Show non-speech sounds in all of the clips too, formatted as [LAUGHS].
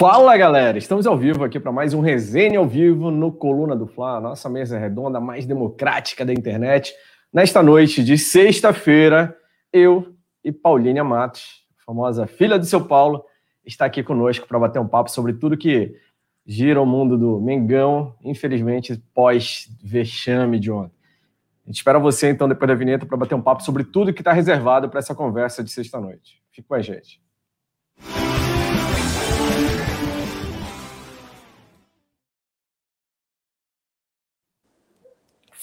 Fala galera, estamos ao vivo aqui para mais um resenha ao vivo no Coluna do Fla, nossa mesa redonda mais democrática da internet. Nesta noite de sexta-feira, eu e Paulinha Matos, famosa filha do seu Paulo, está aqui conosco para bater um papo sobre tudo que gira o mundo do Mengão, infelizmente pós-vexame de ontem. A gente espera você então depois da vinheta para bater um papo sobre tudo que está reservado para essa conversa de sexta-noite. Fique com a gente.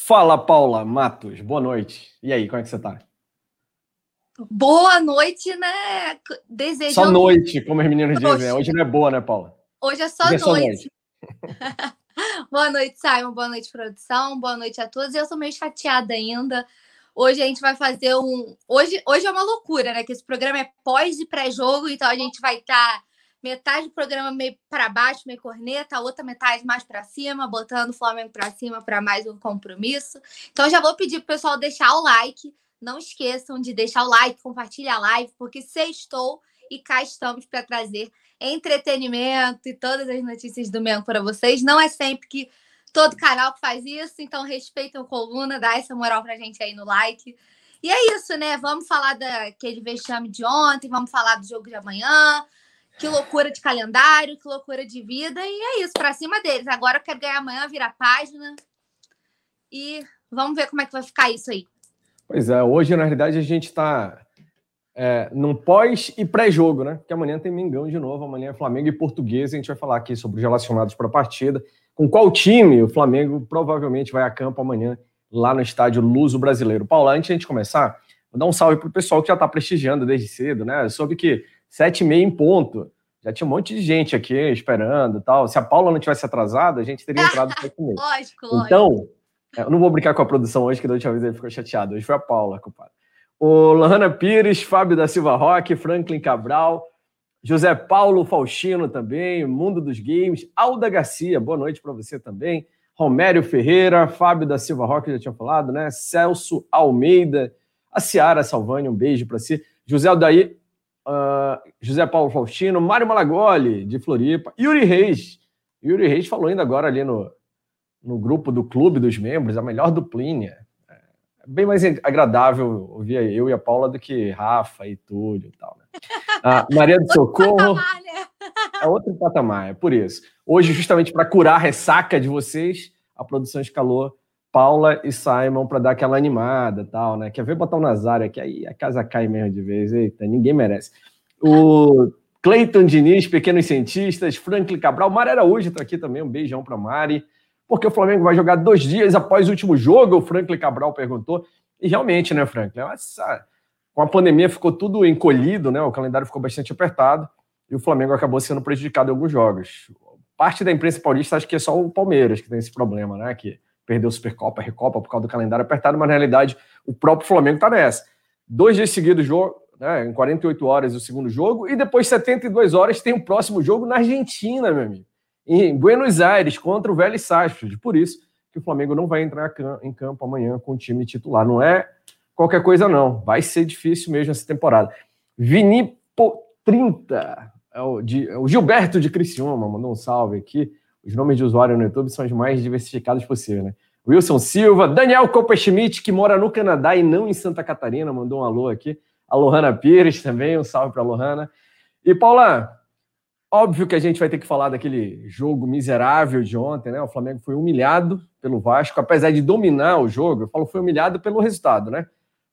Fala, Paula Matos. Boa noite. E aí, como é que você tá? Boa noite, né? Desejo. Só noite, como os meninos dizem. Hoje não é boa, né, Paula? Hoje é só Hoje noite. É só noite. [LAUGHS] boa noite, Simon. Boa noite, produção. Boa noite a todos. Eu tô meio chateada ainda. Hoje a gente vai fazer um. Hoje, hoje é uma loucura, né? Que esse programa é pós e pré-jogo, então a gente vai estar. Tá metade do programa meio para baixo, meio corneta, a outra metade mais para cima, botando o Flamengo para cima para mais um compromisso. Então já vou pedir pro pessoal deixar o like. Não esqueçam de deixar o like, compartilhar a live, porque sextou e cá estamos para trazer entretenimento e todas as notícias do Mengo para vocês. Não é sempre que todo canal faz isso, então respeitem o coluna, dá essa moral pra gente aí no like. E é isso, né? Vamos falar daquele vexame de ontem, vamos falar do jogo de amanhã, que loucura de calendário, que loucura de vida. E é isso, para cima deles. Agora eu quero ganhar amanhã, virar página. E vamos ver como é que vai ficar isso aí. Pois é, hoje, na realidade, a gente está é, num pós e pré-jogo, né? Porque amanhã tem Mengão de novo, amanhã é Flamengo e Português. A gente vai falar aqui sobre os relacionados para a partida. Com qual time o Flamengo provavelmente vai a campo amanhã lá no estádio Luso Brasileiro. Paula, antes de a gente começar, vou dar um salve para o pessoal que já está prestigiando desde cedo, né? Eu soube que sete e meia em ponto. Já tinha um monte de gente aqui esperando tal. Se a Paula não tivesse atrasado, a gente teria entrado [LAUGHS] para comer. lógico, lógico. Então, é, eu não vou brincar com a produção hoje, que da última vez ele ficou chateado. Hoje foi a Paula, culpada. O Lohana Pires, Fábio da Silva Roque, Franklin Cabral, José Paulo Faustino também, Mundo dos Games, Alda Garcia, boa noite para você também. Romério Ferreira, Fábio da Silva Roque, já tinha falado, né? Celso Almeida, a Ciara Salvani, um beijo para si. José Aldair, uh, José Paulo Faustino, Mário Malagoli, de Floripa, Yuri Reis. Yuri Reis falou ainda agora ali no, no grupo do clube dos membros, a melhor duplinha. É bem mais agradável ouvir eu e a Paula do que Rafa e Túlio e tal. Né? Ah, [LAUGHS] Maria do Socorro. Patamar, né? É outro patamar, é por isso. Hoje, justamente para curar a ressaca de vocês, a produção escalou Paula e Simon para dar aquela animada tal, né? Quer ver botar o Nazário aqui, aí a casa cai mesmo de vez, eita, ninguém merece. O Cleiton Diniz, Pequenos Cientistas, Franklin Cabral, Mari Araújo está aqui também, um beijão para Mari. Porque o Flamengo vai jogar dois dias após o último jogo, o Franklin Cabral perguntou. E realmente, né, Franklin? Com a pandemia ficou tudo encolhido, né? O calendário ficou bastante apertado e o Flamengo acabou sendo prejudicado em alguns jogos. Parte da imprensa paulista acha que é só o Palmeiras que tem esse problema, né? Que perdeu Supercopa, Recopa por causa do calendário apertado, mas na realidade o próprio Flamengo está nessa. Dois dias seguidos, jogo, né, em 48 horas o segundo jogo, e depois 72 horas tem o próximo jogo na Argentina, meu amigo. Em Buenos Aires, contra o Vélez Sarsfield. Por isso que o Flamengo não vai entrar em campo amanhã com o time titular. Não é qualquer coisa, não. Vai ser difícil mesmo essa temporada. Vinipo 30, é o, de, é o Gilberto de Criciúma, mandou um salve aqui. Os nomes de usuário no YouTube são os mais diversificados possível, né? Wilson Silva, Daniel Copperschmidt, que mora no Canadá e não em Santa Catarina, mandou um alô aqui. A Lohana Pires também, um salve para a Lohana. E Paula, óbvio que a gente vai ter que falar daquele jogo miserável de ontem, né? O Flamengo foi humilhado pelo Vasco, apesar de dominar o jogo, eu falo foi humilhado pelo resultado, né?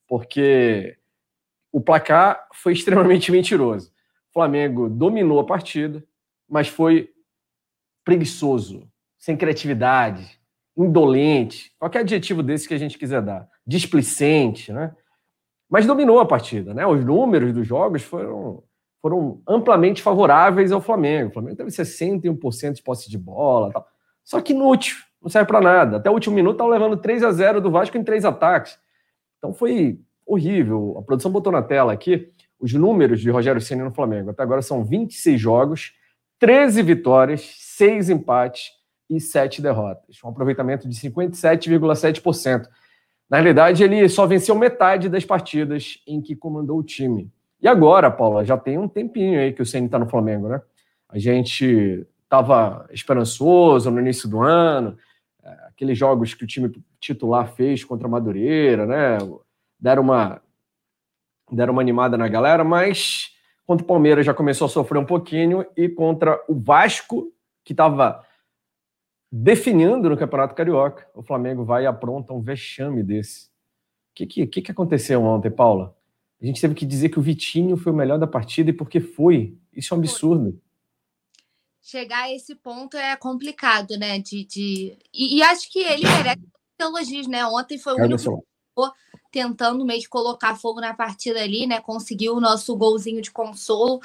Porque o placar foi extremamente [LAUGHS] mentiroso. O Flamengo dominou a partida, mas foi preguiçoso, sem criatividade, indolente, qualquer adjetivo desse que a gente quiser dar, displicente, né? Mas dominou a partida, né? Os números dos jogos foram, foram amplamente favoráveis ao Flamengo. O Flamengo teve 61% de posse de bola, tal. só que inútil, não serve para nada. Até o último minuto estava levando 3 a 0 do Vasco em três ataques. Então foi horrível. A produção botou na tela aqui os números de Rogério Ceni no Flamengo. Até agora são 26 jogos, 13 vitórias, seis empates e sete derrotas. Um aproveitamento de 57,7%. Na realidade, ele só venceu metade das partidas em que comandou o time. E agora, Paula, já tem um tempinho aí que o Ceni está no Flamengo, né? A gente estava esperançoso no início do ano, é, aqueles jogos que o time titular fez contra a Madureira, né? Deram uma, deram uma animada na galera, mas contra o Palmeiras já começou a sofrer um pouquinho e contra o Vasco, que estava definindo no Campeonato Carioca, o Flamengo vai e apronta um vexame desse. O que, que, que aconteceu ontem, Paula? A gente teve que dizer que o Vitinho foi o melhor da partida e porque foi. Isso é um absurdo chegar a esse ponto é complicado, né? De, de... E, e acho que ele merece elogios, né? Ontem foi o único tentando mesmo colocar fogo na partida ali, né? Conseguiu o nosso golzinho de consolo.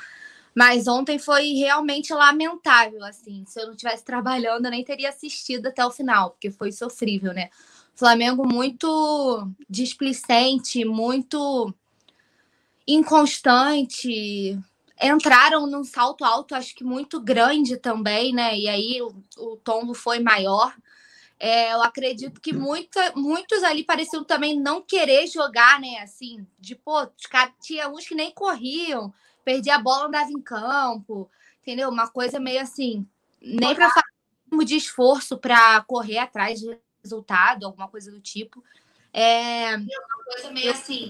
Mas ontem foi realmente lamentável, assim. Se eu não estivesse trabalhando, eu nem teria assistido até o final, porque foi sofrível, né? Flamengo muito displicente, muito inconstante, entraram num salto alto, acho que muito grande também, né? E aí o, o tombo foi maior. É, eu acredito que muita, muitos ali pareciam também não querer jogar, né? Assim, de pô, tinha uns que nem corriam, perdia a bola, andava em campo, entendeu? Uma coisa meio assim, nem para fazer de esforço para correr atrás de resultado, alguma coisa do tipo. É uma coisa meio assim,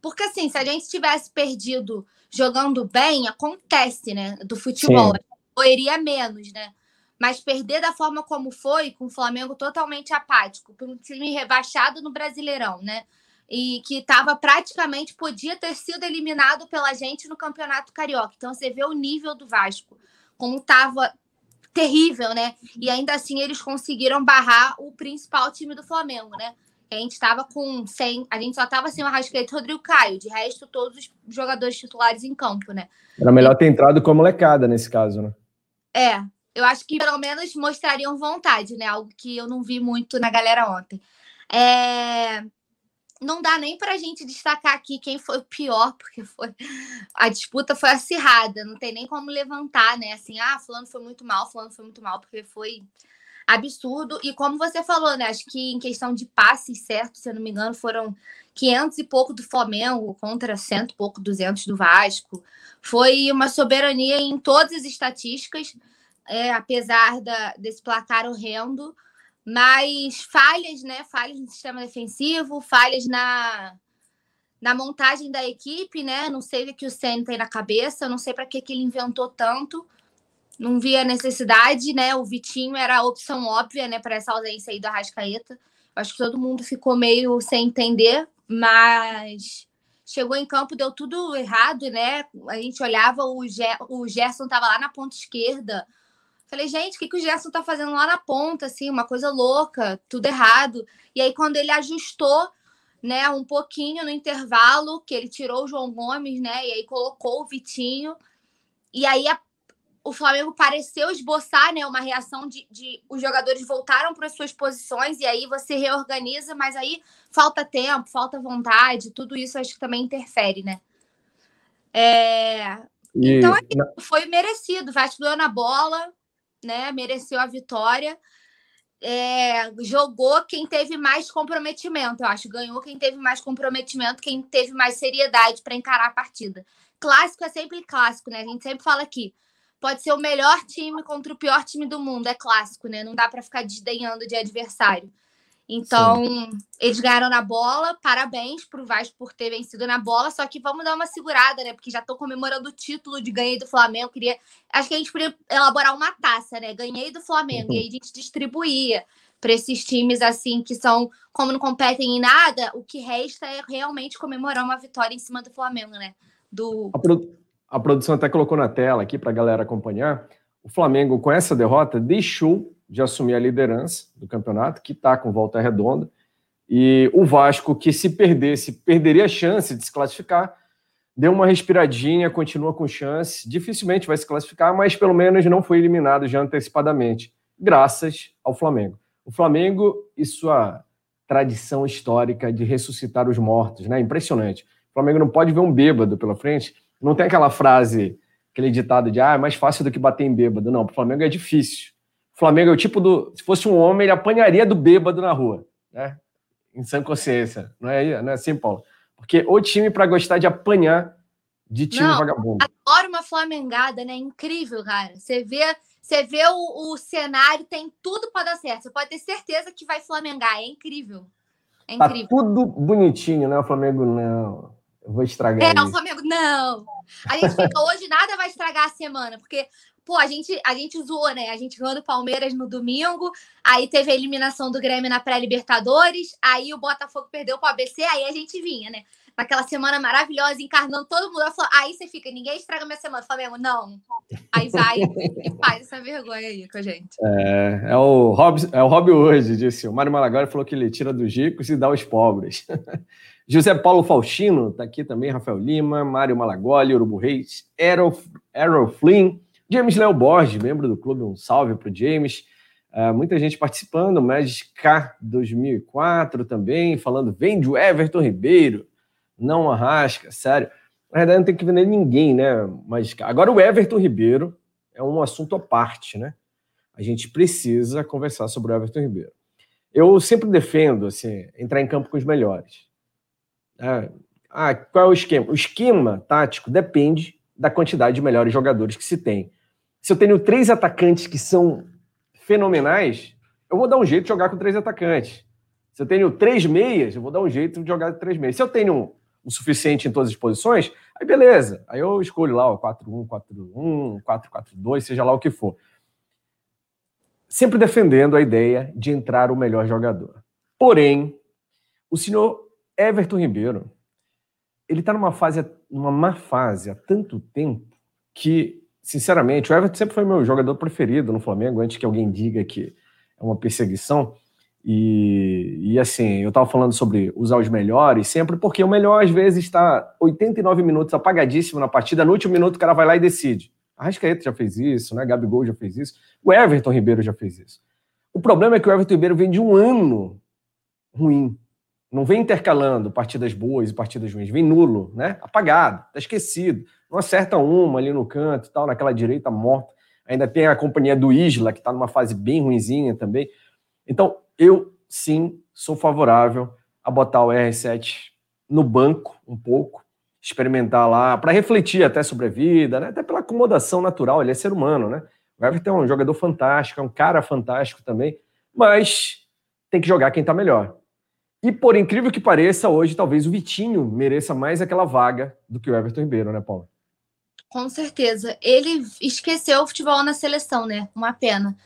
porque assim, se a gente tivesse perdido jogando bem, acontece, né? Do futebol. Doeria menos, né? Mas perder da forma como foi, com o Flamengo totalmente apático, para um time rebaixado no Brasileirão, né? E que estava praticamente, podia ter sido eliminado pela gente no Campeonato Carioca. Então você vê o nível do Vasco, como estava terrível, né? E ainda assim eles conseguiram barrar o principal time do Flamengo, né? a gente estava com 100, a gente só estava sem o Arrascaeta e o Rodrigo Caio, de resto todos os jogadores titulares em campo, né? Era melhor ter entrado com a molecada nesse caso, né? É, eu acho que pelo menos mostrariam vontade, né? Algo que eu não vi muito na galera ontem. É... Não dá nem para a gente destacar aqui quem foi o pior, [LAUGHS] porque foi a disputa foi acirrada, não tem nem como levantar, né? Assim, ah, fulano foi muito mal, fulano foi muito mal, porque foi absurdo. E como você falou, né? Acho que em questão de passes, certo? Se eu não me engano, foram 500 e pouco do Flamengo contra cento e pouco, 200 do Vasco. Foi uma soberania em todas as estatísticas, é, apesar da, desse placar horrendo. Mas falhas, né? Falhas no sistema defensivo, falhas na, na montagem da equipe, né? Não sei o que, o Senna tem na cabeça, não sei para que, que ele inventou tanto não via necessidade, né? O Vitinho era a opção óbvia, né, para essa ausência aí do Arrascaeta. Acho que todo mundo ficou meio sem entender, mas chegou em campo, deu tudo errado, né? A gente olhava, o, Ger o Gerson tava lá na ponta esquerda. Falei, gente, o que, que o Gerson tá fazendo lá na ponta, assim, uma coisa louca, tudo errado. E aí, quando ele ajustou, né, um pouquinho no intervalo, que ele tirou o João Gomes, né, e aí colocou o Vitinho, e aí a o Flamengo pareceu esboçar né, uma reação de, de os jogadores voltaram para as suas posições e aí você reorganiza, mas aí falta tempo, falta vontade, tudo isso acho que também interfere, né? É... E... Então foi merecido. Vasco ganhou na bola, né? Mereceu a vitória. É... jogou quem teve mais comprometimento, eu acho. Ganhou quem teve mais comprometimento, quem teve mais seriedade para encarar a partida. Clássico é sempre clássico, né? A gente sempre fala aqui pode ser o melhor time contra o pior time do mundo, é clássico, né? Não dá para ficar desdenhando de adversário. Então, Sim. eles ganharam na bola, parabéns para o Vasco por ter vencido na bola, só que vamos dar uma segurada, né? Porque já estou comemorando o título de ganhei do Flamengo. Queria, acho que a gente podia elaborar uma taça, né? Ganhei do Flamengo, uhum. e aí a gente distribuía para esses times assim que são, como não competem em nada, o que resta é realmente comemorar uma vitória em cima do Flamengo, né? Do a produção até colocou na tela aqui para a galera acompanhar. O Flamengo, com essa derrota, deixou de assumir a liderança do campeonato, que está com volta redonda. E o Vasco, que se perdesse, perderia a chance de se classificar, deu uma respiradinha, continua com chance. Dificilmente vai se classificar, mas pelo menos não foi eliminado já antecipadamente, graças ao Flamengo. O Flamengo e sua tradição histórica de ressuscitar os mortos, né? Impressionante. O Flamengo não pode ver um bêbado pela frente não tem aquela frase, aquele ditado de ah, é mais fácil do que bater em bêbado. Não, para o Flamengo é difícil. O Flamengo é o tipo do. Se fosse um homem, ele apanharia do bêbado na rua, né? Em sã consciência. Não é, não é assim, Paulo? Porque o time para gostar de apanhar de time não, vagabundo. adoro uma flamengada, né? Incrível, cara. Você vê, você vê o, o cenário, tem tudo para dar certo. Você pode ter certeza que vai flamengar. É incrível. É tá incrível. Tá tudo bonitinho, né? O Flamengo não. Eu vou estragar. É, isso. o Flamengo não. A gente fica hoje, nada vai estragar a semana, porque pô, a gente, a gente zoou, né? A gente ganhou do Palmeiras no domingo, aí teve a eliminação do Grêmio na pré-Libertadores, aí o Botafogo perdeu para o ABC, aí a gente vinha, né? Naquela semana maravilhosa, encarnando todo mundo. Falou, aí você fica, ninguém estraga minha semana. Flamengo, não. Aí vai e faz essa vergonha aí com a gente. É, é o Rob, é o Rob hoje, disse. O Mário Malagora falou que ele tira dos ricos e dá aos pobres. [LAUGHS] José Paulo Faustino, tá aqui também, Rafael Lima, Mário Malagoli, Urubu Reis, Errol Flynn, James Léo Borges, membro do clube, um salve para o James. Uh, muita gente participando, Magic K 2004 também, falando, vende o Everton Ribeiro, não arrasca, sério. Na verdade, não tem que vender ninguém, né? Mas agora o Everton Ribeiro é um assunto à parte, né? A gente precisa conversar sobre o Everton Ribeiro. Eu sempre defendo, assim, entrar em campo com os melhores. É, ah, qual é o esquema? O esquema tático depende da quantidade de melhores jogadores que se tem. Se eu tenho três atacantes que são fenomenais, eu vou dar um jeito de jogar com três atacantes. Se eu tenho três meias, eu vou dar um jeito de jogar com três meias. Se eu tenho o suficiente em todas as posições, aí beleza. Aí eu escolho lá o 4-1, 4-1, 4-4-2, seja lá o que for. Sempre defendendo a ideia de entrar o melhor jogador. Porém, o senhor Everton Ribeiro, ele está numa fase, numa má fase há tanto tempo que sinceramente, o Everton sempre foi meu jogador preferido no Flamengo, antes que alguém diga que é uma perseguição. E, e assim, eu estava falando sobre usar os melhores sempre, porque o melhor às vezes está 89 minutos apagadíssimo na partida, no último minuto o cara vai lá e decide. A Rascaeta já fez isso, né? Gabigol já fez isso, o Everton Ribeiro já fez isso. O problema é que o Everton Ribeiro vem de um ano ruim. Não vem intercalando partidas boas e partidas ruins, vem nulo, né? Apagado, tá esquecido não acerta uma ali no canto e tal, naquela direita morta. Ainda tem a companhia do Isla, que está numa fase bem ruinzinha também. Então, eu sim sou favorável a botar o R7 no banco um pouco, experimentar lá, para refletir até sobre a vida, né? até pela acomodação natural, ele é ser humano, né? O Everton é um jogador fantástico, é um cara fantástico também, mas tem que jogar quem está melhor. E por incrível que pareça, hoje talvez o Vitinho mereça mais aquela vaga do que o Everton Ribeiro, né, Paulo? Com certeza. Ele esqueceu o futebol na seleção, né? Uma pena.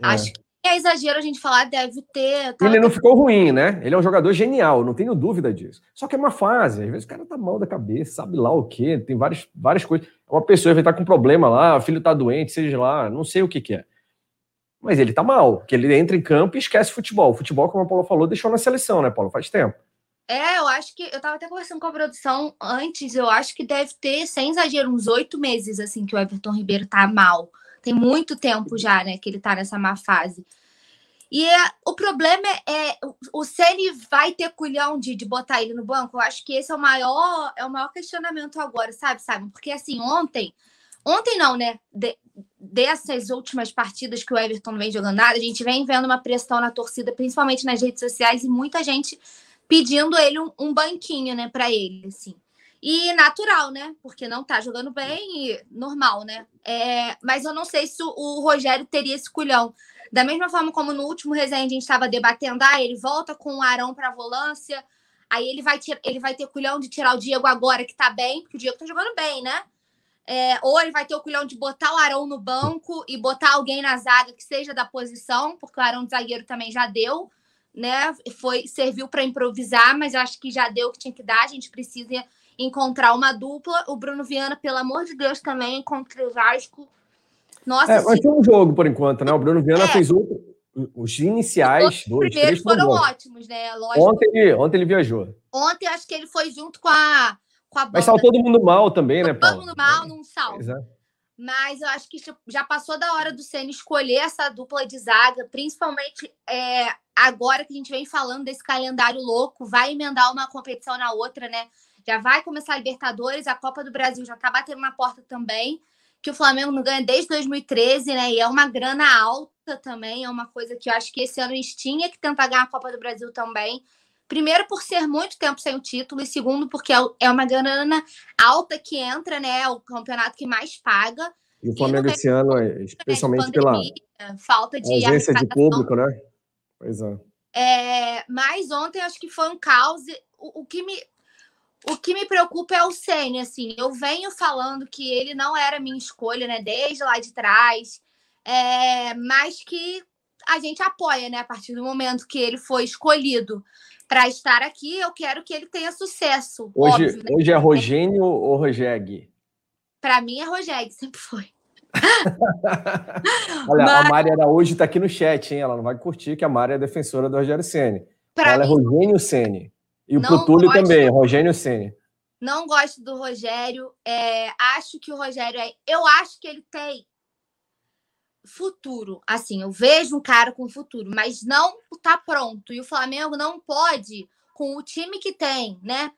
É. Acho que é exagero a gente falar, deve ter. Ele não ficou ruim, né? Ele é um jogador genial, não tenho dúvida disso. Só que é uma fase, às vezes o cara tá mal da cabeça, sabe lá o quê, tem várias, várias coisas. Uma pessoa vai estar com problema lá, o filho tá doente, seja lá, não sei o que, que é. Mas ele tá mal, que ele entra em campo e esquece futebol. O futebol, como o Paulo falou, deixou na seleção, né, Paulo? Faz tempo. É, eu acho que eu tava até conversando com a produção antes, eu acho que deve ter, sem exagero, uns oito meses assim que o Everton Ribeiro tá mal. Tem muito tempo já, né, que ele tá nessa má fase. E é, o problema é, é o Ceni vai ter culhão de, de botar ele no banco. Eu acho que esse é o maior é o maior questionamento agora, sabe, sabe? Porque assim, ontem, ontem não, né? De, dessas últimas partidas que o Everton não vem jogando nada, a gente vem vendo uma pressão na torcida, principalmente nas redes sociais, e muita gente pedindo ele um, um banquinho, né, para ele, assim. E natural, né? Porque não tá jogando bem e normal, né? É, mas eu não sei se o, Rogério teria esse culhão. Da mesma forma como no último resenha a gente estava debatendo, ah, ele volta com o Arão para volância, aí ele vai, ter, ele vai ter culhão de tirar o Diego agora que tá bem, porque o Diego tá jogando bem, né? É, ou ele vai ter o culhão de botar o Arão no banco e botar alguém na zaga que seja da posição, porque o Arão de zagueiro também já deu né? Foi serviu para improvisar, mas acho que já deu o que tinha que dar. A gente precisa encontrar uma dupla. O Bruno Viana, pelo amor de Deus, também contra o Vasco. Nossa, é, mas tem um jogo por enquanto, né? O Bruno Viana é. fez outro. Os iniciais, os dois, primeiros foram ótimos, né? Lógico. Ontem, ele, ontem ele viajou. Ontem acho que ele foi junto com a, com a banda. Mas saiu todo mundo mal também, né, Paulo? Todo mundo mal, não salvo. É. Mas eu acho que já passou da hora do Senna escolher essa dupla de zaga, principalmente é, agora que a gente vem falando desse calendário louco, vai emendar uma competição na outra, né? Já vai começar a Libertadores, a Copa do Brasil já tá batendo na porta também, que o Flamengo não ganha desde 2013, né? E é uma grana alta também, é uma coisa que eu acho que esse ano eles tinha que tentar ganhar a Copa do Brasil também, Primeiro, por ser muito tempo sem o título, e segundo, porque é, é uma grana alta que entra, né? É o campeonato que mais paga. E o Flamengo esse ano, especialmente pela falta de ausência de público, né? Pois é. é. Mas ontem acho que foi um caos. O, o que me o que me preocupa é o Senna, assim. Eu venho falando que ele não era minha escolha, né? Desde lá de trás. É, mas que a gente apoia, né? A partir do momento que ele foi escolhido para estar aqui, eu quero que ele tenha sucesso. Hoje, óbvio, né? hoje é Rogênio ou Rogeg? Para mim é Rogeg, [LAUGHS] sempre foi. [LAUGHS] Olha, Mas... a Mari Araújo está aqui no chat, hein? Ela não vai curtir que a Mari é defensora do Rogério Ceni. Ela é mim... é Rogênio Ceni. E o Protúlio gosto... também, Rogênio Ceni. Não gosto do Rogério. É... acho que o Rogério é. Eu acho que ele tem futuro. Assim, eu vejo um cara com futuro, mas não está pronto. E o Flamengo não pode, com o time que tem, né?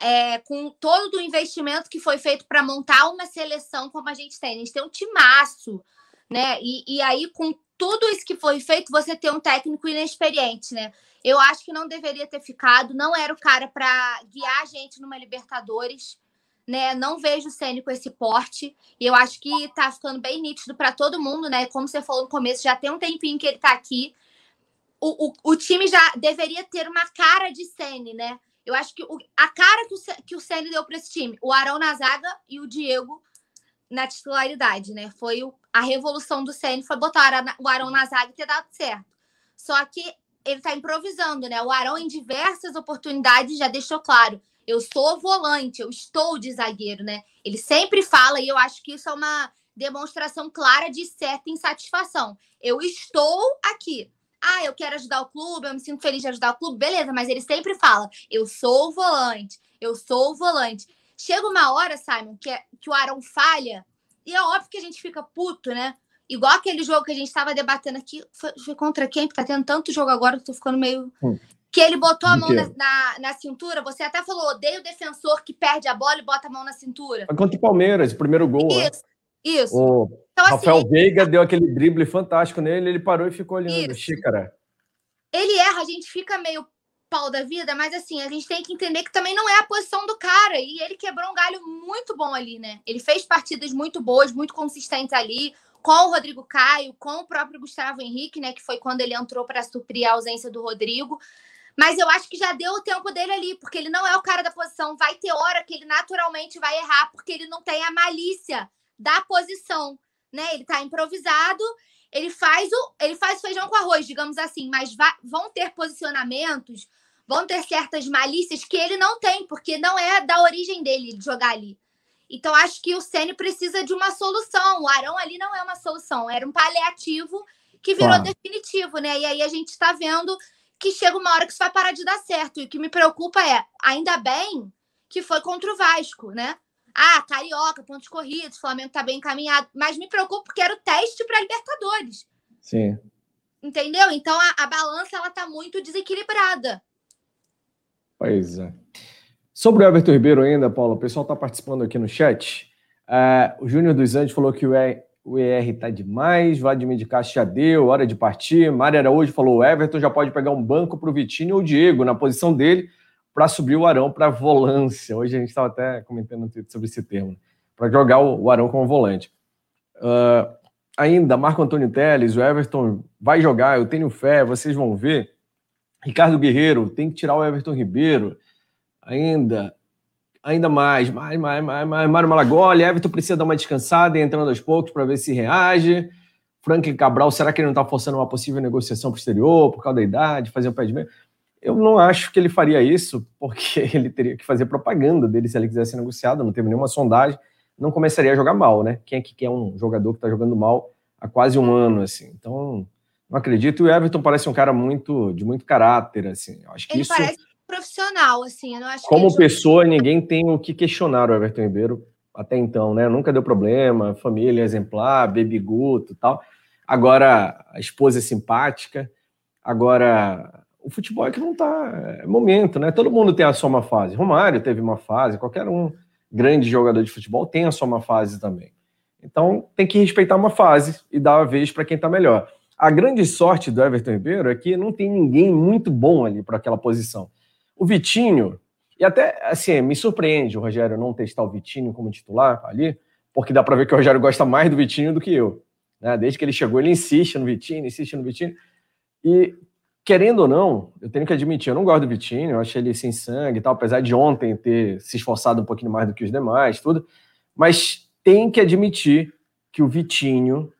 É, com todo o investimento que foi feito para montar uma seleção como a gente tem. A gente tem um timaço, né? E, e aí, com tudo isso que foi feito, você tem um técnico inexperiente, né? Eu acho que não deveria ter ficado, não era o cara para guiar a gente numa Libertadores né? Não vejo o Ceni com esse porte. E eu acho que tá ficando bem nítido para todo mundo, né? Como você falou no começo, já tem um tempinho que ele tá aqui. O, o, o time já deveria ter uma cara de Ceni, né? Eu acho que o, a cara que o, que o deu para esse time, o Arão na zaga e o Diego na titularidade, né? Foi o, a revolução do Ceni foi botar o Arão na zaga e ter dado certo. Só que ele tá improvisando, né? O Arão, em diversas oportunidades, já deixou claro: eu sou volante, eu estou de zagueiro, né? Ele sempre fala, e eu acho que isso é uma demonstração clara de certa insatisfação. Eu estou aqui. Ah, eu quero ajudar o clube, eu me sinto feliz de ajudar o clube, beleza, mas ele sempre fala: eu sou o volante, eu sou o volante. Chega uma hora, Simon, que, é, que o Arão falha, e é óbvio que a gente fica puto, né? Igual aquele jogo que a gente estava debatendo aqui. Foi, foi, contra quem? Porque tá tendo tanto jogo agora que eu tô ficando meio. Hum que ele botou a mão na, na, na, cintura. Você até falou, odeio o defensor que perde a bola e bota a mão na cintura. Foi contra o Palmeiras, o primeiro gol. Né? Isso, né? Isso. O então, assim, Rafael assim, Veiga deu aquele drible fantástico nele, ele parou e ficou olhando. Xícara. Ele erra, a gente fica meio pau da vida, mas assim, a gente tem que entender que também não é a posição do cara. E ele quebrou um galho muito bom ali, né? Ele fez partidas muito boas, muito consistentes ali, com o Rodrigo Caio, com o próprio Gustavo Henrique, né? Que foi quando ele entrou para suprir a ausência do Rodrigo. Mas eu acho que já deu o tempo dele ali, porque ele não é o cara da posição. Vai ter hora que ele naturalmente vai errar, porque ele não tem a malícia da posição, né? Ele tá improvisado, ele faz o ele faz feijão com arroz, digamos assim, mas vai, vão ter posicionamentos, vão ter certas malícias que ele não tem, porque não é da origem dele jogar ali. Então acho que o Ceni precisa de uma solução. O Arão ali não é uma solução, era um paliativo que virou claro. definitivo, né? E aí a gente está vendo que chega uma hora que isso vai parar de dar certo. E o que me preocupa é, ainda bem que foi contra o Vasco, né? Ah, Carioca, pontos corridos, Flamengo tá bem encaminhado. Mas me preocupa porque era o teste para Libertadores. Sim. Entendeu? Então a, a balança ela tá muito desequilibrada. Pois é. Sobre o Everton Ribeiro ainda, Paulo, o pessoal está participando aqui no chat. Uh, o Júnior dos Anjos falou que o o ER tá demais, Vladimir de Castro já deu, hora de partir. Mário Araújo falou: o Everton já pode pegar um banco para o Vitinho ou o Diego na posição dele para subir o Arão para volância. Hoje a gente estava até comentando sobre esse termo, para jogar o Arão como volante. Uh, ainda, Marco Antônio Teles, o Everton vai jogar, eu tenho fé, vocês vão ver. Ricardo Guerreiro, tem que tirar o Everton Ribeiro. Ainda, ainda mais, mais, mais, mais, mais. Mário Malagoli, Everton precisa dar uma descansada e entrando aos poucos para ver se reage. Franklin Cabral, será que ele não está forçando uma possível negociação posterior por causa da idade, fazer um pé de meio? Eu não acho que ele faria isso, porque [LAUGHS] ele teria que fazer propaganda dele se ele quisesse ser negociado, não teve nenhuma sondagem, não começaria a jogar mal, né? Quem é que quer um jogador que está jogando mal há quase um ano, assim? Então, não acredito. E o Everton parece um cara muito de muito caráter, assim. Eu acho que ele isso parece profissional, assim. Eu não acho Como pessoa, ninguém tem o que questionar o Everton Ribeiro até então, né? Nunca deu problema, família exemplar, baby guto tal. Agora, a esposa é simpática. Agora, o futebol é que não tá. É momento, né? Todo mundo tem a sua uma fase. Romário teve uma fase, qualquer um grande jogador de futebol tem a sua uma fase também. Então, tem que respeitar uma fase e dar a vez para quem está melhor. A grande sorte do Everton Ribeiro é que não tem ninguém muito bom ali para aquela posição. O Vitinho, e até, assim, me surpreende o Rogério não testar o Vitinho como titular ali, porque dá para ver que o Rogério gosta mais do Vitinho do que eu. Né? Desde que ele chegou, ele insiste no Vitinho, insiste no Vitinho. E, querendo ou não, eu tenho que admitir, eu não gosto do Vitinho, eu achei ele sem sangue e tal, apesar de ontem ter se esforçado um pouquinho mais do que os demais, tudo. Mas tem que admitir que o Vitinho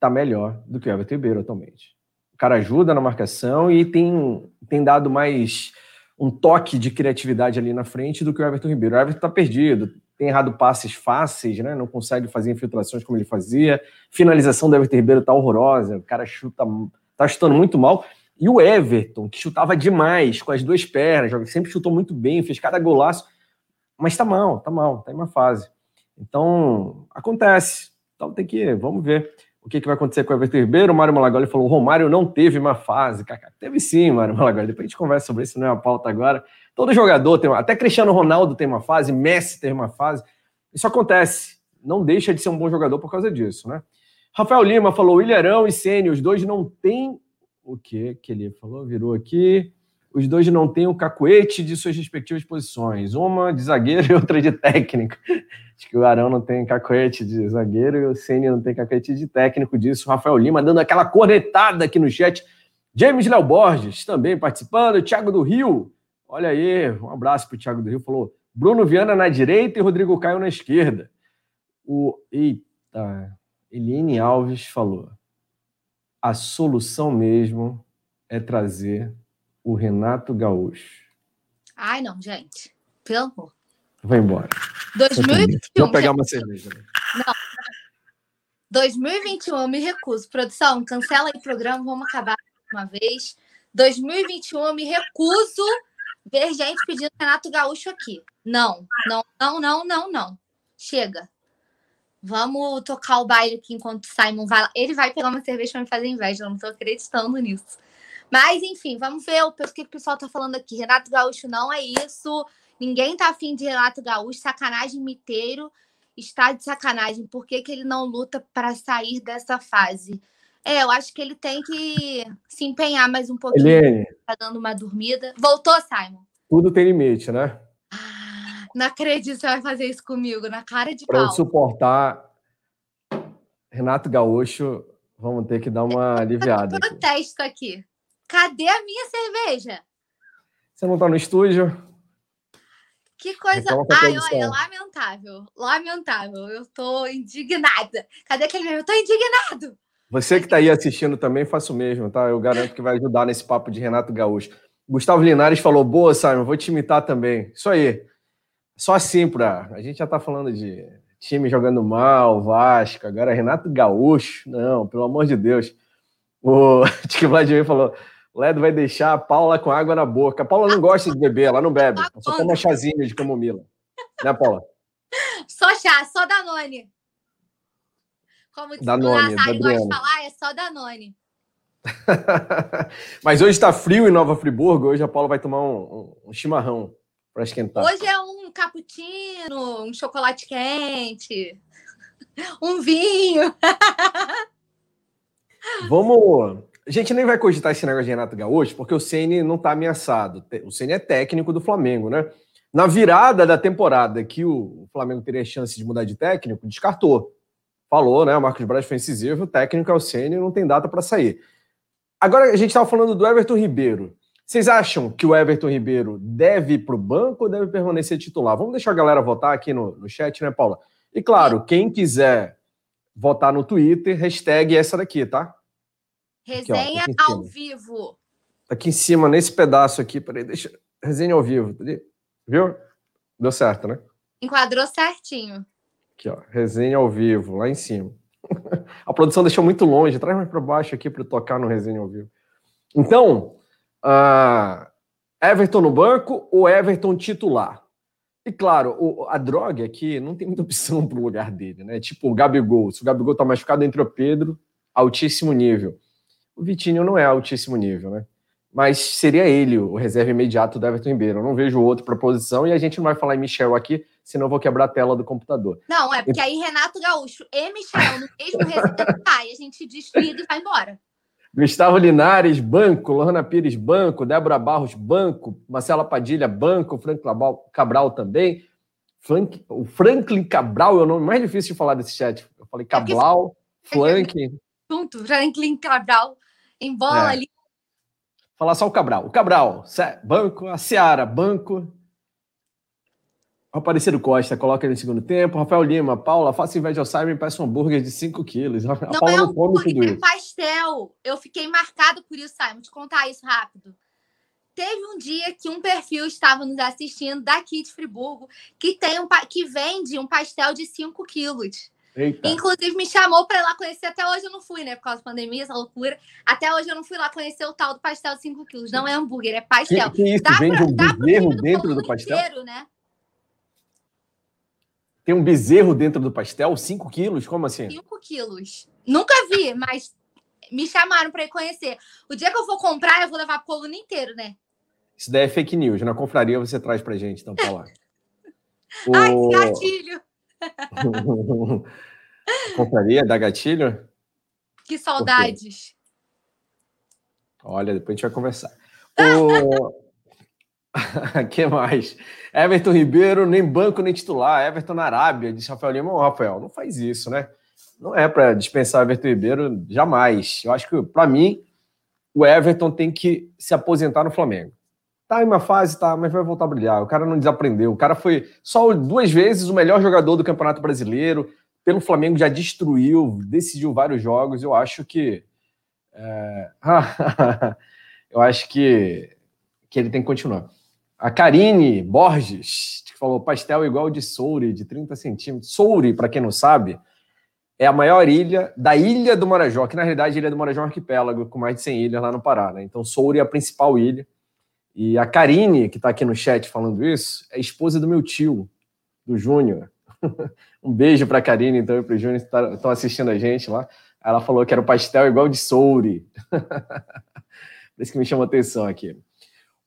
tá melhor do que o Everton Ribeiro atualmente. O cara ajuda na marcação e tem, tem dado mais um toque de criatividade ali na frente do que o Everton Ribeiro. O Everton tá perdido, tem errado passes fáceis, né? Não consegue fazer infiltrações como ele fazia. Finalização do Everton Ribeiro tá horrorosa, o cara chuta, tá chutando muito mal. E o Everton, que chutava demais com as duas pernas, sempre chutou muito bem, fez cada golaço, mas tá mal, tá mal, tá em uma fase. Então, acontece. Então tem que, vamos ver o que, que vai acontecer com o Everton Ribeiro. O Mário Malagoli falou: o Romário não teve uma fase. Cacá. Teve sim, Mário Malagoli. Depois a gente conversa sobre isso, não é a pauta agora. Todo jogador tem uma. Até Cristiano Ronaldo tem uma fase, Messi tem uma fase. Isso acontece. Não deixa de ser um bom jogador por causa disso, né? Rafael Lima falou: Ilharão e Sene, os dois não têm. O que que ele falou? Virou aqui. Os dois não têm o cacuete de suas respectivas posições. Uma de zagueiro e outra de técnico. [LAUGHS] Acho que o Arão não tem cacuete de zagueiro e o Ceni não tem cacuete de técnico disso. Rafael Lima dando aquela cornetada aqui no chat. James Léo Borges também participando. Thiago do Rio Olha aí, um abraço para o Thiago do Rio. Falou Bruno Viana na direita e Rodrigo Caio na esquerda. O eita, Eliane Alves falou: a solução mesmo é trazer o Renato Gaúcho. Ai, não, gente. Pelo amor. Vai embora. 2021. Vou pegar uma cerveja. Né? Não. 2021, eu me recuso. Produção, cancela aí o programa, vamos acabar uma vez. 2021, eu me recuso ver gente pedindo Renato Gaúcho aqui. Não, não, não, não, não, não. Chega. Vamos tocar o baile aqui enquanto o Simon vai lá. Ele vai pegar uma cerveja para me fazer inveja, eu não tô acreditando nisso. Mas, enfim, vamos ver o que o pessoal tá falando aqui. Renato Gaúcho não é isso. Ninguém tá afim de Renato Gaúcho. Sacanagem miteiro. Está de sacanagem. Por que, que ele não luta para sair dessa fase? É, eu acho que ele tem que se empenhar mais um pouquinho. Helene. Tá dando uma dormida. Voltou, Simon? Tudo tem limite, né? Ah, não acredito que você vai fazer isso comigo, na cara de Para pau. eu suportar Renato Gaúcho, vamos ter que dar uma [LAUGHS] aliviada. aqui. Protesto aqui. Cadê a minha cerveja? Você não tá no estúdio? Que coisa. A Ai, olha, lamentável. Lamentável. Eu tô indignada. Cadê aquele meme? Eu tô indignado. Você que está aí assistindo também, faça o mesmo, tá? Eu garanto que vai ajudar nesse papo de Renato Gaúcho. Gustavo Linares falou: boa, Simon, vou te imitar também. Isso aí. Só assim, pra. A gente já tá falando de time jogando mal, Vasco, agora Renato Gaúcho. Não, pelo amor de Deus. O [LAUGHS] Tique Vladimir falou: Ledo vai deixar a Paula com água na boca. A Paula não gosta de beber, ela não bebe. Ela só toma chazinho de camomila. Né, Paula? Só chá, só Danone. Como diz Danone, o Nazário gosta de falar, é só Danone. [LAUGHS] Mas hoje está frio em Nova Friburgo. Hoje a Paula vai tomar um, um- um chimarrão para esquentar. Hoje é um cappuccino, um chocolate quente, [LAUGHS] um vinho. [LAUGHS] Vamos. A gente nem vai cogitar esse negócio de Renato Gaúcho, porque o Ceni não está ameaçado. O Ceni é técnico do Flamengo, né? Na virada da temporada que o Flamengo teria chance de mudar de técnico, descartou. Falou, né? O Marcos Braz foi incisivo, o técnico é o Ceni, não tem data para sair. Agora a gente estava falando do Everton Ribeiro. Vocês acham que o Everton Ribeiro deve ir para o banco ou deve permanecer titular? Vamos deixar a galera votar aqui no, no chat, né, Paula? E claro, quem quiser votar no Twitter, hashtag essa daqui, tá? Aqui, ó, Resenha aqui em ao cima. vivo. Tá aqui em cima, nesse pedaço aqui. Peraí, deixa. Resenha ao vivo. tá? Viu? Deu certo, né? Enquadrou certinho. Aqui, ó. Resenha ao vivo, lá em cima. [LAUGHS] A produção deixou muito longe. Traz mais para baixo aqui para tocar no resenha ao vivo. Então, ah, Everton no banco ou Everton titular? E claro, o- a droga aqui não tem muita opção para o lugar dele, né? Tipo o Gabigol. Se o Gabigol tá machucado, entra o Pedro, altíssimo nível. O Vitinho não é altíssimo nível, né? Mas seria ele o reserva imediato do Everton Ribeiro. Eu não vejo outro para posição e a gente não vai falar em Michel aqui, senão eu vou quebrar a tela do computador. Não, é porque aí Renato Gaúcho e Michel no mesmo resenha sai, [LAUGHS] a gente desliga e vai embora. Gustavo Linares, banco. Lohana Pires, banco. Débora Barros, banco. Marcela Padilha, banco. Frank Cabral também. Frank, o Franklin Cabral é o nome mais difícil de falar desse chat. Eu falei é Cabral, é Frank. Junto, Franklin Cabral. Em bola é. ali. Falar só o Cabral. O Cabral, banco. A Seara, banco. Aparecido Costa, coloca ele no segundo tempo. Rafael Lima, Paula, faça inveja ao Simon e peça um hambúrguer de 5 quilos. A não Paula é não come tudo é pastel. Eu fiquei marcado por isso, Simon. Te contar isso rápido. Teve um dia que um perfil estava nos assistindo daqui de Friburgo que, tem um, que vende um pastel de 5 quilos. Eita. Inclusive, me chamou para ir lá conhecer. Até hoje eu não fui, né? Por causa da pandemia, essa loucura. Até hoje eu não fui lá conhecer o tal do pastel de 5 quilos. Não é hambúrguer, é pastel. Que, que isso? Dá Vende pra, um bezerro dentro do pastel? Inteiro, né? Tem um bezerro dentro do pastel? 5 quilos? Como assim? 5 quilos. Nunca vi, mas me chamaram para ir conhecer. O dia que eu for comprar, eu vou levar a coluna inteiro, né? Isso daí é fake news. Na confraria você traz pra gente, então, pra lá. o... [LAUGHS] Ai, que gatilho! [LAUGHS] confraria dá gatilho? Que saudades. Olha, depois a gente vai conversar. [LAUGHS] O... [LAUGHS] que mais? Everton Ribeiro, nem banco nem titular. Everton na Arábia, disse Rafael Lima. Rafael, não faz isso, né? Não é para dispensar Everton Ribeiro jamais. Eu acho que, para mim, o Everton tem que se aposentar no Flamengo. Tá em uma fase, tá, mas vai voltar a brilhar. O cara não desaprendeu. O cara foi só duas vezes o melhor jogador do Campeonato Brasileiro. Pelo Flamengo já destruiu, decidiu vários jogos. Eu acho que. É... [LAUGHS] eu acho que, que ele tem que continuar. A Karine Borges, que falou pastel igual de Souri, de 30 centímetros. Souri, para quem não sabe, é a maior ilha da Ilha do Marajó, que na realidade a Ilha do Marajó é um arquipélago com mais de 100 ilhas lá no Pará. Né? Então Souri é a principal ilha. E a Karine, que está aqui no chat falando isso, é esposa do meu tio, do Júnior. [LAUGHS] um beijo para a Karine então, e para o Júnior que estão tá, assistindo a gente lá. Ela falou que era o pastel igual de Souri. [LAUGHS] Por isso que me chama atenção aqui.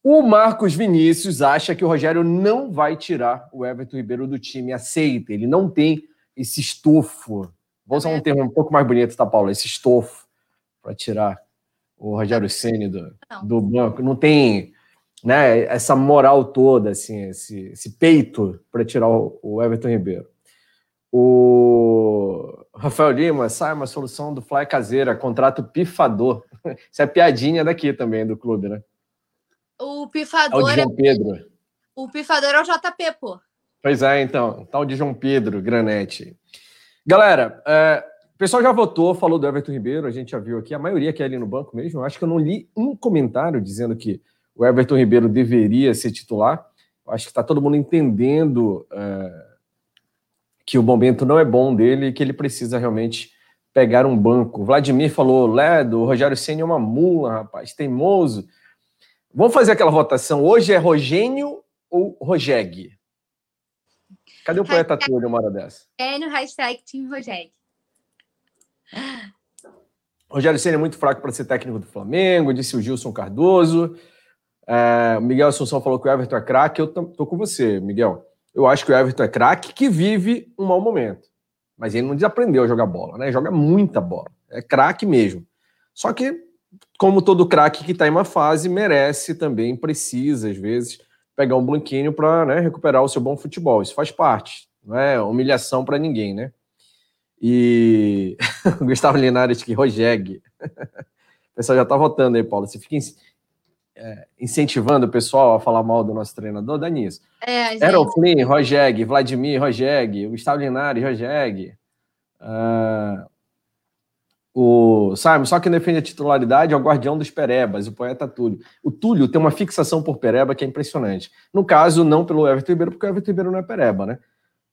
O Marcos Vinícius acha que o Rogério não vai tirar o Everton Ribeiro do time, aceita, ele não tem esse estofo. Vou usar um termo um pouco mais bonito, tá, Paulo? Esse estofo para tirar o Rogério Ceni do, do banco. Não tem né, essa moral toda, assim, esse, esse peito para tirar o, o, Everton Ribeiro. O Rafael Lima, sai uma solução do Fly caseira, contrato pifador. [LAUGHS] Isso é piadinha daqui também, do clube, né? O pifador. É o João Pedro. O pifador é o JP, pô. Pois é, então. Tal de João Pedro, Granete. Galera, é, o pessoal já votou, falou do Everton Ribeiro, a gente já viu aqui, a maioria que é ali no banco mesmo. Acho que eu não li um comentário dizendo que o Everton Ribeiro deveria ser titular. Acho que está todo mundo entendendo é, que o momento não é bom dele e que ele precisa realmente pegar um banco. O Vladimir falou, Ledo, o Rogério Senna é uma mula, rapaz, teimoso. Vamos fazer aquela votação. Hoje é Rogênio ou Rogeg? Cadê o hashtag, poeta Túlio uma hora dessa? É no hashtag Team Rogeg. Rogério Senna é muito fraco para ser técnico do Flamengo, disse o Gilson Cardoso. É, o Miguel Assunção falou que o Everton é craque. Eu tô com você, Miguel. Eu acho que o Everton é craque que vive um mau momento. Mas ele não desaprendeu a jogar bola, né? Joga muita bola. É craque mesmo. Só que como todo craque que está em uma fase, merece também, precisa, às vezes, pegar um blanquinho para né, recuperar o seu bom futebol. Isso faz parte, não é humilhação para ninguém, né? E [LAUGHS] Gustavo Linares que Rogeg. o pessoal já está votando aí, Paulo. Você fica é, incentivando o pessoal a falar mal do nosso treinador, dá nisso. É, gente... Aeroflin, Rogeg, Vladimir, Rogeg, Gustavo Linares, Rogeg. Uh, o Simon, só quem defende a titularidade é o guardião dos Perebas, o poeta Túlio. O Túlio tem uma fixação por Pereba que é impressionante. No caso, não pelo Everton Ribeiro, porque o Everton Ribeiro não é Pereba, né?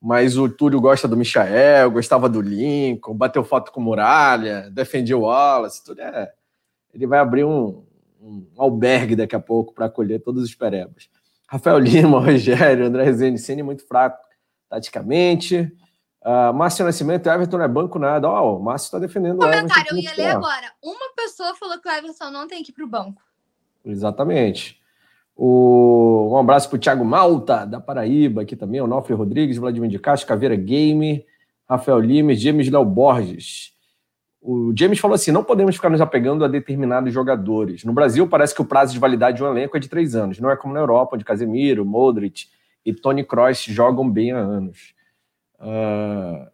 Mas o Túlio gosta do Michael, gostava do Lincoln, bateu foto com Muralha, defendia o Wallace, tudo é. Ele vai abrir um, um albergue daqui a pouco para acolher todos os Perebas. Rafael Lima, [LAUGHS] Rogério, André Rezende, Cine muito fraco taticamente. Uh, Márcio Nascimento, Everton não é banco nada. Ó, oh, o Márcio está defendendo o Comentário, eu ia ler agora. Uma pessoa falou que o Everton não tem que ir para o banco. Exatamente. O... Um abraço para o Thiago Malta, da Paraíba, aqui também, Onofre Rodrigues, Vladimir de Castro, Caveira Game, Rafael Limes, James Léo Borges. o James falou assim: não podemos ficar nos apegando a determinados jogadores. No Brasil, parece que o prazo de validade de um elenco é de três anos. Não é como na Europa, onde Casemiro, Modric e Tony Kroos jogam bem há anos. Uh,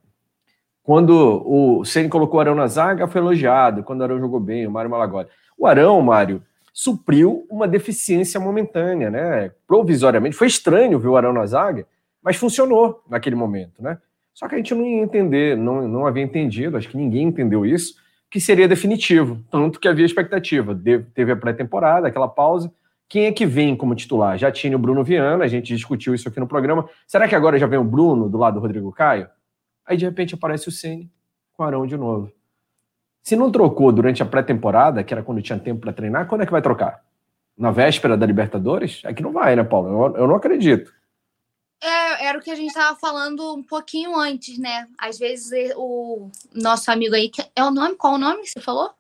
quando o Ceni colocou o Arão na zaga, foi elogiado. Quando o Arão jogou bem, o Mário Malagoli. O Arão, Mário, supriu uma deficiência momentânea, né? Provisoriamente. Foi estranho ver o Arão na zaga, mas funcionou naquele momento, né? Só que a gente não ia entender, não, não havia entendido, acho que ninguém entendeu isso, que seria definitivo. Tanto que havia expectativa. De, teve a pré-temporada, aquela pausa. Quem é que vem como titular? Já tinha o Bruno Viana, a gente discutiu isso aqui no programa. Será que agora já vem o Bruno do lado do Rodrigo Caio? Aí de repente aparece o Ceni com o Arão de novo. Se não trocou durante a pré-temporada, que era quando tinha tempo para treinar, quando é que vai trocar? Na véspera da Libertadores? É que não vai, né, Paulo? Eu, eu não acredito. É, era o que a gente estava falando um pouquinho antes, né? Às vezes o nosso amigo aí, é o nome? Qual o nome que você falou?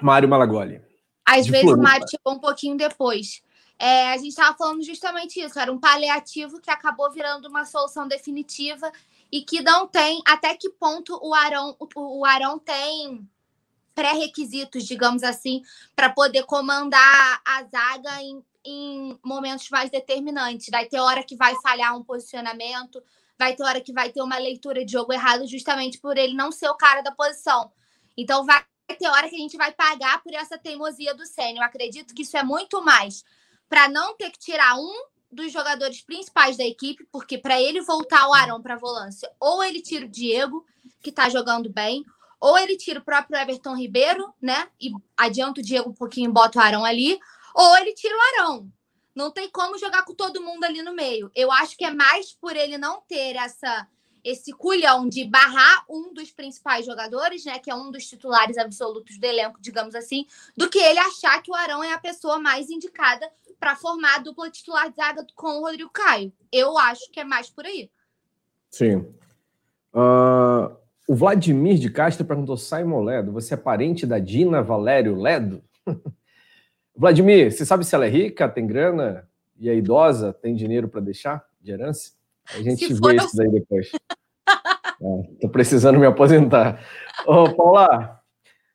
Mário Malagoli. Às vezes Floripa. o Mário chegou um pouquinho depois. É, a gente estava falando justamente isso, era um paliativo que acabou virando uma solução definitiva e que não tem até que ponto o Arão, o Arão tem pré-requisitos, digamos assim, para poder comandar a zaga em em momentos mais determinantes. Vai ter hora que vai falhar um posicionamento, vai ter hora que vai ter uma leitura de jogo errado, justamente por ele não ser o cara da posição. Então vai ter hora que a gente vai pagar por essa teimosia do Sênio. Eu acredito que isso é muito mais para não ter que tirar um dos jogadores principais da equipe, porque para ele voltar o Arão para a volância, ou ele tira o Diego, que está jogando bem, ou ele tira o próprio Everton Ribeiro, né? E adianta o Diego um pouquinho e bota o Arão ali, ou ele tira o Arão. Não tem como jogar com todo mundo ali no meio. Eu acho que é mais por ele não ter essa esse culhão de barrar um dos principais jogadores, né, que é um dos titulares absolutos do elenco, digamos assim, do que ele achar que o Arão é a pessoa mais indicada para formar a dupla titular de zaga com o Rodrigo Caio. Eu acho que é mais por aí. Sim. Uh, o Vladimir de Castro perguntou: Simon Ledo, você é parente da Dina Valério Ledo? [LAUGHS] Vladimir, você sabe se ela é rica, tem grana e é idosa, tem dinheiro para deixar de herança? A gente se vê isso daí depois. Estou [LAUGHS] é, precisando me aposentar. Ô, Paula.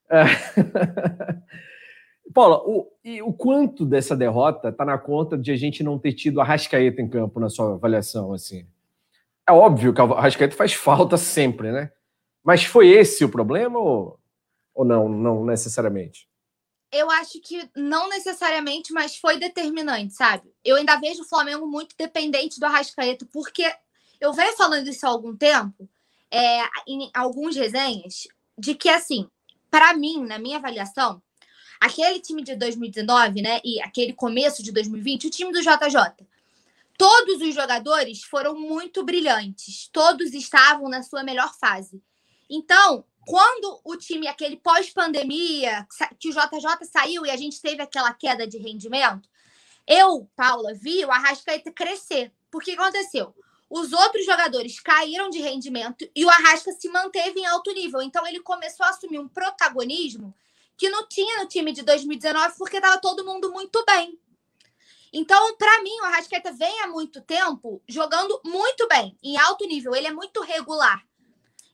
É... [LAUGHS] Paula, o, e o quanto dessa derrota está na conta de a gente não ter tido a Rascaeta em campo na sua avaliação? assim? É óbvio que a Rascaeta faz falta sempre, né? Mas foi esse o problema ou, ou não, não necessariamente? Eu acho que não necessariamente, mas foi determinante, sabe? Eu ainda vejo o Flamengo muito dependente do Arrascaeta, porque eu venho falando isso há algum tempo, é, em alguns resenhas, de que, assim, para mim, na minha avaliação, aquele time de 2019, né, e aquele começo de 2020, o time do JJ, todos os jogadores foram muito brilhantes, todos estavam na sua melhor fase. Então, quando o time, aquele pós-pandemia, que o JJ saiu e a gente teve aquela queda de rendimento, eu, Paula, vi o Arrascaeta crescer. Porque aconteceu? Os outros jogadores caíram de rendimento e o Arrasca se manteve em alto nível. Então ele começou a assumir um protagonismo que não tinha no time de 2019 porque estava todo mundo muito bem. Então, para mim, o Arrascaeta vem há muito tempo jogando muito bem, em alto nível. Ele é muito regular.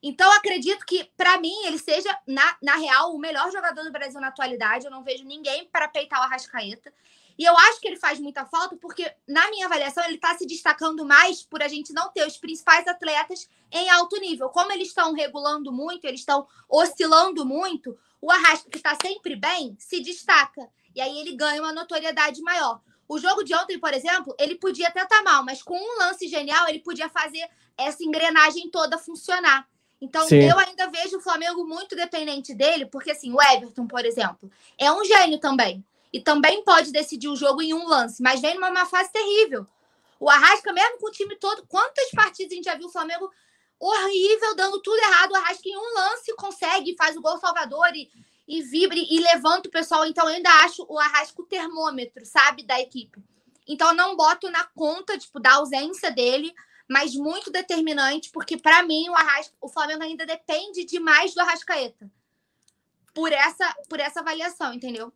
Então, acredito que, para mim, ele seja, na, na real, o melhor jogador do Brasil na atualidade. Eu não vejo ninguém para peitar o Arrascaeta. E eu acho que ele faz muita falta, porque, na minha avaliação, ele está se destacando mais por a gente não ter os principais atletas em alto nível. Como eles estão regulando muito, eles estão oscilando muito, o Arrasca, que está sempre bem, se destaca. E aí ele ganha uma notoriedade maior. O jogo de ontem, por exemplo, ele podia até estar tá mal, mas com um lance genial, ele podia fazer essa engrenagem toda funcionar. Então, Sim. eu ainda vejo o Flamengo muito dependente dele, porque assim, o Everton, por exemplo, é um gênio também. E também pode decidir o jogo em um lance, mas vem numa fase terrível. O Arrasca, mesmo com o time todo, quantas partidas a gente já viu o Flamengo horrível, dando tudo errado. O Arrasca em um lance consegue, faz o gol salvador e, e vibre e levanta o pessoal. Então, eu ainda acho o Arrasca o termômetro, sabe, da equipe. Então, eu não boto na conta, tipo, da ausência dele mas muito determinante, porque para mim o, o Flamengo ainda depende demais do Arrascaeta. Por essa, por essa avaliação, entendeu?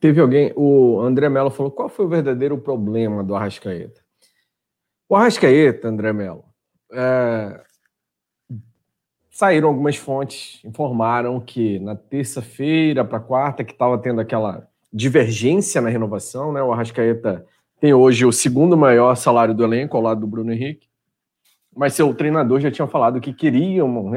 Teve alguém, o André Mello falou, qual foi o verdadeiro problema do Arrascaeta? O Arrascaeta, André Mello, é, saíram algumas fontes, informaram que na terça-feira para quarta, que estava tendo aquela divergência na renovação, né? O Arrascaeta tem hoje o segundo maior salário do elenco, ao lado do Bruno Henrique, mas seu treinador já tinha falado que queria, um,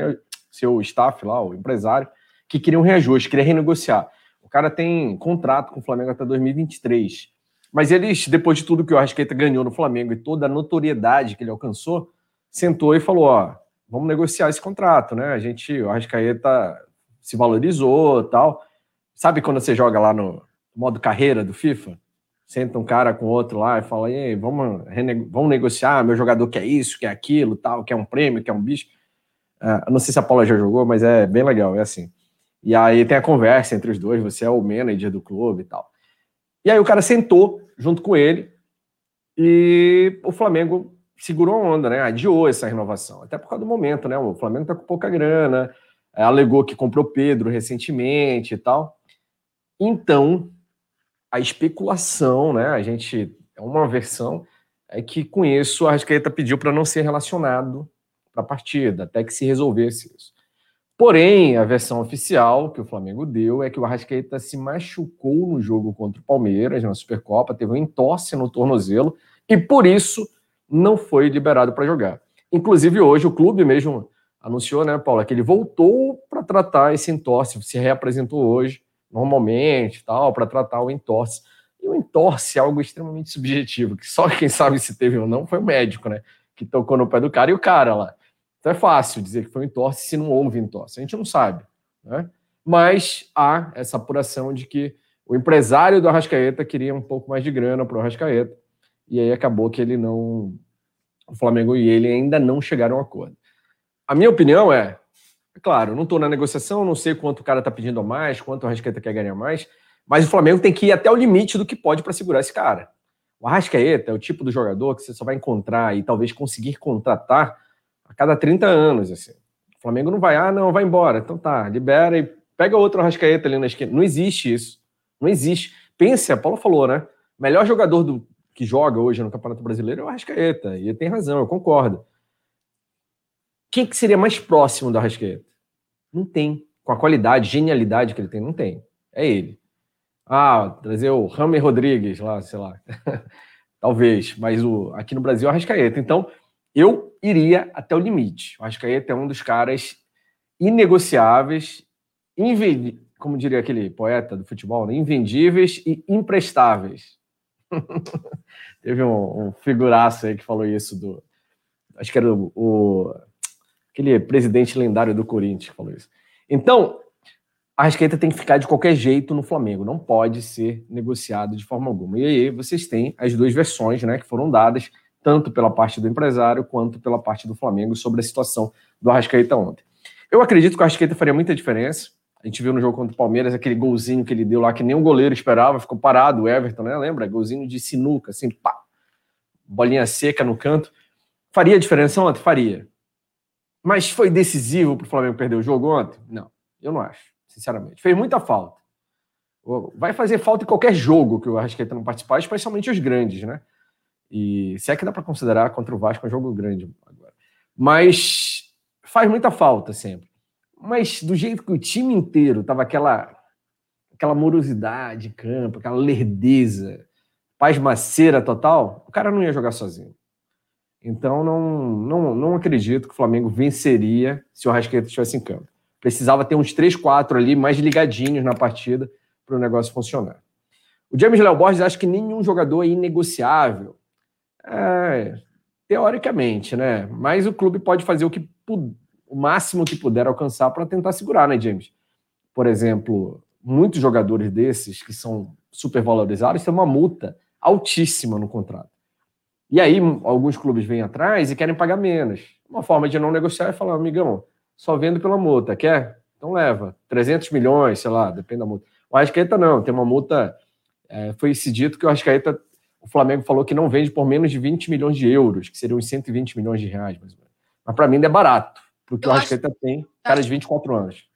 seu staff lá, o empresário, que queria um reajuste, queria renegociar. O cara tem contrato com o Flamengo até 2023. Mas eles, depois de tudo que o Arrascaeta ganhou no Flamengo e toda a notoriedade que ele alcançou, sentou e falou: ó, vamos negociar esse contrato, né? A gente, o Arrascaeta se valorizou tal. Sabe quando você joga lá no modo carreira do FIFA? Senta um cara com outro lá e fala: Ei, vamos, vamos negociar, meu jogador quer isso, quer aquilo, tal, quer um prêmio, quer um bicho. Uh, não sei se a Paula já jogou, mas é bem legal, é assim. E aí tem a conversa entre os dois, você é o manager do clube e tal. E aí o cara sentou junto com ele e o Flamengo segurou a onda, né? Adiou essa renovação, até por causa do momento, né? O Flamengo tá com pouca grana, é, alegou que comprou Pedro recentemente e tal. Então, a especulação, né? A gente é uma versão é que com isso a Arrascaeta pediu para não ser relacionado para a partida, até que se resolvesse isso. Porém, a versão oficial que o Flamengo deu é que o Arrascaeta se machucou no jogo contra o Palmeiras, na Supercopa, teve um entorse no tornozelo e por isso não foi liberado para jogar. Inclusive, hoje o clube mesmo anunciou, né, Paula, que ele voltou para tratar esse entorse, se reapresentou hoje, normalmente, tal, para tratar o entorse. E o entorse é algo extremamente subjetivo, que só quem sabe se teve ou não foi o médico, né, que tocou no pé do cara e o cara lá. Então é fácil dizer que foi um entorse se não houve entorse. A gente não sabe. Né? Mas há essa apuração de que o empresário do Arrascaeta queria um pouco mais de grana para o Arrascaeta. E aí acabou que ele não. O Flamengo e ele ainda não chegaram a acordo. A minha opinião é claro, não estou na negociação, não sei quanto o cara está pedindo a mais, quanto o Arrascaeta quer ganhar mais, mas o Flamengo tem que ir até o limite do que pode para segurar esse cara. O Arrascaeta é o tipo do jogador que você só vai encontrar e talvez conseguir contratar a cada 30 anos, assim. O Flamengo não vai, ah, não, vai embora. Então tá, libera e pega outro Arrascaeta ali na esquina. Não existe isso. Não existe. Pense, a Paula falou, né? melhor jogador do, que joga hoje no Campeonato Brasileiro é o Arrascaeta. E ele tem razão, eu concordo. Quem que seria mais próximo do Arrascaeta? Não tem. Com a qualidade, genialidade que ele tem, não tem. É ele. Ah, trazer o Ramer Rodrigues lá, sei lá. [LAUGHS] Talvez, mas o, aqui no Brasil é o Arrascaeta. Então, eu iria até o limite. O Arrascaeta é um dos caras inegociáveis, como diria aquele poeta do futebol, né? invendíveis e imprestáveis. [LAUGHS] Teve um, um, figuraço aí que falou isso do. Acho que era o, o, aquele presidente lendário do Corinthians que falou isso. Então, a Arrascaeta tem que ficar de qualquer jeito no Flamengo, não pode ser negociado de forma alguma. E aí vocês têm as duas versões né, que foram dadas tanto pela parte do empresário quanto pela parte do Flamengo sobre a situação do Arrascaeta ontem. Eu acredito que o Arrascaeta faria muita diferença. A gente viu no jogo contra o Palmeiras aquele golzinho que ele deu lá que nem o goleiro esperava, ficou parado o Everton, né? Lembra? Golzinho de sinuca, assim, pá, bolinha seca no canto. Faria diferença ontem? Faria. Mas foi decisivo para o Flamengo perder o jogo ontem? Não, eu não acho, sinceramente. Fez muita falta. Vai fazer falta em qualquer jogo que o Arrascaeta não participar, especialmente os grandes, né? E se é que dá para considerar contra o Vasco um jogo grande agora. Mas faz muita falta sempre. Mas do jeito que o time inteiro tava aquela aquela morosidade de campo, aquela lerdeza, pasmaceira total, o cara não ia jogar sozinho. Então não, não, não acredito que o Flamengo venceria se o Arrascaeta estivesse em campo. Precisava ter uns 3, 4 ali mais ligadinhos na partida para o negócio funcionar. O James Léo Borges acha que nenhum jogador é inegociável. É, teoricamente, né? Mas o clube pode fazer o que o máximo que puder alcançar para tentar segurar, né, James? Por exemplo, muitos jogadores desses que são supervalorizados têm uma multa altíssima no contrato. E aí alguns clubes vêm atrás e querem pagar menos. Uma forma de não negociar é falar, amigão, só vendo pela multa, quer? Então leva. 300 milhões, sei lá, depende da multa. O Arrascaeta não, tem uma multa. É, foi se dito que o Arrascaeta o Flamengo falou que não vende por menos de 20 milhões de euros, que seriam uns 120 milhões de reais, mais ou menos. Mas para mim ainda é barato, porque eu o Arrascaeta acho... tem cara de 24 anos.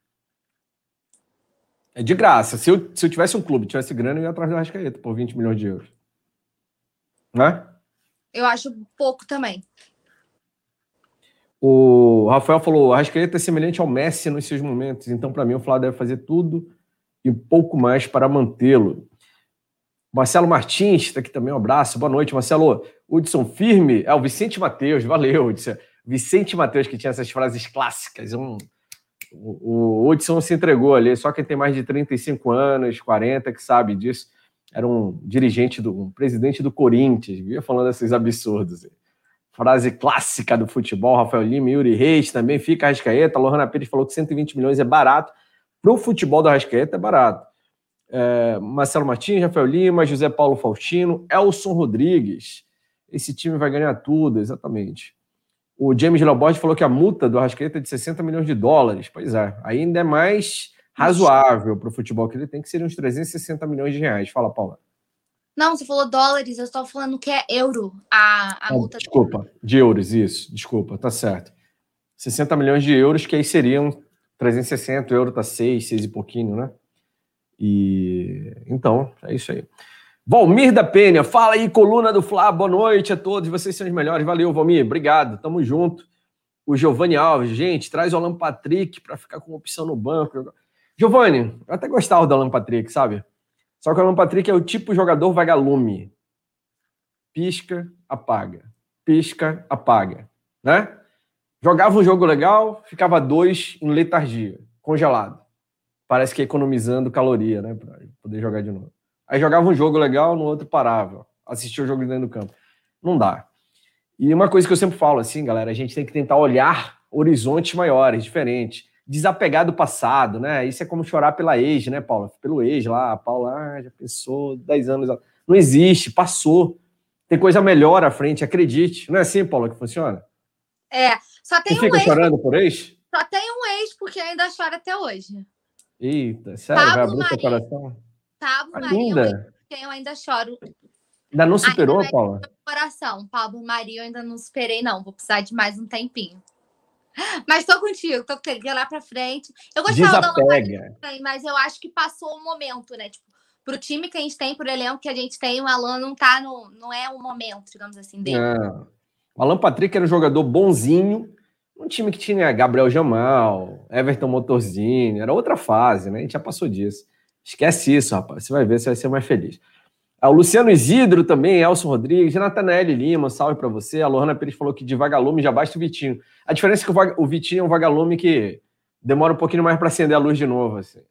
É de graça. Se eu, se eu tivesse um clube, tivesse grana, eu ia atrás do Arrascaeta por 20 milhões de euros. Né? Eu acho pouco também. O Rafael falou: a Arrascaeta é semelhante ao Messi nos seus momentos, então, para mim, o Flávio deve fazer tudo e pouco mais para mantê-lo. Marcelo Martins está aqui também, um abraço. Boa noite, Marcelo. Hudson Firme, é o Vicente Matheus, valeu, Hudson. Vicente Matheus, que tinha essas frases clássicas. Um, o, o Hudson se entregou ali, só quem tem mais de 35 anos, 40, que sabe disso. Era um dirigente, do, um presidente do Corinthians, via falando esses absurdos. Frase clássica do futebol, Rafael Lima, Yuri Reis também, fica Arrascaeta. Lohana Pires falou que 120 milhões é barato. Para o futebol do Arrascaeta é barato. É, Marcelo Martins, Rafael Lima, José Paulo Faustino, Elson Rodrigues. Esse time vai ganhar tudo, exatamente. O James Laborde falou que a multa do Arrascaeta é de 60 milhões de dólares. Pois é, ainda é mais razoável para o futebol que ele tem que ser uns 360 milhões de reais. Fala, Paula. Não, você falou dólares, eu estou falando que é euro a, a ah, multa. Desculpa, de euros, isso. Desculpa, tá certo. 60 milhões de euros, que aí seriam 360, o euro tá 6, 6 e pouquinho, né? E então, é isso aí. Valmir da Penha, fala aí, coluna do Flá, boa noite a todos, vocês são os melhores. Valeu, Valmir, obrigado, tamo junto. O Giovanni Alves, gente, traz o Alan Patrick para ficar com opção no banco. Giovanni, eu até gostava do Alan Patrick, sabe? Só que o Alan Patrick é o tipo jogador vagalume. Pisca, apaga. Pisca, apaga. Né? Jogava um jogo legal, ficava dois em letargia, congelado. Parece que economizando caloria, né? Para poder jogar de novo. Aí jogava um jogo legal, no outro parava. Assistia o jogo dentro do campo. Não dá. E uma coisa que eu sempre falo assim, galera, a gente tem que tentar olhar horizontes maiores, diferentes, desapegar do passado, né? Isso é como chorar pela ex, né, Paula? Pelo ex lá, a Paula ah, já pensou 10 anos. Não existe, passou. Tem coisa melhor à frente, acredite. Não é assim, Paula, que funciona? É, só tem Você um fica ex. chorando por ex? Só tem um ex, porque ainda chora até hoje. Eita, sério, Pablo vai abrir Maria. coração? Pablo Maria, quem eu ainda choro. Ainda não superou, ainda Paula? Coração, Pablo Maria, eu ainda não superei, não. Vou precisar de mais um tempinho. Mas tô contigo, tô contigo, lá pra frente. Eu gostava da Alan mas eu acho que passou o momento, né? Tipo, pro time que a gente tem, pro elenco que a gente tem, o Alan não tá no. Não é o momento, digamos assim, dele. Não. O Alan Patrick era um jogador bonzinho, um time que tinha Gabriel Jamal, Everton Motorzinho, era outra fase, né? A gente já passou disso. Esquece isso, rapaz. Você vai ver, você vai ser mais feliz. Ah, o Luciano Isidro também, Elson Rodrigues, Natanael Lima, salve para você. A Lohana Pires falou que de vagalume já basta o Vitinho. A diferença é que o Vitinho é um vagalume que demora um pouquinho mais para acender a luz de novo. Assim.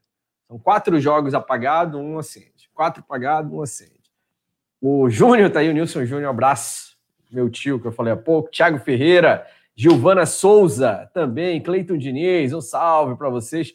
São quatro jogos apagados, um acende. Quatro apagados, um acende. O Júnior tá aí, o Nilson Júnior, um abraço. Meu tio, que eu falei há pouco. Thiago Ferreira, Gilvana Souza também, Cleiton Diniz, um salve para vocês.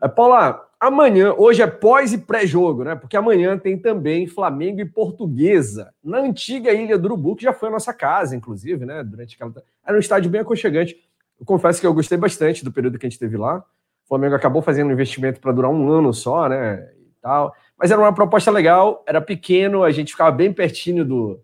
É, Paula, amanhã, hoje é pós e pré-jogo, né? Porque amanhã tem também Flamengo e Portuguesa, na antiga Ilha do Urubu, que já foi a nossa casa, inclusive, né? Durante aquela. Era um estádio bem aconchegante. Eu confesso que eu gostei bastante do período que a gente teve lá. O Flamengo acabou fazendo um investimento para durar um ano só, né? E tal. Mas era uma proposta legal, era pequeno, a gente ficava bem pertinho do,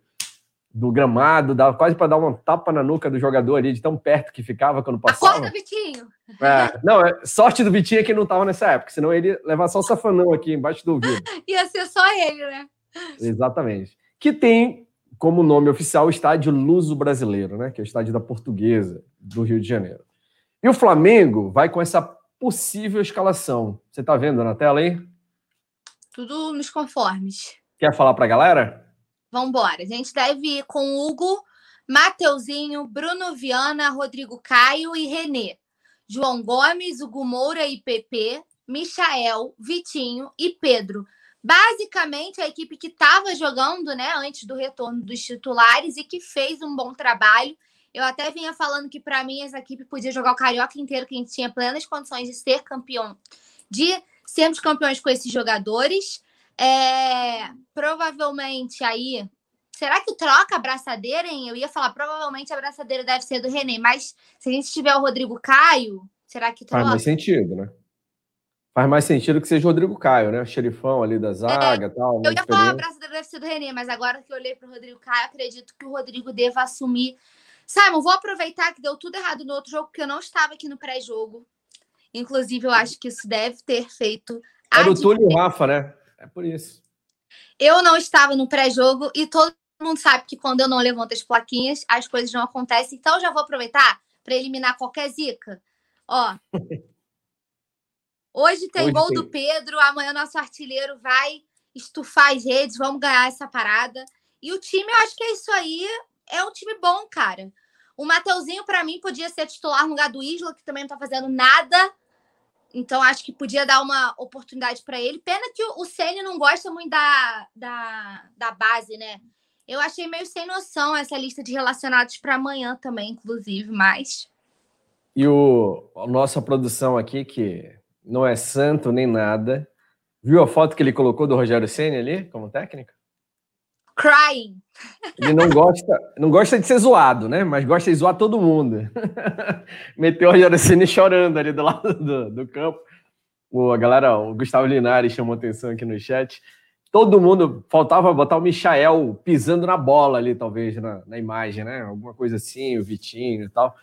do gramado, dava quase para dar uma tapa na nuca do jogador ali, de tão perto que ficava quando passava. Acorda, Vitinho! É, não, é, sorte do Vitinho é que não estava nessa época, senão ele ia levar só o safanão aqui embaixo do ouvido. [LAUGHS] Ia ser só ele, né? Exatamente. Que tem como nome oficial o estádio Luso Brasileiro, né? Que é o estádio da Portuguesa, do Rio de Janeiro. E o Flamengo vai com essa possível escalação. Você está vendo na tela aí? Tudo nos conformes. Quer falar para a galera? Vamos embora. A gente deve ir com Hugo, Mateuzinho, Bruno Viana, Rodrigo Caio e Renê. João Gomes, Hugo Moura e PP, Michael, Vitinho e Pedro. Basicamente, a equipe que estava jogando né, antes do retorno dos titulares e que fez um bom trabalho. Eu até vinha falando que, para mim, essa equipe podia jogar o Carioca inteiro, que a gente tinha plenas condições de ser campeão, de sermos campeões com esses jogadores. É, provavelmente aí. Será que troca a braçadeira, hein? Eu ia falar, provavelmente a braçadeira deve ser do René, mas se a gente tiver o Rodrigo Caio, será que troca? Faz mais sentido, né? Faz mais sentido que seja o Rodrigo Caio, né? O xerifão ali da zaga é, tal. Eu ia falar, a braçadeira deve ser do René, mas agora que eu olhei para o Rodrigo Caio, acredito que o Rodrigo deva assumir. Simon, vou aproveitar que deu tudo errado no outro jogo, porque eu não estava aqui no pré-jogo. Inclusive, eu acho que isso deve ter feito. Era o Túlio e o Rafa, né? É por isso. Eu não estava no pré-jogo e todo mundo sabe que quando eu não levanto as plaquinhas, as coisas não acontecem. Então, já vou aproveitar para eliminar qualquer zica? Ó. [LAUGHS] Hoje tem hoje gol tem. do Pedro, amanhã nosso artilheiro vai estufar as redes, vamos ganhar essa parada. E o time, eu acho que é isso aí, é um time bom, cara. O Mateuzinho, para mim, podia ser titular no lugar do Isla, que também não tá fazendo nada. Então, acho que podia dar uma oportunidade para ele. Pena que o Ceni não gosta muito da, da, da base, né? Eu achei meio sem noção essa lista de relacionados para amanhã também, inclusive, mas. E o, a nossa produção aqui, que não é santo nem nada, viu a foto que ele colocou do Rogério Ceni ali como técnico? Crying. Ele não gosta, não gosta de ser zoado, né? Mas gosta de zoar todo mundo. [LAUGHS] Meteu o Rogério Ceni chorando ali do lado do, do campo. O, a galera, o Gustavo Linares chamou atenção aqui no chat todo mundo faltava botar o Michael pisando na bola ali, talvez, na, na imagem, né? Alguma coisa assim, o Vitinho e tal.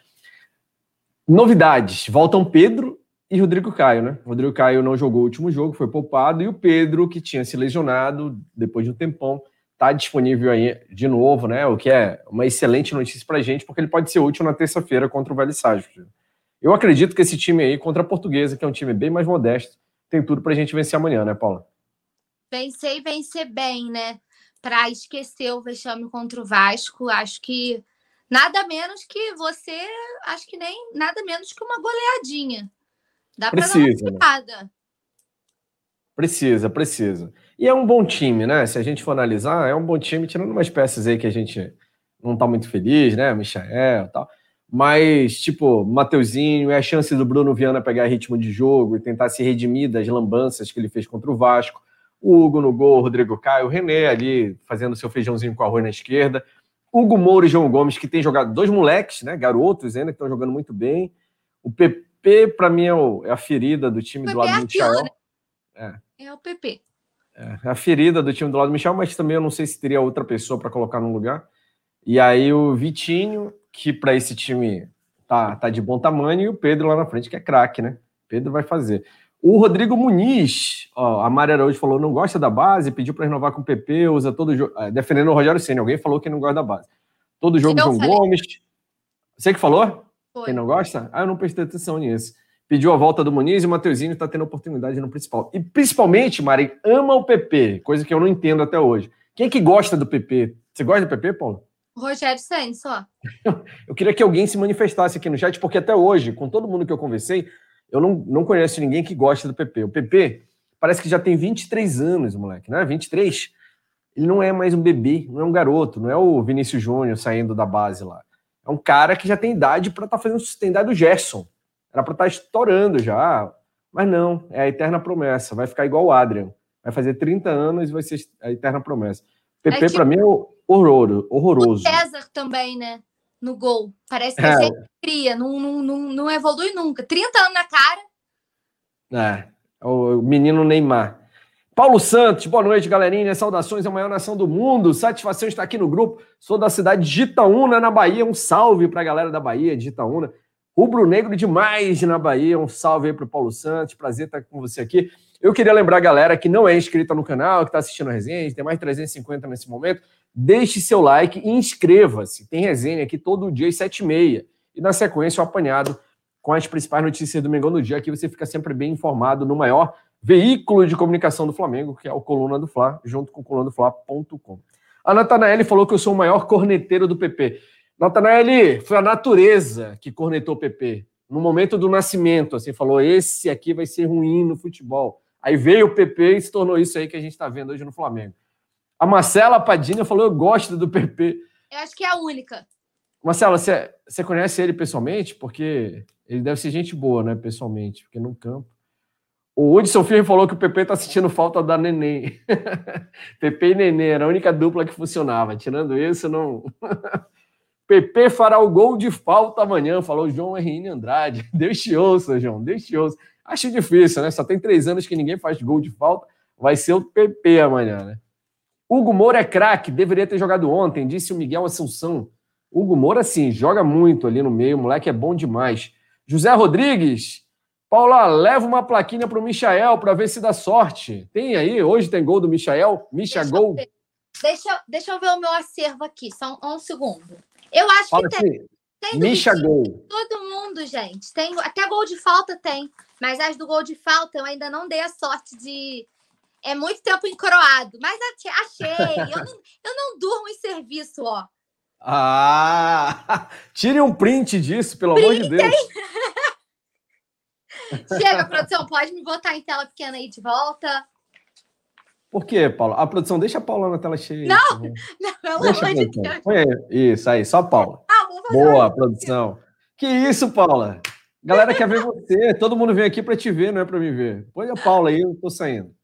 Novidades: voltam Pedro e Rodrigo Caio, né? Rodrigo Caio não jogou o último jogo, foi poupado, e o Pedro, que tinha se lesionado depois de um tempão, está disponível aí de novo, né? O que é uma excelente notícia para a gente, porque ele pode ser útil na terça-feira contra o Vale Sarsfield. Eu acredito que esse time aí, contra a Portuguesa, que é um time bem mais modesto, tem tudo para a gente vencer amanhã, né, Paula? Vencer e vencer bem, né? Para esquecer o vexame contra o Vasco. Acho que nada menos que você, acho que nem nada menos que uma goleadinha. Dá para dar uma né? Precisa, precisa. E é um bom time, né? Se a gente for analisar, é um bom time, tirando umas peças aí que a gente não tá muito feliz, né? Michael e tal. Mas, tipo, Mateuzinho, é a chance do Bruno Viana pegar ritmo de jogo e tentar se redimir das lambanças que ele fez contra o Vasco o Hugo no gol, o Rodrigo Caio, o René ali fazendo seu feijãozinho com arroz na esquerda, Hugo Moura e João Gomes, que tem jogado dois moleques, né, garotos ainda, que estão jogando muito bem. O PP, para mim, é, o, é, a ferida do time do lado é do Michel. Né? É. é o PP. É, é a ferida do time do lado do Michel, mas também eu não sei se teria outra pessoa para colocar no lugar. E aí o Vitinho, que para esse time tá, tá de bom tamanho, e o Pedro lá na frente, que é craque, né? Pedro vai fazer. O Rodrigo Muniz, ó, a Mari Araújo falou, não gosta da base, pediu para renovar com o PP, usa todo jogo. É, defendendo o Rogério Senna. Alguém falou que não gosta da base. Todo jogo João falei. Gomes. Você que falou? Foi. Quem não gosta? Ah, eu não prestei atenção nisso. Pediu a volta do Muniz e o Mateuzinho está tendo oportunidade no principal. E principalmente, Mari, ama o PP, coisa que eu não entendo até hoje. Quem é que gosta do PP? Você gosta do PP, Paulo? Rogério Senna, só. [LAUGHS] eu queria que alguém se manifestasse aqui no chat, porque até hoje, com todo mundo que eu conversei, eu não, não conheço ninguém que gosta do PP. O PP parece que já tem 23 anos, moleque, né? 23. Ele não é mais um bebê, não é um garoto, não é o Vinícius Júnior saindo da base lá. É um cara que já tem idade para estar tá fazendo tem idade do Gerson. Era para estar tá estourando já. Mas não, é a eterna promessa. Vai ficar igual o Adrian. Vai fazer 30 anos e vai ser a eterna promessa. PP, é para mim, é horroroso. horroroso. O César também, né? No gol. Parece que é. sempre cria, não, não, não, não evolui nunca. 30 anos na cara. É, o menino Neymar. Paulo Santos, boa noite, galerinha. Saudações à maior nação do mundo. Satisfação estar aqui no grupo. Sou da cidade de Itaúna, na Bahia. Um salve para a galera da Bahia, de Itaúna. Rubro Negro demais na Bahia. Um salve aí para o Paulo Santos. Prazer estar com você aqui. Eu queria lembrar a galera que não é inscrita no canal, que está assistindo a resenha, tem mais de 350 nesse momento. Deixe seu like e inscreva-se. Tem resenha aqui todo dia às 7h30. E na sequência, o apanhado com as principais notícias do Mengão no dia. Aqui você fica sempre bem informado no maior veículo de comunicação do Flamengo, que é o Coluna do Fla, junto com colunadofla.com. A Natanael falou que eu sou o maior corneteiro do PP. Natanael, foi a natureza que cornetou o PP. No momento do nascimento, assim, falou: esse aqui vai ser ruim no futebol. Aí veio o PP e se tornou isso aí que a gente está vendo hoje no Flamengo. A Marcela Padinha falou: Eu gosto do PP. Eu acho que é a única. Marcela, você, você conhece ele pessoalmente? Porque ele deve ser gente boa, né? Pessoalmente, porque no campo. O Hudson Firme falou que o PP tá sentindo falta da Neném. [LAUGHS] PP e Neném era a única dupla que funcionava. Tirando isso, não. [LAUGHS] PP fará o gol de falta amanhã, falou João Henrique Andrade. [LAUGHS] Deus te ouça, João, Deus te ouça. Acho difícil, né? Só tem três anos que ninguém faz gol de falta. Vai ser o PP amanhã, né? Hugo Moura é craque, deveria ter jogado ontem, disse o Miguel Assunção. Hugo Moura, sim, joga muito ali no meio, o moleque é bom demais. José Rodrigues, Paula, leva uma plaquinha para o Michael para ver se dá sorte. Tem aí, hoje tem gol do Michael? Micha deixa gol. Eu deixa, deixa eu ver o meu acervo aqui, só um, um segundo. Eu acho Fala que tem. Tem Misha Gol. Todo mundo, gente. Tem até gol de falta tem, mas as do gol de falta eu ainda não dei a sorte de é muito tempo encroado, mas achei. Eu [LAUGHS] não, eu não durmo em serviço, ó. Ah! [LAUGHS] Tire um print disso, pelo amor de Deus. [LAUGHS] Chega, produção, pode me botar em tela pequena aí de volta. Por quê, Paula? A produção, deixa a Paula na tela cheia. Não, não pelo deixa amor de Deus. Isso aí, só a Paula. Ah, Boa, produção. Que isso, Paula? Galera quer ver você. Todo mundo vem aqui para te ver, não é para me ver. Põe a Paula aí, eu tô saindo.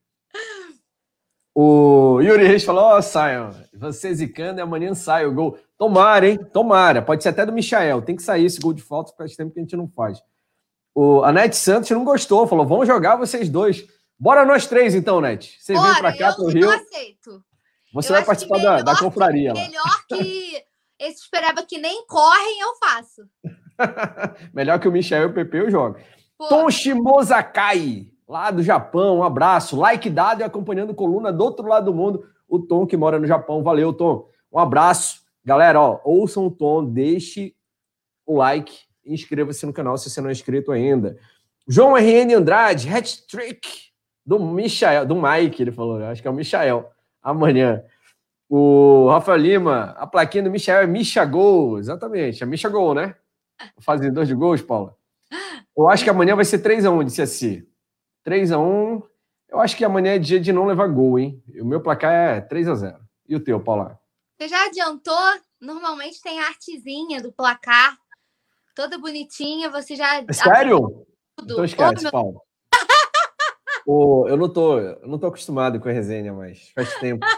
O Yuri Reis falou: Ó, oh, Sion, você zicando e amanhã sai o gol. Tomara, hein? Tomara. Pode ser até do Michael. Tem que sair esse gol de falta, faz tempo que a gente não faz. O, a Net Santos não gostou, falou: vamos jogar vocês dois. Bora nós três, então, Net. Você Bora, vem pra cá, pro Rio. Eu aceito. Você eu vai participar da, da confraria que, lá. Melhor que esses esperava que nem correm, eu faço. [LAUGHS] melhor que o Michel e o Pepe, eu jogo. Pô. Toshi Mozakai, lá do Japão, um abraço. Like dado e acompanhando coluna do outro lado do mundo. O Tom, que mora no Japão. Valeu, Tom. Um abraço. Galera, ó, ouçam o Tom, deixe o like inscreva-se no canal se você não é inscrito ainda. João RN Andrade, hat-trick do Michael, do Mike, ele falou, acho que é o Michael, amanhã. O Rafael Lima, a plaquinha do Michael é Micha Gol, exatamente, é Micha Gol, né? Fazedor de gols, Paula. Eu acho que amanhã vai ser 3x1, disse assim. 3x1, eu acho que amanhã é dia de não levar gol, hein? O meu placar é 3x0. E o teu, Paula? Você já adiantou? Normalmente tem artezinha do placar toda bonitinha, você já. É sério? Tudo. Então esquece, meu... Paulo. o, eu, não tô, eu não tô acostumado com a resenha, mas faz tempo. [LAUGHS]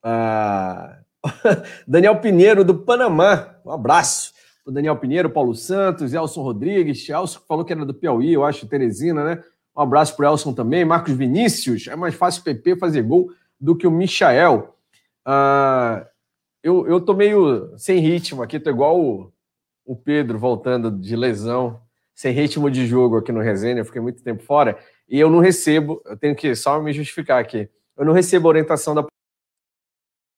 Ah, [LAUGHS] Daniel Pinheiro, do Panamá. Um abraço. O Daniel Pinheiro, Paulo Santos, Elson Rodrigues. Elson falou que era do Piauí, eu acho, Teresina, né? Um abraço para o Elson também. Marcos Vinícius. É mais fácil o PP fazer gol do que o Michael. Ah, eu, eu tô meio sem ritmo aqui, tô igual o, o Pedro voltando de lesão, sem ritmo de jogo aqui no Resenha, eu fiquei muito tempo fora, e eu não recebo, eu tenho que só me justificar aqui, eu não recebo orientação da.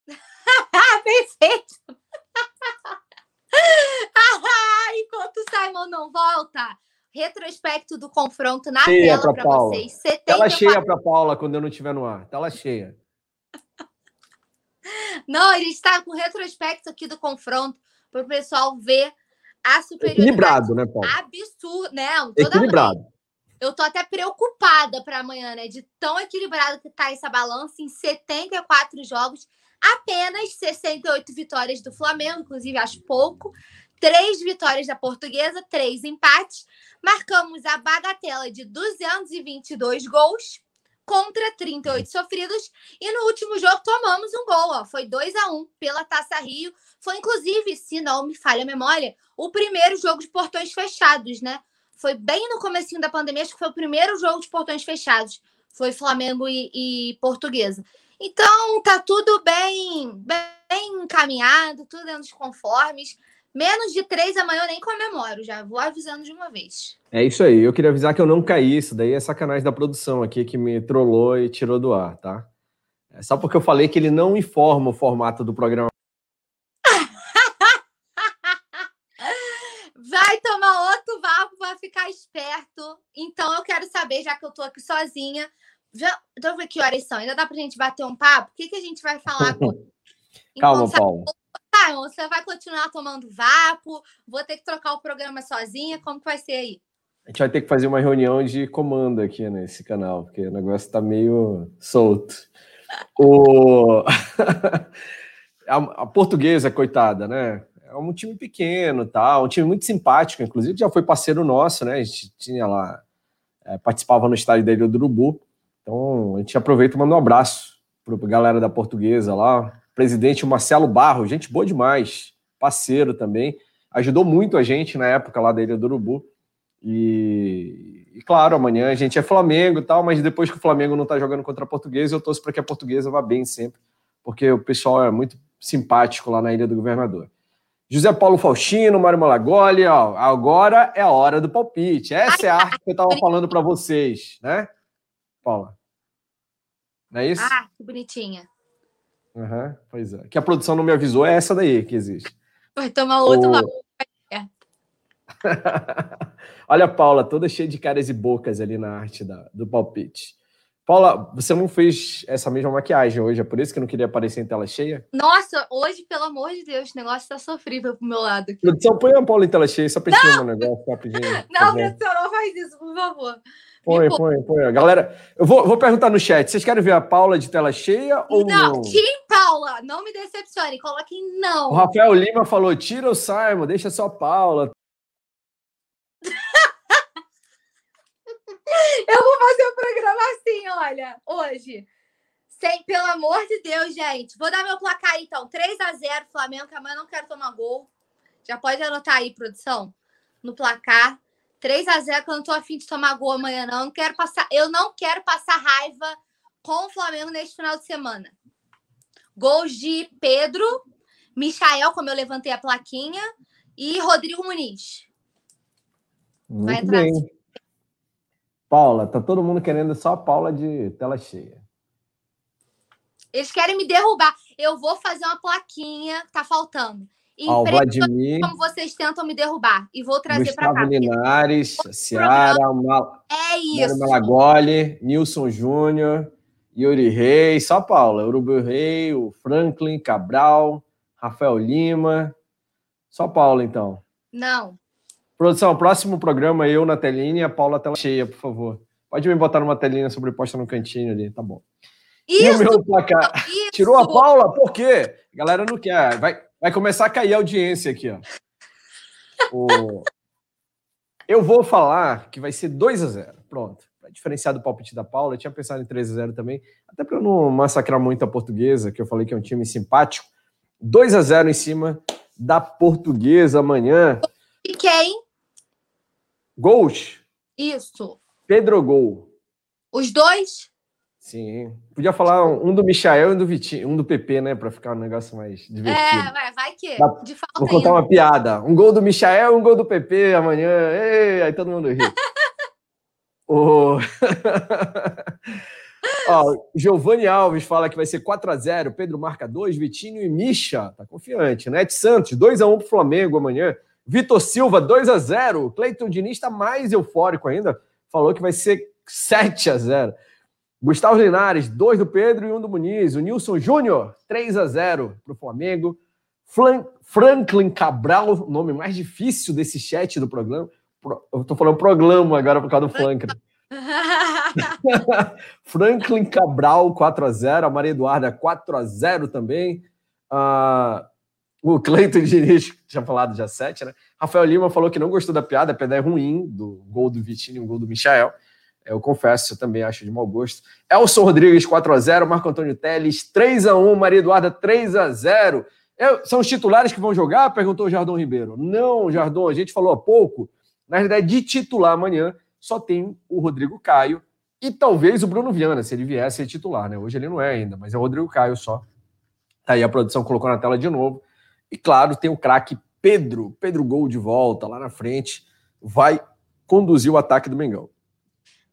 [LAUGHS] Perfeito! Enquanto o Simon não volta, retrospecto do confronto na cheia tela para vocês. 74... Tela cheia para Paula quando eu não estiver no ar. Tela cheia. [LAUGHS] Não, a gente está com retrospecto aqui do confronto para o pessoal ver a superioridade equilibrado, né, Paulo? Absurdo, né? Equilibrado. Eu tô até preocupada para amanhã, né? De tão equilibrado que tá essa balança em 74 jogos, apenas 68 vitórias do Flamengo, inclusive acho pouco, três vitórias da Portuguesa, três empates. Marcamos a bagatela de 222 gols contra 38 sofridos e no último jogo tomamos um gol, ó, foi 2 a 1 pela Taça Rio. Foi inclusive, se não me falha a memória, o primeiro jogo de portões fechados, né? Foi bem no comecinho da pandemia, acho que foi o primeiro jogo de portões fechados. Foi Flamengo e, e Portuguesa. Então, tá tudo bem, bem encaminhado, tudo dentro dos conformes. Menos de três amanhã eu nem comemoro, já vou avisando de uma vez. É isso aí, eu queria avisar que eu não caí, isso daí é sacanagem da produção aqui que me trollou e tirou do ar, tá? É só porque eu falei que ele não informa o formato do programa [LAUGHS] ficar esperto. Então eu quero saber, já que eu tô aqui sozinha. Já, deixa eu ver que horas são. Ainda dá pra gente bater um papo? O que, que a gente vai falar? [LAUGHS] Calma, então, Paulo. Você vai continuar tomando vapo? Vou ter que trocar o programa sozinha? Como que vai ser aí? A gente vai ter que fazer uma reunião de comando aqui nesse canal, porque o negócio tá meio solto. o... [LAUGHS] a, a portuguesa, coitada, né? é um time pequeno, tá? um time muito simpático, inclusive já foi parceiro nosso, né? A gente tinha lá, é, participava no estádio da Ilha do Urubu. Então a gente aproveita e manda um abraço para a galera da portuguesa lá. Presidente Marcelo Barro, gente boa demais, parceiro também. Ajudou muito a gente na época lá da Ilha do Urubu. E, e claro, amanhã a gente é Flamengo e tal, mas depois que o Flamengo não está jogando contra a portuguesa, eu torço para que a portuguesa vá bem sempre, porque o pessoal é muito simpático lá na Ilha do Governador. José Paulo Faustino, Mário Malagoli, ó, agora é a hora do palpite. Essa é a arte que eu estava falando para vocês, né, Paula? Não é isso? Ah, que bonitinha. Uhum, pois é. Que a produção não me avisou, é essa daí que existe. Vai tomar outro o... [LAUGHS] Olha a Paula, toda cheia de caras e bocas ali na arte da, do palpite. Paula, você não fez essa mesma maquiagem hoje, é por isso que não queria aparecer em tela cheia? Nossa, hoje, pelo amor de Deus, o negócio tá sofrível pro meu lado. Produção, põe a Paula em tela cheia, só pra um negócio rapidinho. [LAUGHS] Não, produção, não faz isso, por favor. Põe, põe, põe. Galera, eu vou, vou perguntar no chat. Vocês querem ver a Paula de tela cheia ou não? Não, Tim Paula, não me decepcione, coloquem não. O Rafael Lima falou: tira o Simon, deixa só a Paula. [LAUGHS] Eu vou fazer o um programa assim, olha, hoje. Sem, pelo amor de Deus, gente. Vou dar meu placar aí, então. 3 a 0 Flamengo, que amanhã não quero tomar gol. Já pode anotar aí, produção, no placar. 3 a 0 que eu não tô afim de tomar gol amanhã, não. Eu não quero passar, eu não quero passar raiva com o Flamengo neste final de semana. Gols de Pedro, Michael, como eu levantei a plaquinha, e Rodrigo Muniz. Muito Vai entrar. Bem. Paula, tá todo mundo querendo só a Paula de tela cheia. Eles querem me derrubar. Eu vou fazer uma plaquinha, tá faltando. Ó, Vladimir, como vocês tentam me derrubar. E vou trazer para cá. Linares, Ciara, Mal... é isso. Malagoli, Nilson Júnior, Yuri Reis, só Paula. Urubu Rei, o Franklin, Cabral, Rafael Lima. Só Paula, então. Não. Produção, próximo programa, eu na telinha e a Paula tela cheia, por favor. Pode me botar numa telinha sobreposta no cantinho ali, tá bom. Isso, e o meu placar. Isso. Tirou a Paula? Por quê? A galera não quer. Vai, vai começar a cair a audiência aqui, ó. O... [LAUGHS] Eu vou falar que vai ser 2 a 0 Pronto. Para diferenciar do palpite da Paula, eu tinha pensado em 3 a 0 também, até para não massacrar muito a portuguesa, que eu falei que é um time simpático. 2 a 0 em cima da portuguesa amanhã. E quem? Gols? Isso. Pedro Gol. Os dois? Sim. Podia falar um do Michael e um do Vitinho, um do PP, né? Pra ficar um negócio mais divertido. É, vai, vai que. De Vou contar ainda. uma piada. Um gol do Michael, um gol do PP amanhã. Ei, aí todo mundo ri. [LAUGHS] o... [LAUGHS] Ó, Giovanni Alves fala que vai ser 4 x 0 Pedro marca 2, Vitinho e Misha. Tá confiante. Net Santos, 2 x 1 pro Flamengo amanhã. Vitor Silva, 2 a 0 Cleiton Diniz está mais eufórico ainda. Falou que vai ser 7 a 0 Gustavo Linares, 2 do Pedro e 1 um do Muniz. O Nilson Júnior, 3 a 0 para o Flamengo. Flan Franklin Cabral, o nome mais difícil desse chat do programa. Eu estou falando programa agora por causa do Franklin. [LAUGHS] Franklin Cabral, 4 a 0 A Maria Eduarda, 4 a 0 também. Uh, o Cleiton Diniz tinha falado já sete, né? Rafael Lima falou que não gostou da piada, a piada é ruim, do gol do Vitinho e um gol do Michael. Eu confesso, eu também acho de mau gosto. Elson Rodrigues, 4x0. Marco Antônio Teles, 3x1. Maria Eduarda, 3x0. são os titulares que vão jogar? Perguntou o Jardão Ribeiro. Não, Jardão, a gente falou há pouco. Na realidade, de titular amanhã, só tem o Rodrigo Caio e talvez o Bruno Viana, se ele viesse ser titular, né? Hoje ele não é ainda, mas é o Rodrigo Caio só. Tá aí a produção colocou na tela de novo. E claro, tem o craque Pedro, Pedro Gol de volta lá na frente, vai conduzir o ataque do Mengão.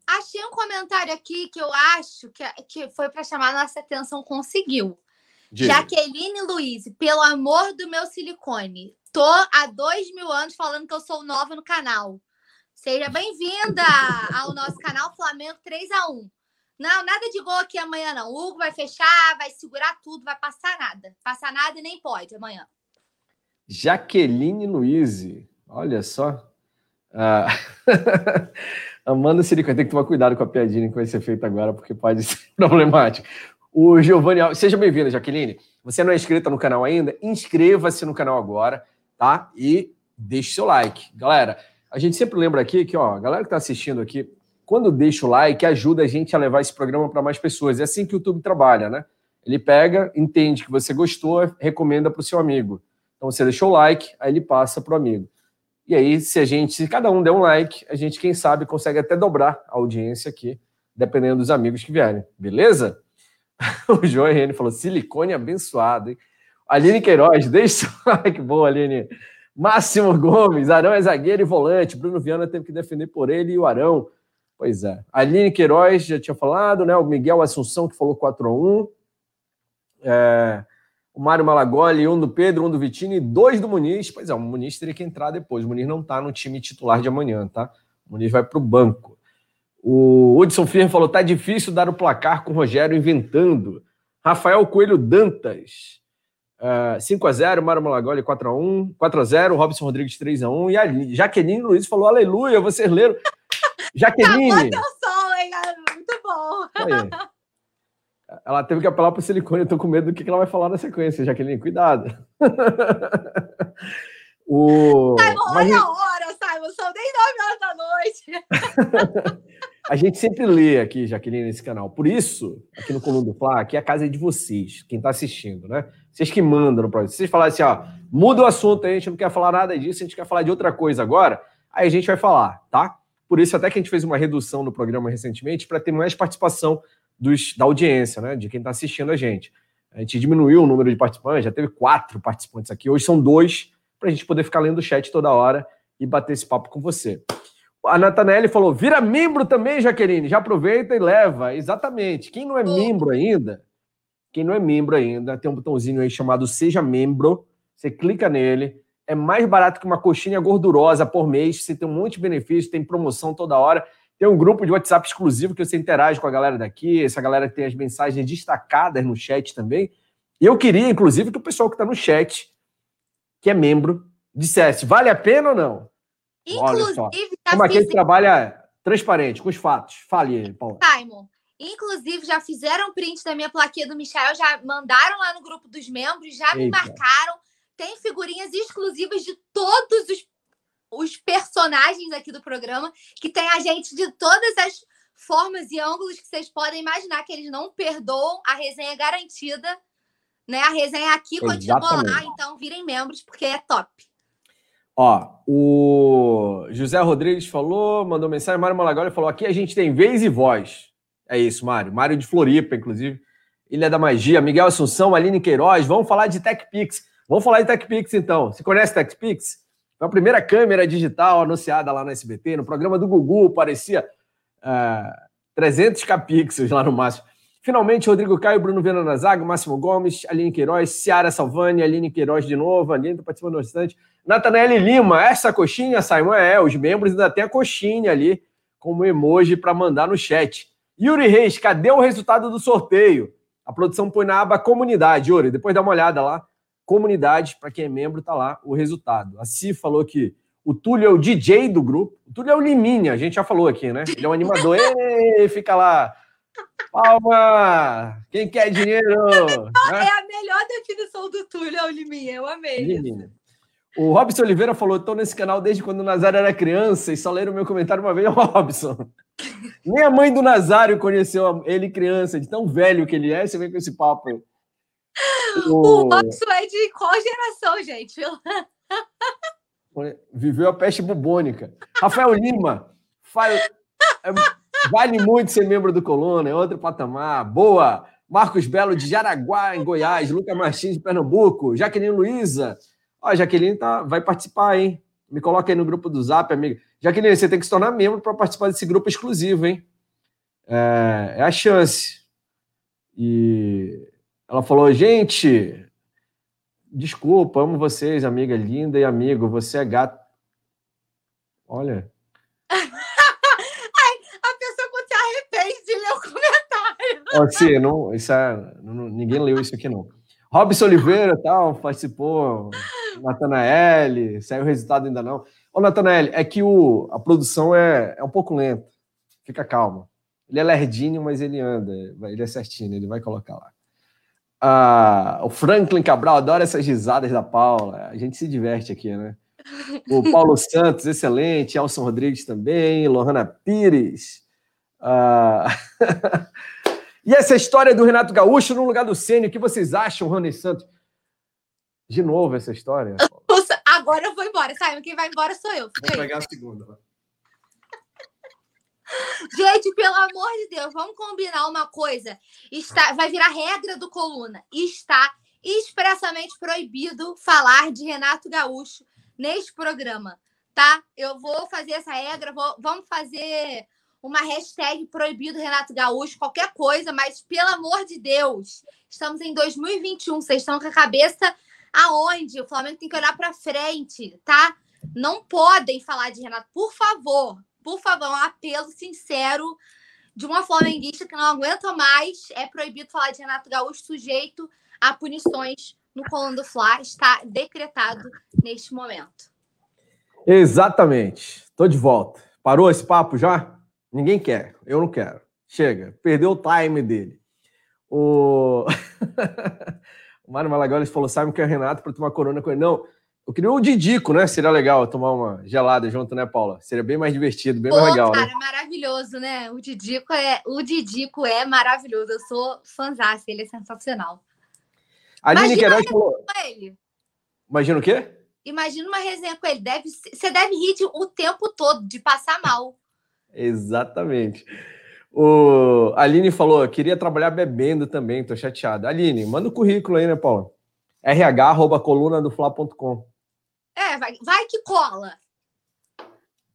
Achei um comentário aqui que eu acho que, que foi para chamar nossa atenção, conseguiu. Diga. Jaqueline Luiz, pelo amor do meu silicone, tô há dois mil anos falando que eu sou nova no canal. Seja bem-vinda [LAUGHS] ao nosso canal Flamengo 3 a 1 Não, nada de gol aqui amanhã, não. O Hugo vai fechar, vai segurar tudo, vai passar nada. Passar nada e nem pode amanhã. Jaqueline Luiz, olha só. Ah, [LAUGHS] Amanda Silicone, tem que tomar cuidado com a piadinha que vai ser feita agora, porque pode [LAUGHS] ser problemático. O Giovanni Alves, seja bem-vinda, Jaqueline. Você não é inscrita no canal ainda? Inscreva-se no canal agora, tá? E deixe seu like. Galera, a gente sempre lembra aqui que, ó, a galera que está assistindo aqui, quando deixa o like, ajuda a gente a levar esse programa para mais pessoas. É assim que o YouTube trabalha, né? Ele pega, entende que você gostou, recomenda para o seu amigo. Então você deixou o like, aí ele passa para o amigo. E aí, se a gente, se cada um der um like, a gente, quem sabe, consegue até dobrar a audiência aqui, dependendo dos amigos que vierem. Beleza? [LAUGHS] o João Henrique falou: silicone abençoado, hein? Aline Queiroz, [LAUGHS] deixa o like, boa, Aline. Máximo Gomes, Arão é zagueiro e volante. Bruno Viana teve que defender por ele e o Arão. Pois é. Aline Queiroz já tinha falado, né? O Miguel Assunção que falou 4 x 1 é... o Mário Malagoli, um do Pedro, um do Vitinho e dois do Muniz. Pois é, o Muniz teria que entrar depois. O Muniz não está no time titular de amanhã, tá? O Muniz vai para o banco. O Hudson Firme falou: tá difícil dar o placar com o Rogério inventando. Rafael Coelho Dantas. Uh, 5x0, Mário Malagoli 4x1, 4x0, Robson Rodrigues 3x1 e a Jaqueline Luiz falou: Aleluia, vocês leram. [LAUGHS] Jaqueline. Tá bom, hein, Muito bom. Ela teve que apelar para o silicone. Eu tô com medo do que ela vai falar na sequência, Jaqueline. Cuidado. [LAUGHS] o... Simon, Mas... olha a hora, Simon. São nem 9 horas da noite. [LAUGHS] a gente sempre lê aqui, Jaqueline, nesse canal. Por isso, aqui no Coluna do Fla, aqui a casa é de vocês, quem está assistindo, né? Vocês que mandam no projeto. Se vocês falarem assim, ó, muda o assunto aí, a gente não quer falar nada disso, a gente quer falar de outra coisa agora, aí a gente vai falar, tá? Por isso, até que a gente fez uma redução no programa recentemente para ter mais participação dos, da audiência, né? De quem está assistindo a gente. A gente diminuiu o número de participantes, já teve quatro participantes aqui, hoje são dois, para a gente poder ficar lendo o chat toda hora e bater esse papo com você. A Natanelli falou: vira membro também, Jaqueline. Já aproveita e leva. Exatamente. Quem não é membro ainda, quem não é membro ainda, tem um botãozinho aí chamado Seja Membro. Você clica nele. É mais barato que uma coxinha gordurosa por mês. Você tem um monte de benefícios, tem promoção toda hora. Tem um grupo de WhatsApp exclusivo que você interage com a galera daqui. Essa galera tem as mensagens destacadas no chat também. E eu queria, inclusive, que o pessoal que está no chat, que é membro, dissesse: vale a pena ou não? Inclusive, como aquele fiz... trabalha transparente, com os fatos. Fale, Paulo. Simon, inclusive já fizeram print da minha plaquinha do Michel, já mandaram lá no grupo dos membros, já Eita. me marcaram. Tem figurinhas exclusivas de todos os os personagens aqui do programa, que tem a gente de todas as formas e ângulos que vocês podem imaginar, que eles não perdoam, a resenha é garantida, né? A resenha aqui continua lá, então virem membros, porque é top. Ó, o José Rodrigues falou, mandou mensagem, Mário Malagoli falou, aqui a gente tem vez e voz. É isso, Mário. Mário de Floripa, inclusive. Ilha da Magia, Miguel Assunção, Aline Queiroz. Vamos falar de TechPix. Vamos falar de TechPix, então. Você conhece TechPix? Foi a primeira câmera digital anunciada lá no SBT, no programa do Gugu, parecia uh, é, 300 capixels lá no máximo. Finalmente, Rodrigo Caio, Bruno Viana na zaga, Máximo Gomes, Aline Queiroz, Ciara Salvani, Aline Queiroz de novo, Aline está participando bastante. Natanael Lima, essa coxinha, Simon, é, os membros ainda tem a coxinha ali como emoji para mandar no chat. Yuri Reis, cadê o resultado do sorteio? A produção põe na aba comunidade, Yuri, depois dá uma olhada lá comunidade, para quem é membro, tá lá o resultado. A Si falou que o Túlio é o DJ do grupo. O Túlio é o Liminha, a gente já falou aqui, né? Ele é um animador, [LAUGHS] e fica lá. Palma! Quem quer dinheiro? [LAUGHS] Né? É a melhor definição do Túlio, é o Liminha, eu amei. Liminha. O Robson Oliveira falou: estou nesse canal desde quando o Nazário era criança e só leram meu comentário uma vez. [LAUGHS] Robson, nem a mãe do Nazário conheceu ele criança, de tão velho que ele é. Você vem com esse papo. O Robson é de qual geração, gente? [LAUGHS] Viveu a peste bubônica. Rafael Lima, faz, é, vale muito ser membro do Coluna, é outro patamar. Boa! Marcos Belo de Jaraguá, em Goiás. Lucas Martins de Pernambuco. Jaqueline Luiza. Ó, Jaqueline tá, vai participar, hein? Me coloca aí no grupo do Zap, amiga. Jaqueline, você tem que se tornar membro para participar desse grupo exclusivo, hein? É, é a chance. E ela falou: gente, desculpa, amo vocês, amiga linda e amigo, você é gato. Olha. [LAUGHS] Ai, a pessoa quando se arrepende de ler o comentário. Oh, sim, não, isso é, não, ninguém leu isso aqui, não. Robson Oliveira tal, participou. Natanael, saiu o resultado ainda não. Ô, Natanael, é que o, a produção é, é um pouco lenta. Fica calma. Ele é lerdinho, mas ele anda. Ele é certinho, ele vai colocar lá. Ah, o Franklin Cabral adora essas risadas da Paula. A gente se diverte aqui, né? O [LAUGHS] Paulo Santos, excelente. Elson Rodrigues também. Lohana Pires. Ah... [LAUGHS] e essa história do Renato Gaúcho no lugar do Ceni, o que vocês acham, Rony Santos? De novo essa história? [LAUGHS] Agora eu vou embora, Simon. Quem vai embora sou eu. Vou pegar a segunda. Gente, pelo amor de Deus, vamos combinar uma coisa. Está, vai virar regra do coluna. Está expressamente proibido falar de Renato Gaúcho neste programa, tá? Eu vou fazer essa regra, vou, vamos fazer uma hashtag proibido Renato Gaúcho, qualquer coisa, mas pelo amor de Deus, estamos em 2021, vocês estão com a cabeça aonde? O Flamengo tem que olhar para frente, tá? Não podem falar de Renato, por favor, por favor, um apelo sincero de uma flamenguista que não aguenta mais. É proibido falar de Renato Gaúcho sujeito a punições no Colando do Fla. Está decretado neste momento. Exatamente. Estou de volta. Parou esse papo já? Ninguém quer. Eu não quero. Chega. Perdeu o time dele. O, [LAUGHS] o Mário Malagoli falou: sabe que é Renato para tomar corona com ele. Não. Eu queria o Didico, né? Seria legal tomar uma gelada junto, né, Paula? Seria bem mais divertido, bem Pô, mais legal. Cara, né? maravilhoso, né? O Didico é, o Didico é maravilhoso. Eu sou fãzão, ele é sensacional. A Aline Queiroz falou. Ele. Imagina o quê? Imagina uma resenha com ele. Deve, você deve rir de, o tempo todo, de passar mal. Exatamente. O a Aline falou: queria trabalhar bebendo também, tô chateada. Aline, manda o currículo aí, né, Paula? rh, coluna do Fla.com. É, vai, vai que cola.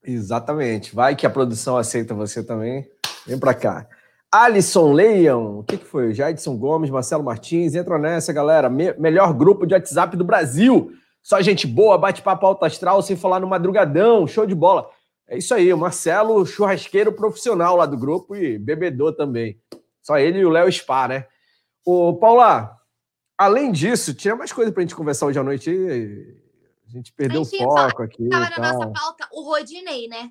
Exatamente. Vai que a produção aceita você também. Vem para cá. Alisson Leão, o que, que foi? Jadson Gomes, Marcelo Martins, entra nessa, galera. Me melhor grupo de WhatsApp do Brasil. Só gente boa, bate-papo alto astral, sem falar no madrugadão, show de bola. É isso aí, o Marcelo, churrasqueiro profissional lá do grupo e bebedor também. Só ele e o Léo Spa, né? Ô, Paula, além disso, tinha mais coisa pra gente conversar hoje à noite. A gente perdeu o foco aqui. Tava na nossa pauta o Rodinei, né?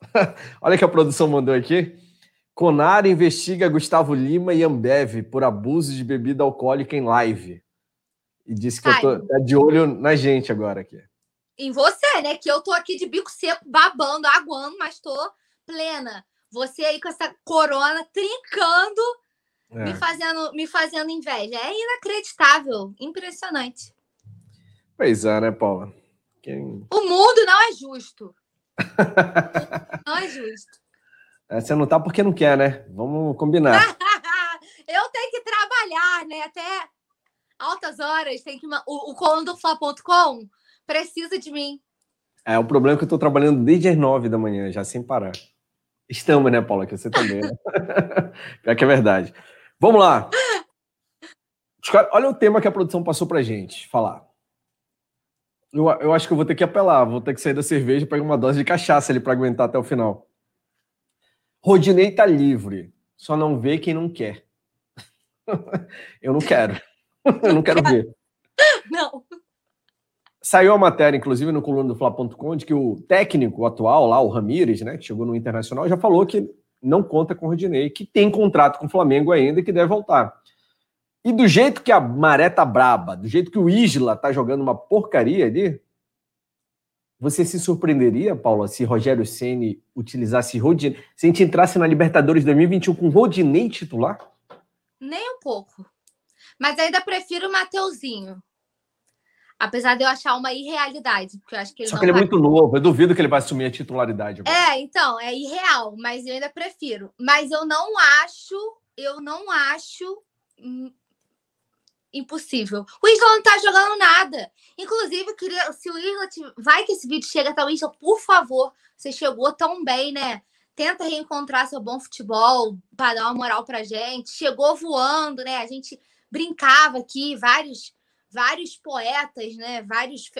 [LAUGHS] Olha que a produção mandou aqui. Conar investiga Gustavo Lima e Ambev por abuso de bebida alcoólica em live. E disse que Ai. eu tô tá de olho na gente agora aqui. Em você, né? Que eu tô aqui de bico seco, babando, aguando, mas tô plena. Você aí com essa corona trincando, é. me, fazendo, me fazendo inveja. É inacreditável, impressionante. Pois é, né, Paula? Quem... O mundo não é justo. [LAUGHS] não é justo. É, você não tá porque não quer, né? Vamos combinar. [LAUGHS] eu tenho que trabalhar, né? Até altas horas. Tem que... O, o colundofla.com precisa de mim. É, o problema é que eu tô trabalhando desde as nove da manhã, já sem parar. Estamos, né, Paula? Que você também, né? [LAUGHS] Pior que é verdade. Vamos lá. Olha o tema que a produção passou pra gente falar. Eu, eu acho que eu vou ter que apelar, vou ter que sair da cerveja e pegar uma dose de cachaça ali para aguentar até o final. Rodinei tá livre, só não vê quem não quer. [LAUGHS] eu não quero. [LAUGHS] eu não quero ver. Não. Saiu a matéria, inclusive, no coluna do Fla.com, de que o técnico atual lá, o Ramires, né, que chegou no Internacional, já falou que não conta com o Rodinei, que tem contrato com o Flamengo ainda e que deve voltar. E do jeito que a maré tá braba, do jeito que o Isla tá jogando uma porcaria ali, você se surpreenderia, Paula, se Rogério Ceni utilizasse Rodinei, se a gente entrasse na Libertadores 2021 com Rodinei titular? Nem um pouco. Mas ainda prefiro o Mateuzinho. Apesar de eu achar uma irrealidade, porque eu acho que ele Só que ele é muito novo, eu duvido que ele vai assumir a titularidade. Agora. É, então, é irreal, mas eu ainda prefiro. Mas eu não acho, eu não acho hum, impossível. O Isla não tá jogando nada. Inclusive, queria, se o Isla vai que esse vídeo chega até o Isla, por favor, você chegou tão bem, né? Tenta reencontrar seu bom futebol para dar uma moral pra gente. Chegou voando, né? A gente brincava aqui, vários vários poetas, né? Vários,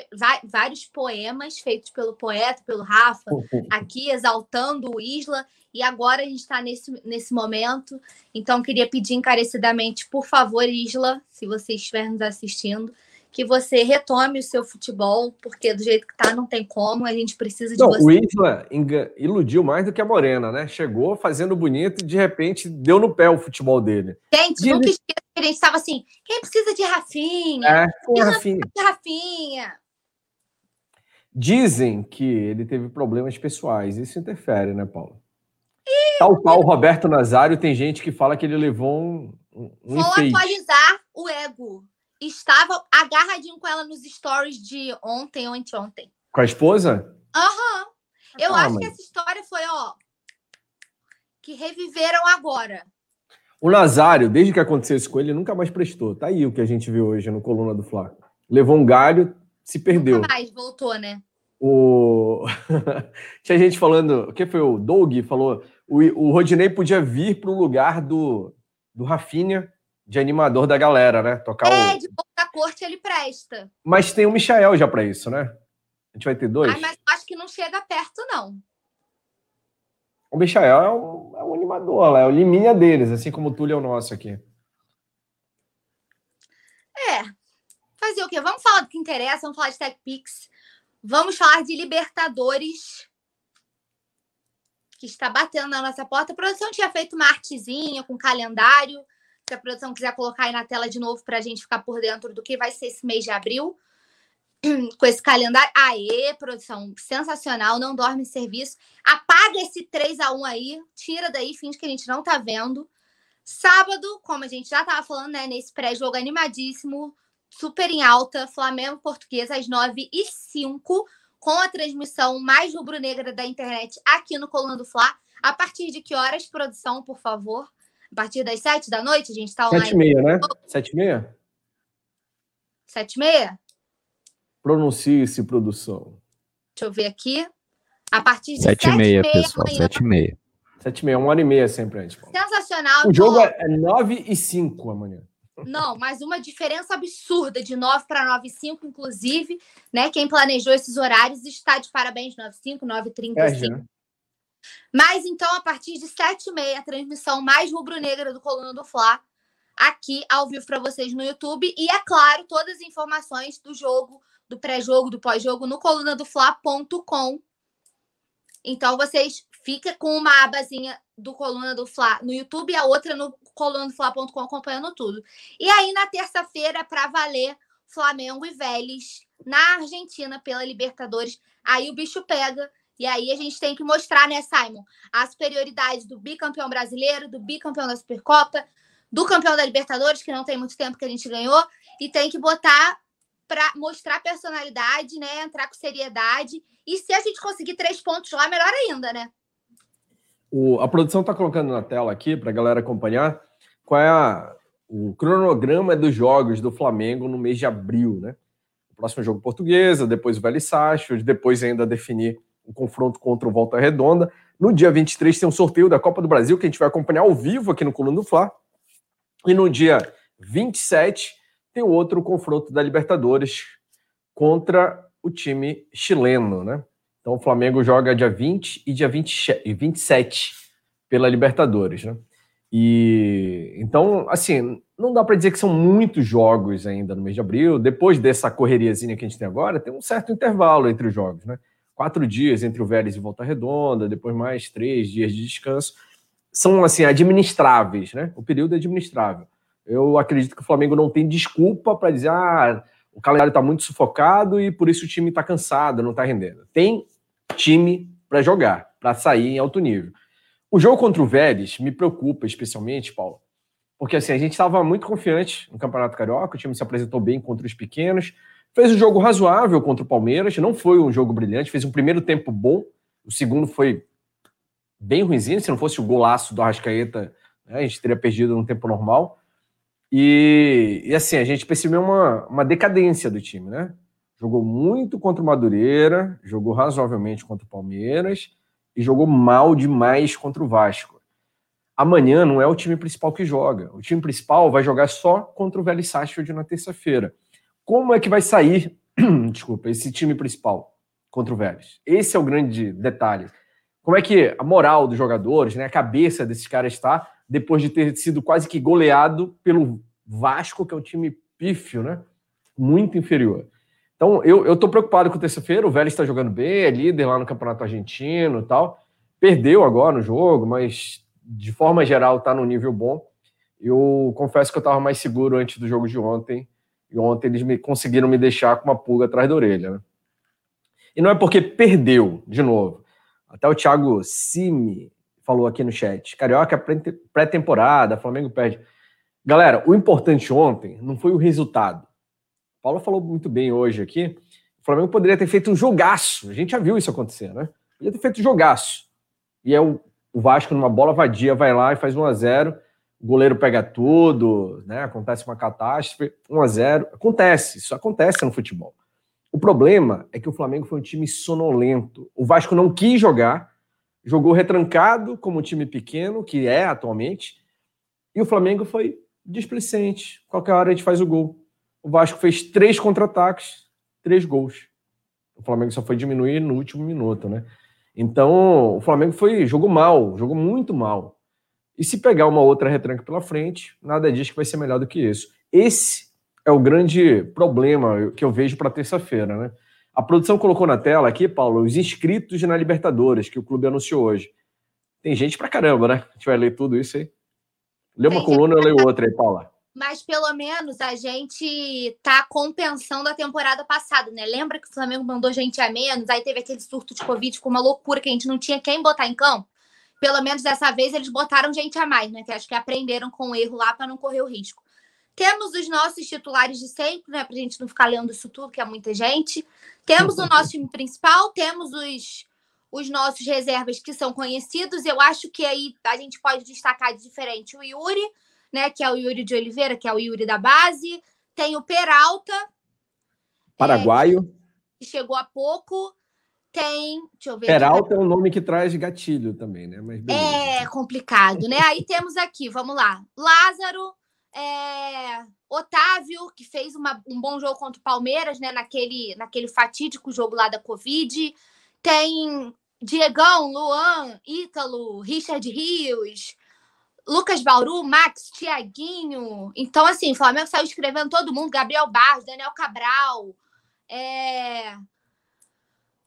vários poemas feitos pelo poeta, pelo Rafa, [LAUGHS] aqui exaltando o Isla. E agora a gente está nesse, nesse momento. Então, queria pedir encarecidamente, por favor, Isla, se você estiver nos assistindo, que você retome o seu futebol, porque do jeito que tá, não tem como, a gente precisa de não, você. O Isla iludiu mais do que a Morena, né? Chegou fazendo bonito e de repente deu no pé o futebol dele. Gente, Diz... nunca esqueça que a gente estava assim: quem precisa de Rafinha? É, foi Rafinha. De Rafinha. Dizem que ele teve problemas pessoais, isso interfere, né, Paulo? Tal qual o Roberto Nazário, tem gente que fala que ele levou um. um Vou atualizar o ego. Estava agarradinho com ela nos stories de ontem ou anteontem. Com a esposa? Aham. Uhum. Eu ah, acho mas... que essa história foi, ó, que reviveram agora. O Nazário, desde que aconteceu isso com ele, nunca mais prestou. Tá aí o que a gente viu hoje no Coluna do Fla. Levou um galho, se perdeu. Nunca mais voltou, né? O... [LAUGHS] Tinha gente falando, o que foi o Doug falou, o, o Rodinei podia vir para o lugar do, do Rafinha de animador da galera, né? Tocar é, o... de da corte ele presta. Mas tem o Michael já para isso, né? A gente vai ter dois. Ah, mas acho que não chega perto, não. O Michael é um, é um animador, lá, é o liminha deles, assim como o Túlio é o nosso aqui. É. Fazer o quê? Vamos falar do que interessa, vamos falar de TechPix. Vamos falar de Libertadores, que está batendo na nossa porta. A produção tinha feito uma artezinha com calendário. Se a produção quiser colocar aí na tela de novo para a gente ficar por dentro do que vai ser esse mês de abril, [CLEARS THROAT] com esse calendário. Aê, produção, sensacional, não dorme em serviço. Apaga esse 3 a 1 aí, tira daí, finge que a gente não tá vendo. Sábado, como a gente já estava falando, né, nesse pré-jogo animadíssimo, super em alta, Flamengo Português às 9 e 05 com a transmissão mais rubro-negra da internet aqui no Coluna do Fla. A partir de que horas, produção, por favor? A partir das 7 da noite, a gente está online. 7 e meia, né? 7 e meia? 7 e meia? Pronuncie-se, produção. Deixa eu ver aqui. A partir de 7 e meia, pessoal. 7 e meia. 7 e meia, uma hora e meia sempre antes. Sensacional. O jogo é 9 e 5 amanhã. Não, mas uma diferença absurda de 9 para 9 e 5, inclusive, né? Quem planejou esses horários está de parabéns, 9 e 5, 9 e 35. É, mas então, a partir de 7 e meia, a transmissão mais rubro-negra do Coluna do Fla, aqui ao vivo para vocês no YouTube. E, é claro, todas as informações do jogo, do pré-jogo, do pós-jogo, no colunadofla.com. Então, vocês fiquem com uma abazinha do Coluna do Fla no YouTube e a outra no colunadofla.com acompanhando tudo. E aí, na terça-feira, para valer, Flamengo e Vélez na Argentina pela Libertadores. Aí o bicho pega. E aí a gente tem que mostrar, né, Simon, a superioridade do bicampeão brasileiro, do bicampeão da Supercopa, do campeão da Libertadores, que não tem muito tempo que a gente ganhou, e tem que botar para mostrar personalidade, né, entrar com seriedade. E se a gente conseguir três pontos lá, melhor ainda, né? O, a produção está colocando na tela aqui para a galera acompanhar qual é a, o cronograma dos jogos do Flamengo no mês de abril, né? O próximo jogo portuguesa, depois o Velho Sacho, depois ainda definir o confronto contra o Volta Redonda. No dia 23 tem um sorteio da Copa do Brasil que a gente vai acompanhar ao vivo aqui no Coluna do Fla. E no dia 27 tem outro confronto da Libertadores contra o time chileno, né? Então o Flamengo joga dia 20 e dia 20, 27 pela Libertadores, né? E então, assim, não dá para dizer que são muitos jogos ainda no mês de abril. Depois dessa correriazinha que a gente tem agora, tem um certo intervalo entre os jogos, né? Quatro dias entre o Vélez e Volta Redonda, depois mais três dias de descanso. São, assim, administráveis, né? O período é administrável. Eu acredito que o Flamengo não tem desculpa para dizer, ah, o calendário está muito sufocado e por isso o time está cansado, não está rendendo. Tem time para jogar, para sair em alto nível. O jogo contra o Vélez me preocupa especialmente, Paulo, porque assim, a gente estava muito confiante no Campeonato Carioca, o time se apresentou bem contra os pequenos, fez um jogo razoável contra o Palmeiras, não foi um jogo brilhante, fez um primeiro tempo bom, o segundo foi bem ruimzinho, se não fosse o golaço do Arrascaeta, né, a gente teria perdido no tempo normal. E, e, assim, a gente percebeu uma, uma decadência do time, né? Jogou muito contra o Madureira, jogou razoavelmente contra o Palmeiras e jogou mal demais contra o Vasco. Amanhã não é o time principal que joga. O time principal vai jogar só contra o Vélez Sarsfield na terça-feira. Como é que vai sair, [CLEARS THROAT] desculpa, esse time principal contra o Vélez? Esse é o grande detalhe. Como é que a moral dos jogadores, né, a cabeça desses caras está depois de ter sido quase que goleado pelo Vasco, que é um time pífio, né? Muito inferior. Então, eu, eu tô preocupado com terça-feira. O Vélez está jogando bem, é líder lá no Campeonato Argentino e tal. Perdeu agora no jogo, mas de forma geral está no nível bom. Eu confesso que eu estava mais seguro antes do jogo de ontem. E ontem eles me conseguiram me deixar com uma pulga atrás da orelha. Né? E não é porque perdeu, de novo. Até o Thiago Simi falou aqui no chat. Carioca é pré-temporada, Flamengo perde. Galera, o importante ontem não foi o resultado. Paula falou muito bem hoje aqui. O Flamengo poderia ter feito um jogaço. A gente já viu isso acontecer, né? Poderia ter feito um jogaço. E é o, o Vasco, numa bola vadia, vai lá e faz 1 a 0 O goleiro pega tudo, né? Acontece uma catástrofe. 1 a 0 Acontece, isso acontece no futebol. O problema é que o Flamengo foi um time sonolento. O Vasco não quis jogar, jogou retrancado como um time pequeno, que é atualmente, e o Flamengo foi displicente. Qualquer hora a gente faz o gol. O Vasco fez três contra-ataques, três gols. O Flamengo só foi diminuir no último minuto, né? Então, o Flamengo foi jogou mal, jogou muito mal. E se pegar uma outra retranca pela frente, nada diz que vai ser melhor do que isso. Esse é o grande problema que eu vejo para terça-feira, né? A produção colocou na tela aqui, Paulo, os inscritos na Libertadores que o clube anunciou hoje. Tem gente pra caramba, né? A gente vai ler tudo isso aí. Lê uma Tem coluna, eu leio outra aí, Paula. Mas pelo menos a gente tá compensando a temporada passada, né? Lembra que o Flamengo mandou gente a menos, aí teve aquele surto de Covid com uma loucura que a gente não tinha quem botar em campo? Pelo menos dessa vez eles botaram gente a mais, né? Que acho que aprenderam com o erro lá para não correr o risco. Temos os nossos titulares de sempre, né? Para a gente não ficar lendo isso tudo, que é muita gente. Temos o nosso time principal, temos os, os nossos reservas que são conhecidos. Eu acho que aí a gente pode destacar de diferente o Yuri, né? Que é o Yuri de Oliveira, que é o Yuri da base. Tem o Peralta. Paraguaio. É, que chegou há pouco. Tem. Deixa eu ver. Peralta é um nome que traz gatilho também, né? Mas é complicado, né? Aí temos aqui, vamos lá. Lázaro, é, Otávio, que fez uma, um bom jogo contra o Palmeiras, né? Naquele, naquele fatídico jogo lá da Covid. Tem Diegão, Luan, Ítalo, Richard Rios, Lucas Bauru, Max, Tiaguinho. Então, assim, o Flamengo saiu escrevendo todo mundo, Gabriel Barros, Daniel Cabral. É...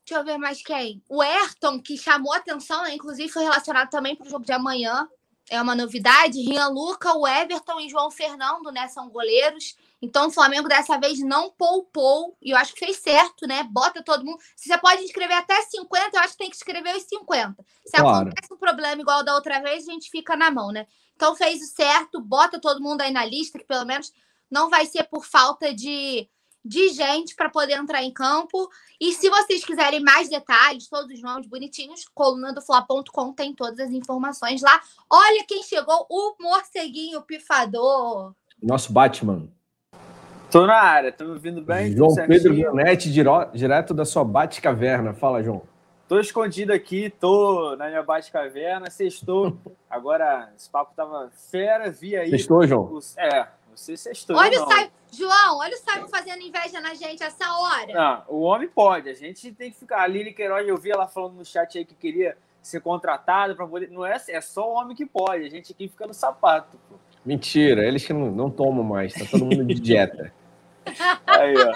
Deixa eu ver mais quem. O Ayrton, que chamou atenção, né? inclusive foi relacionado também para o jogo de amanhã é uma novidade. Rian Luca, o Everton e João Fernando, né? São goleiros. Então, o Flamengo dessa vez não poupou, e eu acho que fez certo, né? Bota todo mundo. Se você pode escrever até 50, eu acho que tem que escrever os 50. Se claro. acontece um problema igual da outra vez, a gente fica na mão, né? Então, fez o certo, bota todo mundo aí na lista, que pelo menos não vai ser por falta de de gente para poder entrar em campo. E se vocês quiserem mais detalhes, todos os nomes bonitinhos, coluna do Fla.com tem todas as informações lá. Olha quem chegou, o morceguinho pifador. Nosso Batman. Tô na área, tô me ouvindo bem? João Pedro Bonetti, direto da sua Bate-Caverna. Fala, João. Tô escondido aqui, tô na minha Bate-Caverna, sextou. Agora, esse papo tava fera, vi aí. Sextou, João? É, você sextou. Olha não. o Simon, João, olha o Simon fazendo inveja na gente essa hora. Não, o homem pode. A gente tem que ficar. A Lili Queiroz, eu vi ela falando no chat aí que queria ser contratada para poder. Não é, é só o homem que pode. A gente aqui fica no sapato. Pô. Mentira, eles que não, não tomam mais. Tá todo mundo de dieta. [LAUGHS] aí, ó.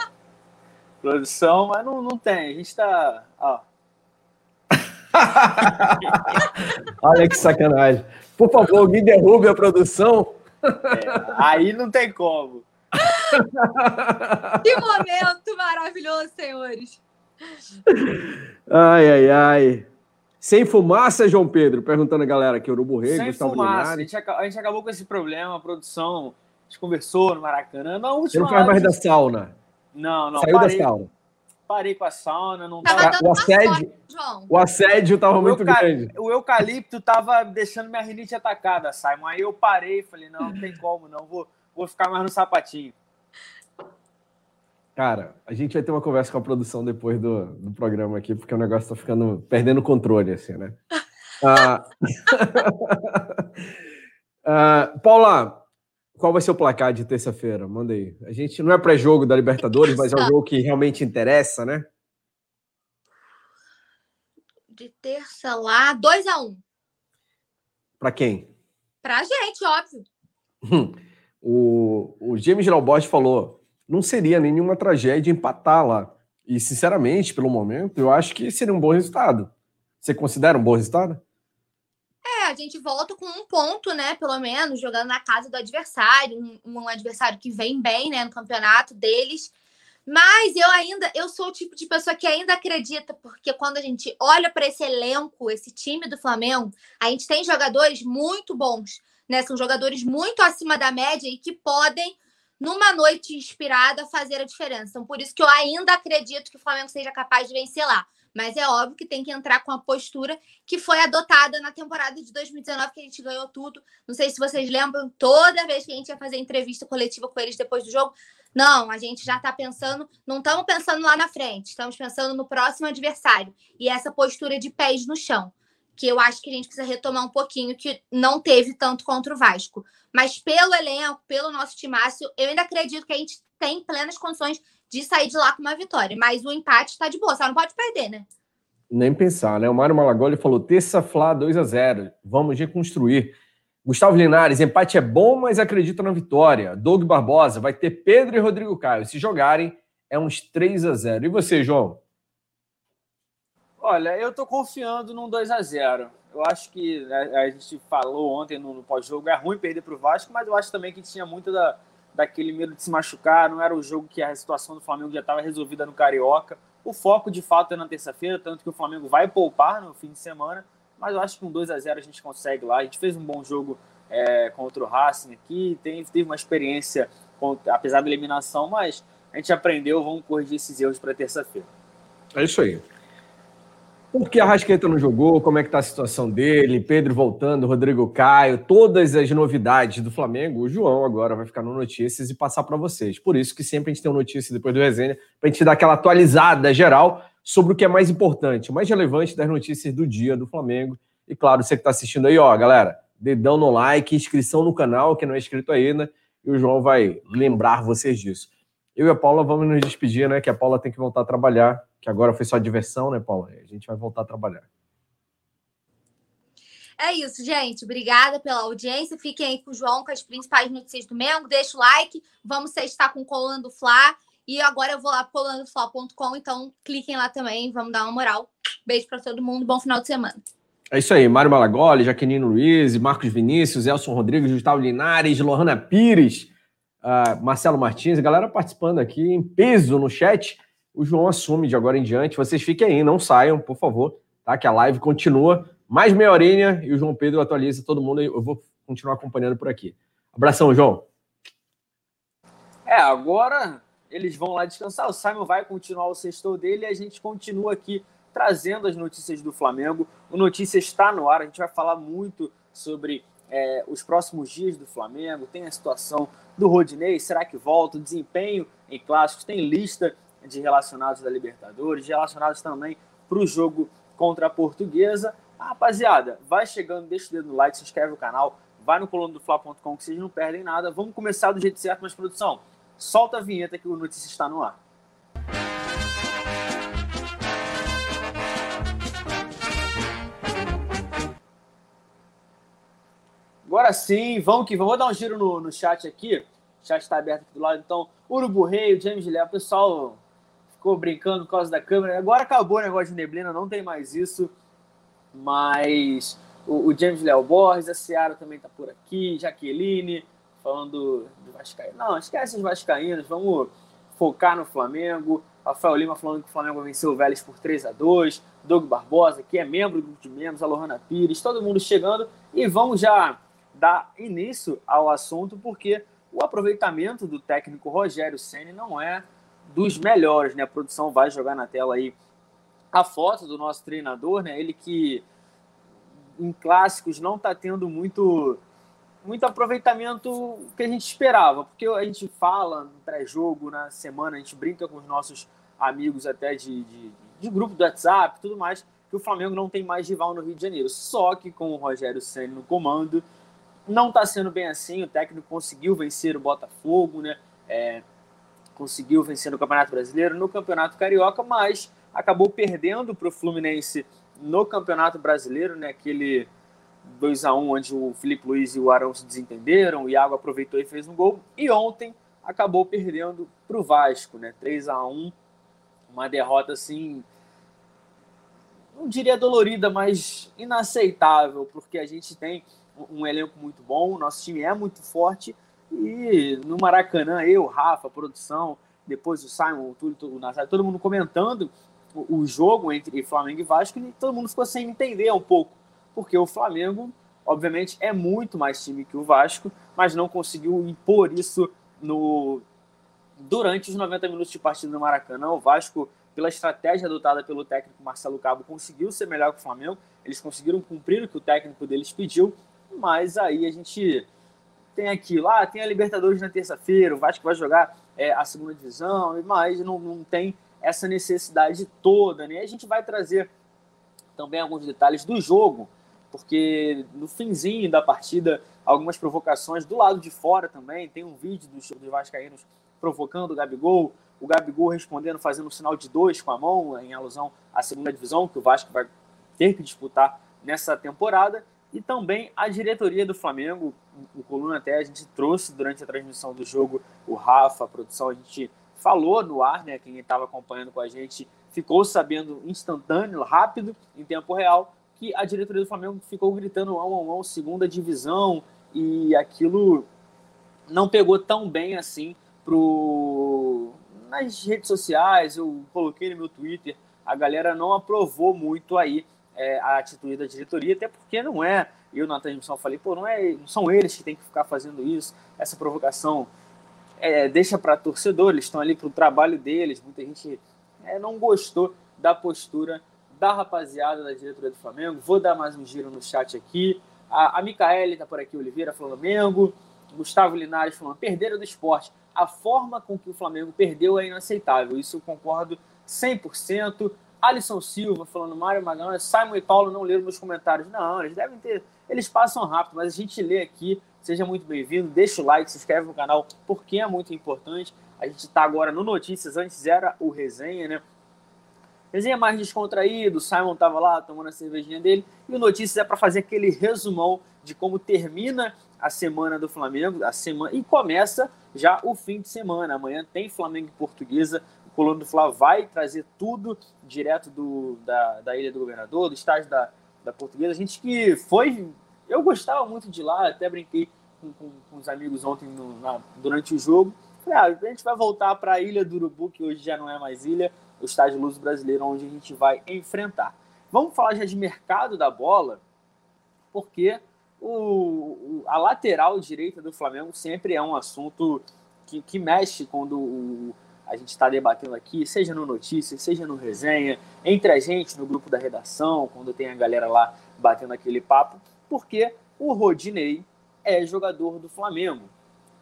Produção, mas não, não tem. A gente tá. Ó. [LAUGHS] Olha que sacanagem. Por favor, alguém derrube a produção. É, aí não tem como. que momento maravilhoso, senhores. Ai, ai, ai. Sem fumaça, João Pedro? Perguntando a galera aqui, Urubu Rei, Sem Gustavo fumaça. A gente, a gente, acabou com esse problema, a produção, a gente conversou no Maracanã. Na última Você não faz mais da sauna? Não, não. Saiu parei, da sauna? Parei com a sauna, não tava... o assédio, sorte, o assédio tava o muito grande. O eucalipto tava deixando minha rinite atacada, Simon. Aí eu parei, falei, não, não tem como, não. Vou, vou ficar mais no sapatinho. Cara, a gente vai ter uma conversa com a produção depois do, do programa aqui, porque o negócio tá ficando. perdendo controle, assim, né? ah, [LAUGHS] ah, Paula, qual vai ser o placar de terça-feira? Manda aí. A gente não é pré-jogo da Libertadores, mas é um jogo que realmente interessa, né? De terça lá, 2 a 1 um. Para quem? Pra gente, óbvio. [LAUGHS] o, o James Giralbosch falou: não seria nenhuma tragédia empatar lá. E, sinceramente, pelo momento, eu acho que seria um bom resultado. Você considera um bom resultado? A gente volta com um ponto, né? Pelo menos, jogando na casa do adversário, um, um adversário que vem bem, né, no campeonato deles. Mas eu ainda, eu sou o tipo de pessoa que ainda acredita, porque quando a gente olha para esse elenco, esse time do Flamengo, a gente tem jogadores muito bons, né? São jogadores muito acima da média e que podem numa noite inspirada, fazer a diferença. Então, por isso que eu ainda acredito que o Flamengo seja capaz de vencer lá. Mas é óbvio que tem que entrar com a postura que foi adotada na temporada de 2019, que a gente ganhou tudo. Não sei se vocês lembram, toda vez que a gente ia fazer entrevista coletiva com eles depois do jogo, não, a gente já está pensando, não estamos pensando lá na frente, estamos pensando no próximo adversário. E essa postura de pés no chão, que eu acho que a gente precisa retomar um pouquinho, que não teve tanto contra o Vasco. Mas pelo elenco, pelo nosso timácio, eu ainda acredito que a gente tem plenas condições de sair de lá com uma vitória. Mas o empate está de boa, só não pode perder, né? Nem pensar, né? O Mário Malagoli falou: terça Flá 2 a 0 Vamos reconstruir. Gustavo Linares, empate é bom, mas acredita na vitória. Doug Barbosa, vai ter Pedro e Rodrigo Caio. Se jogarem, é uns 3 a 0 E você, João? Olha, eu tô confiando num 2 a 0 Eu acho que a, né, a gente falou ontem no, no pós-jogo, é ruim perder para o Vasco, mas eu acho também que tinha muito da, daquele medo de se machucar. Não era o jogo que a situação do Flamengo já estava resolvida no Carioca. O foco, de fato, é na terça-feira, tanto que o Flamengo vai poupar no fim de semana mas eu acho que com 2 a 0 a gente consegue lá. A gente fez um bom jogo é, contra o Racing aqui, tem, teve uma experiência, contra, apesar da eliminação, mas a gente aprendeu, vamos corrigir esses erros para terça-feira. É isso aí. Por que a Rasqueta não jogou? Como é que está a situação dele? Pedro voltando, Rodrigo Caio, todas as novidades do Flamengo. O João agora vai ficar no Notícias e passar para vocês. Por isso que sempre a gente tem um notícia depois do resenha, para a gente dar aquela atualizada geral sobre o que é mais importante, o mais relevante das notícias do dia do Flamengo. E claro, você que está assistindo aí, ó, galera, dedão no like, inscrição no canal, que não é inscrito ainda, e o João vai lembrar vocês disso. Eu e a Paula vamos nos despedir, né? Que a Paula tem que voltar a trabalhar, que agora foi só diversão, né, Paula? A gente vai voltar a trabalhar. É isso, gente. Obrigada pela audiência. Fiquem aí com o João com as principais notícias do Mengo. Deixa o like. Vamos estar com o Colando Fla. E agora eu vou lá pro colandofla.com, então cliquem lá também, vamos dar uma moral. Beijo para todo mundo, bom final de semana. É isso aí, Mário Malagoli, Jaqueline Luiz, Marcos Vinícius, Elson Rodrigues, Gustavo Linares, Lohana Pires, uh, Marcelo Martins, a galera participando aqui em peso no chat. O João assume de agora em diante. Vocês fiquem aí, não saiam, por favor, tá? Que a live continua. Mais meia horinha e o João Pedro atualiza todo mundo. Eu vou continuar acompanhando por aqui. Abração, João. É, agora eles vão lá descansar. O Simon vai continuar o sexto dele e a gente continua aqui trazendo as notícias do Flamengo. O Notícia está no ar, a gente vai falar muito sobre é, os próximos dias do Flamengo. Tem a situação do Rodinei, será que volta? O desempenho em clássicos, tem lista de relacionados da Libertadores, relacionados também para o jogo contra a Portuguesa. Ah, rapaziada, vai chegando, deixa o dedo no like, se inscreve no canal, vai no colono do Fla.com que vocês não perdem nada. Vamos começar do jeito certo, mas produção, Solta a vinheta que o Notícia está no ar. Agora sim, vamos que vamos. Vou dar um giro no, no chat aqui. O chat está aberto aqui do lado. Então, Urubu Rei, James Léo, pessoal ficou brincando por causa da câmera. Agora acabou o negócio de neblina, não tem mais isso. Mas o, o James Léo Borges, a Seara também está por aqui, Jaqueline, falando de Vascaíno. Não, esquece os Vascaínos, vamos focar no Flamengo. Rafael Lima falando que o Flamengo venceu o Vélez por 3 a 2 Doug Barbosa, que é membro do grupo de membros, a Lohana Pires, todo mundo chegando. E vamos já dar início ao assunto, porque o aproveitamento do técnico Rogério Senni não é dos melhores, né? A produção vai jogar na tela aí a foto do nosso treinador, né? Ele que em clássicos não está tendo muito muito aproveitamento que a gente esperava, porque a gente fala no pré-jogo, na semana, a gente brinca com os nossos amigos até de, de, de grupo do WhatsApp tudo mais, que o Flamengo não tem mais rival no Rio de Janeiro. Só que com o Rogério Senna no comando, não está sendo bem assim. O técnico conseguiu vencer o Botafogo, né? É, conseguiu vencer no Campeonato Brasileiro, no Campeonato Carioca, mas acabou perdendo para o Fluminense no Campeonato Brasileiro, né? Aquele 2 a 1 onde o Felipe Luiz e o Arão se desentenderam, o Iago aproveitou e fez um gol. E ontem acabou perdendo para o Vasco, né? 3 a 1 uma derrota assim, não diria dolorida, mas inaceitável, porque a gente tem um elenco muito bom, nosso time é muito forte e no Maracanã, eu, Rafa, produção, depois o Simon, o Túlio, o Nazário, todo mundo comentando o jogo entre Flamengo e Vasco e todo mundo ficou sem entender um pouco porque o Flamengo, obviamente, é muito mais time que o Vasco, mas não conseguiu impor isso no durante os 90 minutos de partida no Maracanã. O Vasco, pela estratégia adotada pelo técnico Marcelo Cabo, conseguiu ser melhor que o Flamengo. Eles conseguiram cumprir o que o técnico deles pediu, mas aí a gente tem aquilo, ah, tem a Libertadores na terça-feira, o Vasco vai jogar é, a segunda divisão, mas não, não tem essa necessidade toda, né? A gente vai trazer também alguns detalhes do jogo, porque no finzinho da partida, algumas provocações do lado de fora também, tem um vídeo dos, dos vascaínos provocando o Gabigol, o Gabigol respondendo, fazendo um sinal de dois com a mão, em alusão à segunda divisão, que o Vasco vai ter que disputar nessa temporada, e também a diretoria do Flamengo, o Coluna até a gente trouxe durante a transmissão do jogo, o Rafa, a produção, a gente falou no ar, né, quem estava acompanhando com a gente ficou sabendo instantâneo, rápido, em tempo real, que a diretoria do Flamengo ficou gritando mão a mão, segunda divisão, e aquilo não pegou tão bem assim pro... nas redes sociais, eu coloquei no meu Twitter, a galera não aprovou muito aí é, a atitude da diretoria, até porque não é. Eu na transmissão falei, pô, não, é, não são eles que têm que ficar fazendo isso, essa provocação é, deixa para torcedor, eles estão ali para o trabalho deles. Muita gente é, não gostou da postura da rapaziada da diretoria do Flamengo. Vou dar mais um giro no chat aqui. A, a Micaele está por aqui, Oliveira, Flamengo. Gustavo Linares falando, perderam do esporte. A forma com que o Flamengo perdeu é inaceitável. Isso eu concordo 100%. Alisson Silva falando, Mário Magalhães, Simon e Paulo não leram meus comentários. Não, eles devem ter. Eles passam rápido, mas a gente lê aqui. Seja muito bem-vindo, deixa o like, se inscreve no canal, porque é muito importante. A gente está agora no Notícias, antes era o resenha, né? Resenha mais descontraído, Simon estava lá tomando a cervejinha dele, e o Notícias é para fazer aquele resumão de como termina a semana do Flamengo, a semana e começa já o fim de semana. Amanhã tem Flamengo e Portuguesa, Coluna do Fla vai trazer tudo direto do, da, da Ilha do Governador, do estádio da, da Portuguesa. A gente que foi. Eu gostava muito de lá, até brinquei com, com, com os amigos ontem no, na, durante o jogo. Falei, ah, a gente vai voltar para a Ilha do Urubu, que hoje já não é mais ilha, o estádio Luz Brasileiro, onde a gente vai enfrentar. Vamos falar já de mercado da bola, porque o, a lateral direita do Flamengo sempre é um assunto que, que mexe quando o, a gente está debatendo aqui, seja no Notícias, seja no Resenha, entre a gente no grupo da redação, quando tem a galera lá batendo aquele papo, porque o Rodinei é jogador do Flamengo.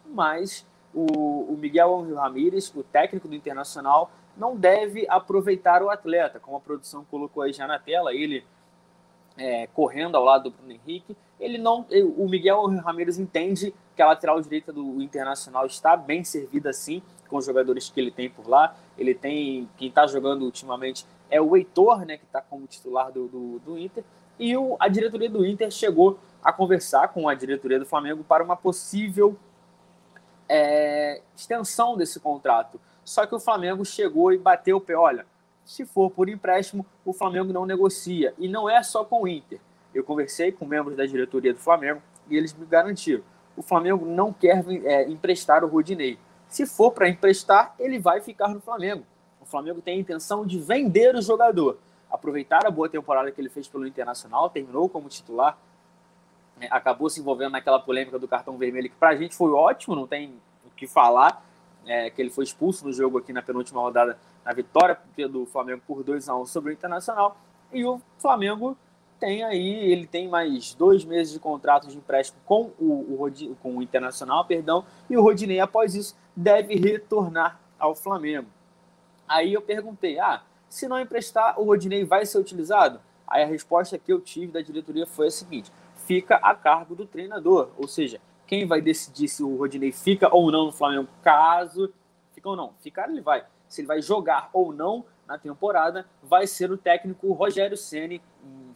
Mas o, o Miguel Angel Ramírez, o técnico do Internacional, não deve aproveitar o atleta, como a produção colocou aí já na tela, ele é, correndo ao lado do Bruno Henrique, ele não, o Miguel Ramírez entende que a lateral direita do Internacional está bem servida assim, com os jogadores que ele tem por lá. Ele tem, quem está jogando ultimamente é o Heitor, né, que está como titular do, do, do Inter. E o, a diretoria do Inter chegou a conversar com a diretoria do Flamengo para uma possível é, extensão desse contrato. Só que o Flamengo chegou e bateu o pé. Olha, se for por empréstimo, o Flamengo não negocia. E não é só com o Inter. Eu conversei com membros da diretoria do Flamengo e eles me garantiram: o Flamengo não quer é, emprestar o Rodinei. Se for para emprestar, ele vai ficar no Flamengo. O Flamengo tem a intenção de vender o jogador. Aproveitar a boa temporada que ele fez pelo Internacional, terminou como titular, né, acabou se envolvendo naquela polêmica do cartão vermelho, que para a gente foi ótimo, não tem o que falar, é, que ele foi expulso no jogo aqui na penúltima rodada, na vitória do Flamengo por 2 a 1 sobre o Internacional. E o Flamengo tem aí, ele tem mais dois meses de contrato de empréstimo com o, o, com o Internacional, perdão, e o Rodinei, após isso, deve retornar ao Flamengo. Aí eu perguntei, ah, se não emprestar, o Rodinei vai ser utilizado? Aí a resposta que eu tive da diretoria foi a seguinte, fica a cargo do treinador, ou seja, quem vai decidir se o Rodinei fica ou não no Flamengo, caso fica ou não, ficar ele vai, se ele vai jogar ou não na temporada, vai ser o técnico Rogério Ceni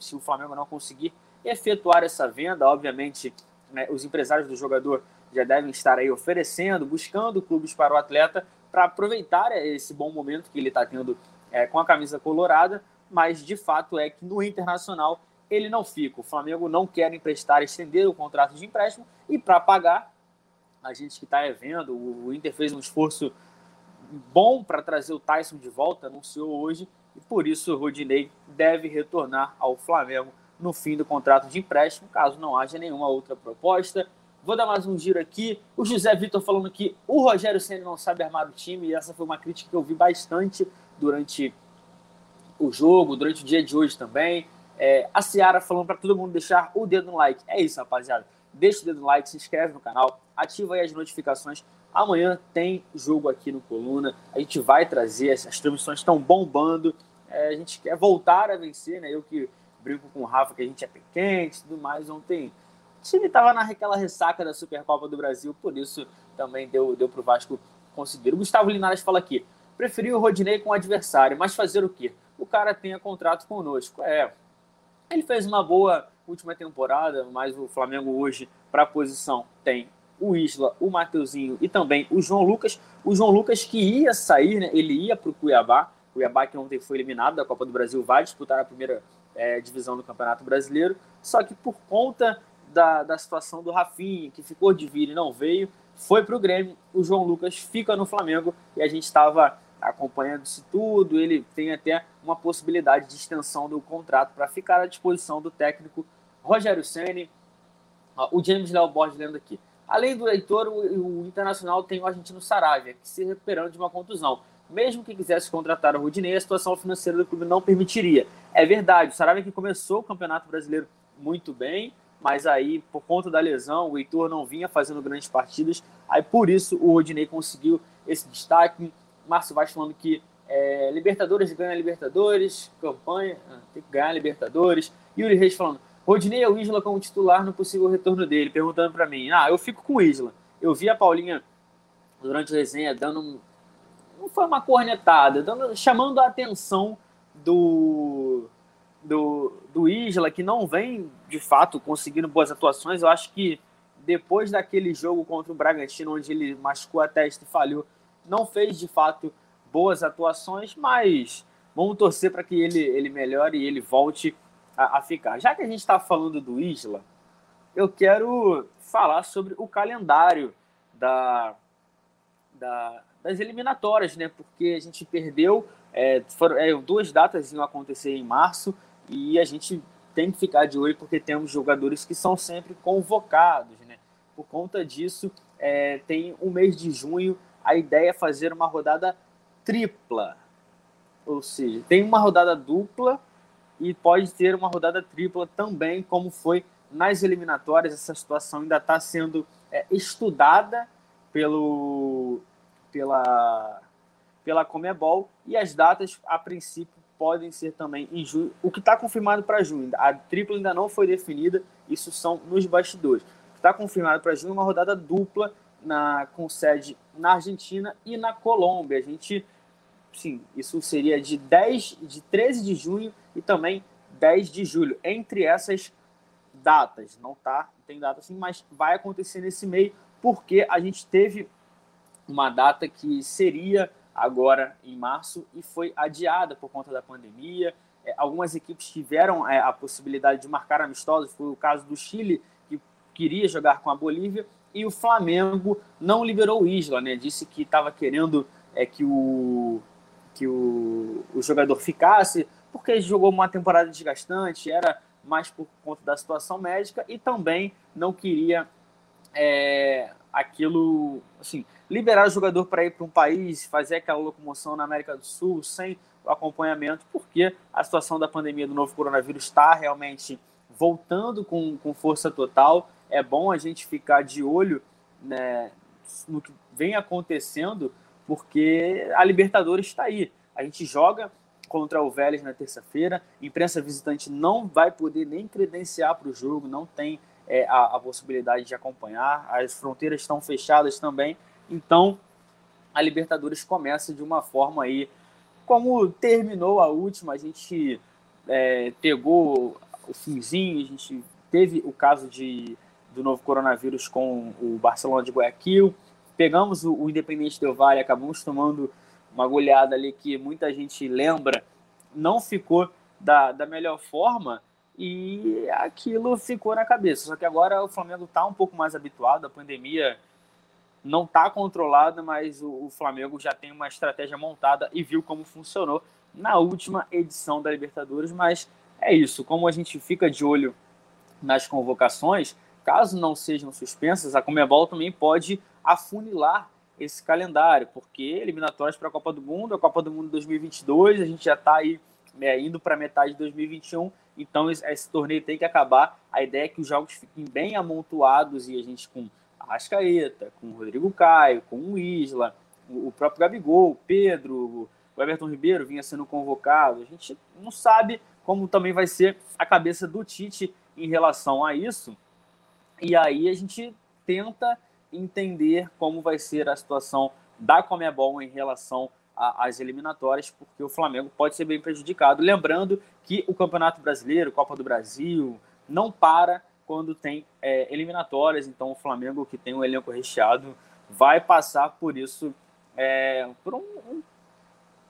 se o Flamengo não conseguir efetuar essa venda, obviamente né, os empresários do jogador já devem estar aí oferecendo, buscando clubes para o atleta para aproveitar esse bom momento que ele está tendo é, com a camisa colorada, mas de fato é que no Internacional ele não fica. O Flamengo não quer emprestar, estender o contrato de empréstimo e para pagar, a gente que está vendo, o Inter fez um esforço bom para trazer o Tyson de volta, anunciou hoje, e por isso o Rodinei deve retornar ao Flamengo no fim do contrato de empréstimo, caso não haja nenhuma outra proposta. Vou dar mais um giro aqui. O José Vitor falando que o Rogério Senna não sabe armar o time, e essa foi uma crítica que eu vi bastante durante o jogo, durante o dia de hoje também. É, a Ciara falando para todo mundo deixar o dedo no like. É isso, rapaziada. Deixa o dedo no like, se inscreve no canal, ativa aí as notificações. Amanhã tem jogo aqui no Coluna. A gente vai trazer, as transmissões estão bombando. É, a gente quer voltar a vencer, né? Eu que brinco com o Rafa que a gente é pequeno e tudo mais. Ontem time estava naquela ressaca da Supercopa do Brasil, por isso também deu, deu para o Vasco conseguir. O Gustavo Linares fala aqui: preferiu o Rodinei com o adversário, mas fazer o quê? O cara tem contrato conosco. É, ele fez uma boa última temporada, mas o Flamengo hoje, para a posição, tem o Isla, o Mateuzinho e também o João Lucas. O João Lucas que ia sair, né? ele ia para o Cuiabá. O Cuiabá que ontem foi eliminado da Copa do Brasil, vai disputar a primeira é, divisão do Campeonato Brasileiro. Só que por conta da, da situação do Rafinha, que ficou de vir e não veio, foi para o Grêmio. O João Lucas fica no Flamengo e a gente estava acompanhando isso tudo. Ele tem até uma possibilidade de extensão do contrato para ficar à disposição do técnico Rogério Ceni. O James Léo Borges lendo aqui. Além do Heitor, o, o Internacional tem o argentino Saravia, que se recuperando de uma contusão. Mesmo que quisesse contratar o Rudinei, a situação financeira do clube não permitiria. É verdade, o Saravia que começou o Campeonato Brasileiro muito bem, mas aí, por conta da lesão, o Heitor não vinha fazendo grandes partidas, aí por isso o Rodinei conseguiu esse destaque. Márcio Vaz falando que é, Libertadores ganha Libertadores, campanha, ah, tem que ganhar Libertadores. Yuri Reis falando, Rodinei é o Isla como titular no possível retorno dele, perguntando para mim, ah, eu fico com o Isla. Eu vi a Paulinha durante a resenha dando, não foi uma cornetada, dando, chamando a atenção do, do, do Isla, que não vem, de fato, conseguindo boas atuações. Eu acho que depois daquele jogo contra o Bragantino, onde ele machucou a testa e falhou, não fez, de fato, boas atuações, mas vamos torcer para que ele, ele melhore e ele volte a, a ficar. Já que a gente está falando do Isla, eu quero falar sobre o calendário da, da, das eliminatórias, né? Porque a gente perdeu, é, foram, é, duas datas iam acontecer em março e a gente tem que ficar de olho porque temos jogadores que são sempre convocados, né? Por conta disso, é, tem um mês de junho, a ideia é fazer uma rodada tripla. Ou seja, tem uma rodada dupla e pode ter uma rodada tripla também, como foi nas eliminatórias. Essa situação ainda está sendo é, estudada pelo, pela, pela Comebol e as datas, a princípio, podem ser também em junho. O que está confirmado para junho, a tripla ainda não foi definida, isso são nos bastidores. Está confirmado para junho uma rodada dupla na, com sede na Argentina e na Colômbia. A gente, sim, isso seria de 10, de 13 de junho e também 10 de julho. Entre essas datas, não tá, tem data assim, mas vai acontecer nesse meio, porque a gente teve uma data que seria agora em março e foi adiada por conta da pandemia. É, algumas equipes tiveram é, a possibilidade de marcar amistosos, foi o caso do Chile, que queria jogar com a Bolívia, e o Flamengo não liberou o Isla, né? Disse que estava querendo é, que, o, que o, o jogador ficasse, porque jogou uma temporada desgastante, era mais por conta da situação médica e também não queria é, aquilo, assim, liberar o jogador para ir para um país, fazer aquela locomoção na América do Sul sem o acompanhamento, porque a situação da pandemia do novo coronavírus está realmente voltando com, com força total. É bom a gente ficar de olho né, no que vem acontecendo, porque a Libertadores está aí. A gente joga contra o Vélez na terça-feira, imprensa visitante não vai poder nem credenciar para o jogo, não tem é, a, a possibilidade de acompanhar, as fronteiras estão fechadas também, então a Libertadores começa de uma forma aí, como terminou a última, a gente é, pegou o finzinho, a gente teve o caso de, do novo coronavírus com o Barcelona de Guayaquil, pegamos o, o Independente Del Valle, acabamos tomando uma goleada ali que muita gente lembra, não ficou da, da melhor forma, e aquilo ficou na cabeça. Só que agora o Flamengo está um pouco mais habituado, a pandemia não está controlada, mas o, Flamengo já tem uma estratégia montada e viu como funcionou na última edição da Libertadores. Mas é isso, como a gente fica de olho nas convocações, caso não sejam suspensas, a Comebol também pode afunilar esse calendário, porque eliminatórias para a Copa do Mundo, a Copa do Mundo 2022, a gente já está aí é, indo para metade de 2021. Então esse torneio tem que acabar. A ideia é que os jogos fiquem bem amontoados e a gente com Arrascaeta, com o Rodrigo Caio, com o Isla, o próprio Gabigol, o Pedro, o Everton Ribeiro vinha sendo convocado. A gente não sabe como também vai ser a cabeça do Tite em relação a isso. E aí a gente tenta entender como vai ser a situação da Comebol em relação às eliminatórias, porque o Flamengo pode ser bem prejudicado. Lembrando que o Campeonato Brasileiro, Copa do Brasil, não para quando tem é, eliminatórias, então o Flamengo, que tem um elenco recheado, vai passar por isso, é, por um, um,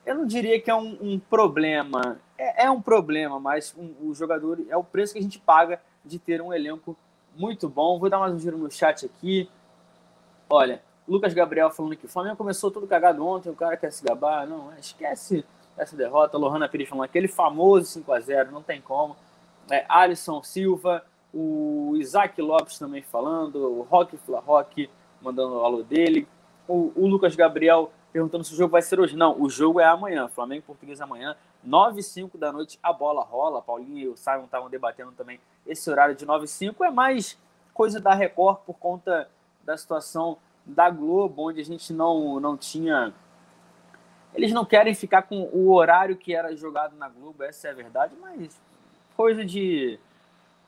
eu não diria que é um, um problema, é, é, um problema, mas um, o jogador é o preço que a gente paga de ter um elenco muito bom. Vou dar mais um giro no chat aqui. Olha, Lucas Gabriel falando que o Flamengo começou tudo cagado ontem, o cara quer se gabar. Não, esquece essa derrota. Lohana Pires falando aquele famoso 5 a 0 não tem como. É, Alisson Silva, o Isaac Lopes também falando, o Rock Fla Rock mandando o alô dele. O, o, Lucas Gabriel perguntando se o jogo vai ser hoje. Não, o jogo é amanhã. Flamengo e Português amanhã, 9 e 5 da noite, a bola rola. Paulinho e o Simon estavam debatendo também esse horário de 9 e 5. É mais coisa da Record por conta da situação da Globo, onde a gente não, não tinha. Eles não querem ficar com o horário que era jogado na Globo, essa é a verdade, mas coisa de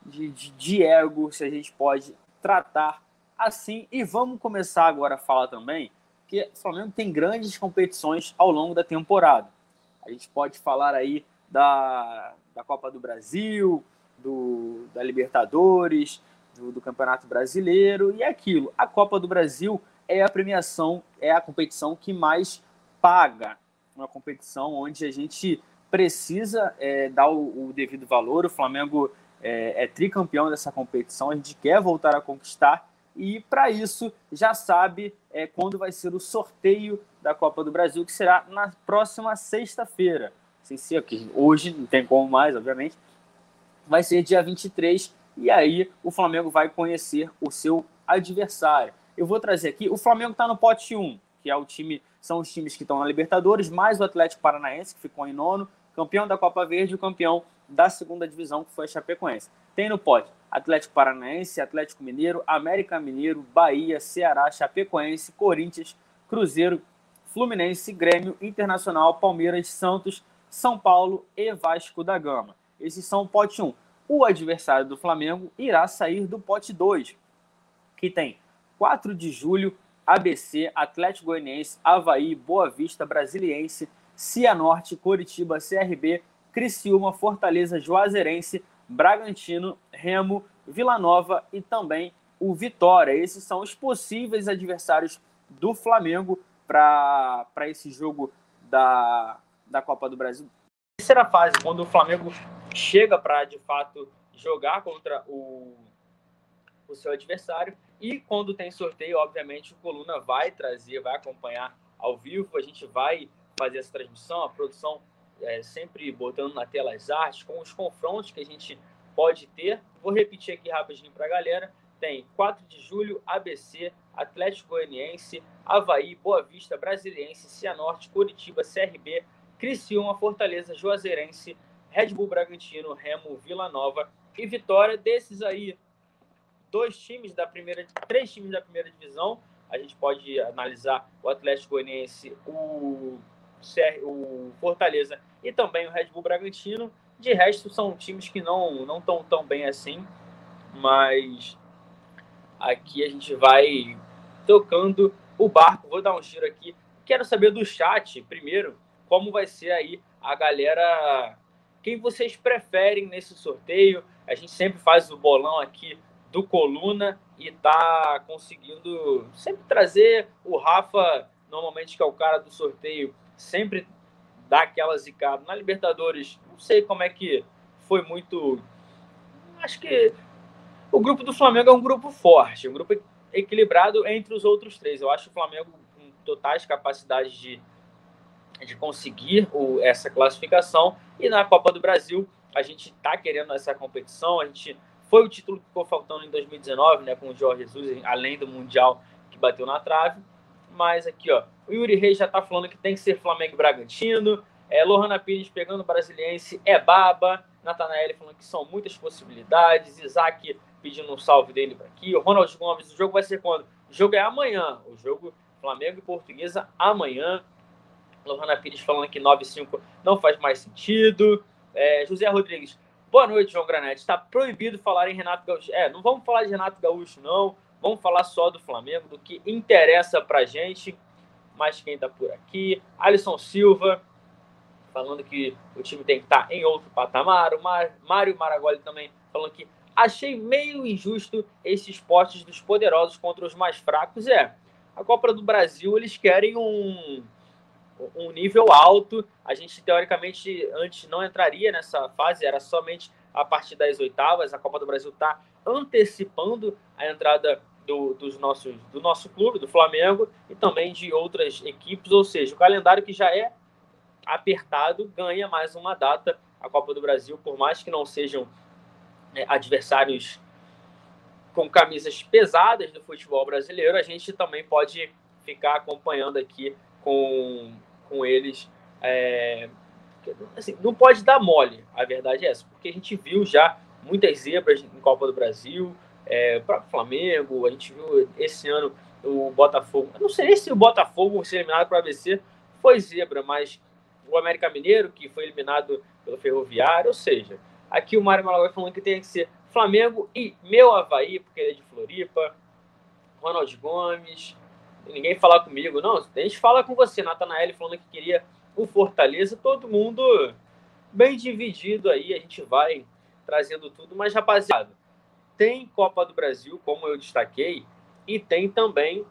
de, de, de ego, se a gente pode tratar assim. E vamos começar agora a falar também que o Flamengo tem grandes competições ao longo da temporada. A gente pode falar aí da, da Copa do Brasil, do, da Libertadores, do, do, Campeonato Brasileiro e aquilo. A Copa do Brasil é a premiação, é a competição que mais paga. Uma competição onde a gente precisa é, dar o, o devido valor. O Flamengo é, é tricampeão dessa competição, a gente quer voltar a conquistar e para isso já sabe é, quando vai ser o sorteio da Copa do Brasil, que será na próxima sexta-feira. Sem ser aqui, hoje, não tem como mais, obviamente. Vai ser dia 23 e aí o Flamengo vai conhecer o seu adversário. Eu vou trazer aqui, o Flamengo está no pote 1, que é o time, são os times que estão na Libertadores, mais o Atlético Paranaense, que ficou em nono, campeão da Copa Verde e o campeão da segunda divisão, que foi a Chapecoense. Tem no pódio Atlético Paranaense, Atlético Mineiro, América Mineiro, Bahia, Ceará, Chapecoense, Corinthians, Cruzeiro, Fluminense, Grêmio, Internacional, Palmeiras, Santos, São Paulo e Vasco da Gama. Esses são o pote 1. O adversário do Flamengo irá sair do pote 2, que tem 4 de julho, ABC, Atlético Goianiense, Havaí, Boa Vista, Brasiliense, Cianorte, Coritiba, CRB, Criciúma, Fortaleza, Juazeirense, Bragantino, Remo, Vila Nova e também o Vitória. Esses são os possíveis adversários do Flamengo para esse jogo da, da Copa do Brasil. Terceira fase, quando o Flamengo chega para de fato jogar contra o, o seu adversário. E quando tem sorteio, obviamente, o Coluna vai trazer, vai acompanhar ao vivo. A gente vai fazer essa transmissão, a produção é, sempre botando na tela as artes, com os confrontos que a gente pode ter. Vou repetir aqui rapidinho para a galera. Tem 4 de julho, ABC, Atlético Goianiense, Havaí, Boa Vista, Brasiliense, Cianorte, Curitiba, CRB, Criciúma, Fortaleza, Juazeirense, Red Bull Bragantino, Remo, Vila Nova e Vitória. Desses aí, dois times da primeira, três times da primeira divisão. A gente pode analisar o Atlético Goianiense, o o Fortaleza e também o Red Bull Bragantino. De resto, são times que não não estão tão bem assim, mas aqui a gente vai tocando o barco. Vou dar um giro aqui. Quero saber do chat, primeiro, como vai ser aí a galera. Quem vocês preferem nesse sorteio? A gente sempre faz o bolão aqui do Coluna e tá conseguindo sempre trazer o Rafa, normalmente que é o cara do sorteio, sempre dá aquela zicada. Na Libertadores, não sei como é que foi muito. Acho que o grupo do Flamengo é um grupo forte, um grupo equilibrado entre os outros três. Eu acho o Flamengo com totais capacidades de, de conseguir o, essa classificação. E na Copa do Brasil, a gente está querendo essa competição. A gente foi o título que ficou faltando em 2019, né, com o Jorge Jesus, além do Mundial que bateu na trave. Mas aqui, ó, o Yuri Reis já está falando que tem que ser Flamengo e Bragantino. É, Lohana Pires pegando o Brasiliense é baba. Natanael falando que são muitas possibilidades. Isaac pedindo um salve dele para aqui. O Ronald Gomes, o jogo vai ser quando? O jogo é amanhã. O jogo Flamengo e Portuguesa amanhã. Lohana Pires falando que 9-5 não faz mais sentido. É, José Rodrigues, boa noite, João Granete. Está proibido falar em Renato Gaúcho. É, não vamos falar de Renato Gaúcho, não. Vamos falar só do Flamengo, do que interessa pra gente. Mas quem tá por aqui? Alisson Silva, falando que o time tem que estar tá em outro patamar. O Mário Maragoli também falando que achei meio injusto esses potes dos poderosos contra os mais fracos. É, a Copa do Brasil eles querem um, um nível alto. A gente, teoricamente, antes não entraria nessa fase, era somente a partir das oitavas. A Copa do Brasil está antecipando a entrada do, dos nossos, do nosso clube, do Flamengo, e também de outras equipes. Ou seja, o calendário que já é apertado ganha mais uma data. A Copa do Brasil, por mais que não sejam é, adversários com camisas pesadas do futebol brasileiro, a gente também pode ficar acompanhando aqui com, com eles. É, assim, não pode dar mole, a verdade é essa, porque a gente viu já muitas zebras em Copa do Brasil, é, o próprio Flamengo, a gente viu esse ano o Botafogo. Eu não sei se o Botafogo ser eliminado para o ABC foi zebra, mas o América Mineiro, que foi eliminado pelo Ferroviário, ou seja, aqui o Mário Malagai falando que tem que ser Flamengo e meu Havaí, porque ele é de Floripa, Ronald Gomes, ninguém falar comigo, não, a gente fala com você, Natanael falando que queria o Fortaleza, todo mundo bem dividido aí, a gente vai trazendo tudo, mas rapaziada, tem Copa do Brasil, como eu destaquei, e tem também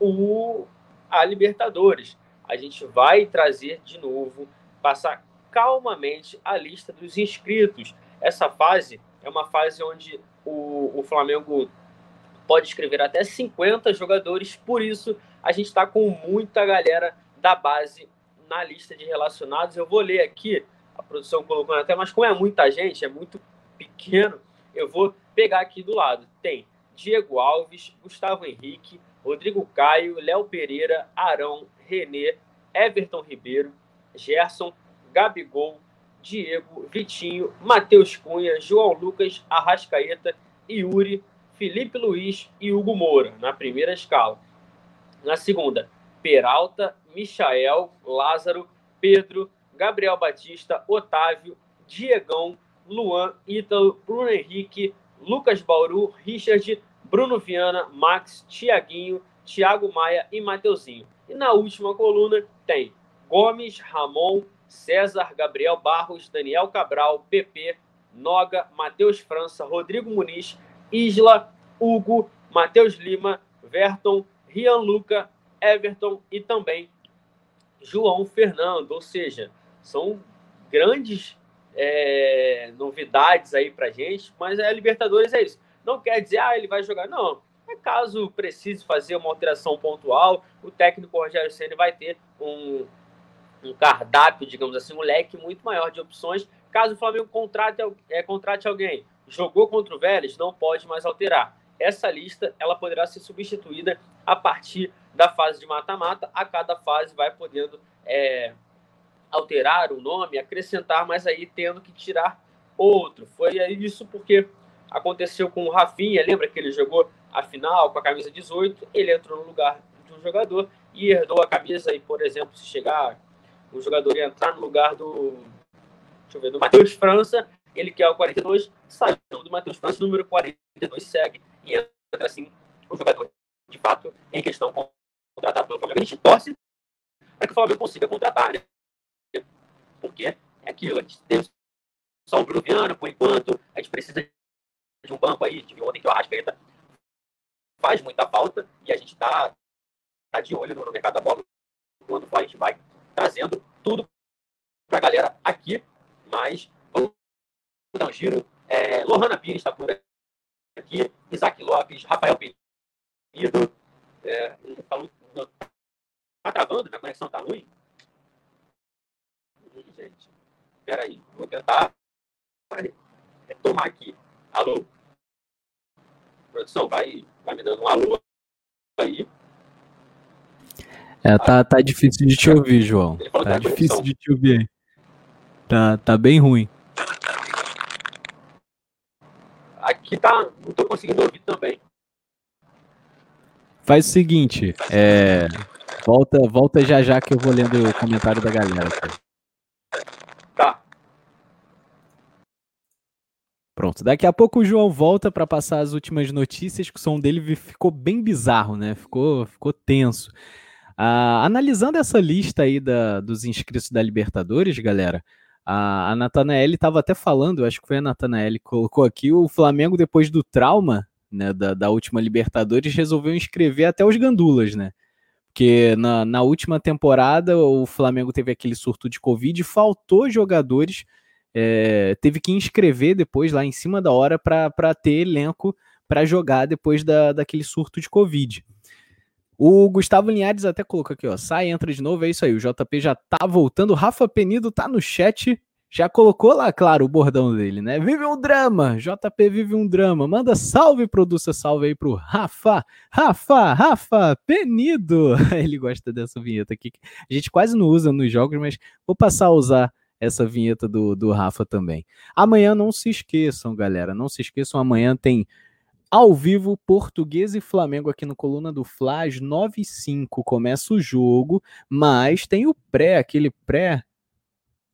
o a Libertadores. A gente vai trazer de novo, passar calmamente a lista dos inscritos. Essa fase é uma fase onde o, o Flamengo pode escrever até 50 jogadores, por isso a gente está com muita galera da base na lista de relacionados. Eu vou ler aqui, a produção colocando até, mas como é muita gente, é muito pequeno, eu vou pegar aqui do lado. Tem Diego Alves, Gustavo Henrique, Rodrigo Caio, Léo Pereira, Arão, Renê, Everton Ribeiro, Gerson, Gabigol, Diego, Vitinho, Matheus Cunha, João Lucas, Arrascaeta, Yuri, Felipe Luiz e Hugo Moura, na primeira escala. Na segunda, Peralta, Michael, Lázaro, Pedro, Gabriel Batista, Otávio, Diegão, Luan, Ítalo, Bruno Henrique, Lucas Bauru, Richard, Bruno Viana, Max, Tiaguinho, Thiago Maia e Mateuzinho. E na última coluna tem Gomes, Ramon, César, Gabriel Barros, Daniel Cabral, PP, Noga, Matheus França, Rodrigo Muniz, Isla, Hugo, Matheus Lima, Verton, Rian Luca, Everton e também João Fernando. Ou seja, são grandes é, novidades aí para gente, mas a Libertadores é isso. Não quer dizer, ah, ele vai jogar. Não. É caso precise fazer uma alteração pontual, o técnico Rogério Senna vai ter um, um cardápio, digamos assim, um leque muito maior de opções. Caso o Flamengo contrate, é, contrate alguém, jogou contra o Vélez, não pode mais alterar. Essa lista ela poderá ser substituída a partir da fase de mata-mata. A cada fase vai podendo é, alterar o nome, acrescentar, mas aí tendo que tirar outro. Foi isso porque aconteceu com o Rafinha, lembra que ele jogou a final com a camisa 18, ele entrou no lugar de um jogador e herdou a camisa e, por exemplo, se chegar um jogador entrar no lugar do deixa do Matheus França, ele que é o 42, saiu do Matheus França, número 42 segue e entra assim o jogador de fato em questão contratado pelo Flamengo. A gente torce para que o Flamengo consiga contratar, né? porque é aquilo, a gente tem só o Bruno por enquanto, a gente precisa de um banco aí, de ontem que o Arrascaeta faz muita falta, e a gente está tá de olho no mercado da bola, quando a gente vai trazendo tudo para a galera aqui, mas vamos dar um giro. É, Lohana Pires está por aqui, Isaac Lopes, Rafael Penido, é, tá, tá travando, a conexão tá ruim gente. Espera aí, vou tentar tomar aqui. Alô? Produção, vai, vai me dando um alô aí. É, tá, tá difícil de te ouvir, João. Tá difícil de te ouvir. Tá, tá bem ruim. Aqui tá. Não tô conseguindo ouvir também. Faz o seguinte, é, volta, volta já já que eu vou lendo o comentário da galera. Aqui. Tá. Pronto, daqui a pouco o João volta para passar as últimas notícias, que o som dele ficou bem bizarro, né? Ficou, ficou tenso. Ah, analisando essa lista aí da, dos inscritos da Libertadores, galera, a, a Natanael estava até falando, acho que foi a Natanael que colocou aqui, o Flamengo, depois do trauma né, da, da última Libertadores, resolveu inscrever até os gandulas, né? Porque na, na última temporada o Flamengo teve aquele surto de Covid, faltou jogadores, é, teve que inscrever depois lá em cima da hora para ter elenco para jogar depois da, daquele surto de Covid. O Gustavo Linhares até colocou aqui, ó. Sai, entra de novo, é isso aí. O JP já tá voltando. Rafa Penido tá no chat já colocou lá, claro, o bordão dele, né? Vive um drama, JP vive um drama. Manda salve, produça salve aí pro Rafa, Rafa, Rafa Penido. [LAUGHS] Ele gosta dessa vinheta aqui. A gente quase não usa nos jogos, mas vou passar a usar essa vinheta do, do Rafa também. Amanhã não se esqueçam, galera, não se esqueçam, amanhã tem ao vivo Português e Flamengo aqui no Coluna do Fla, às 9 e 5 começa o jogo, mas tem o pré, aquele pré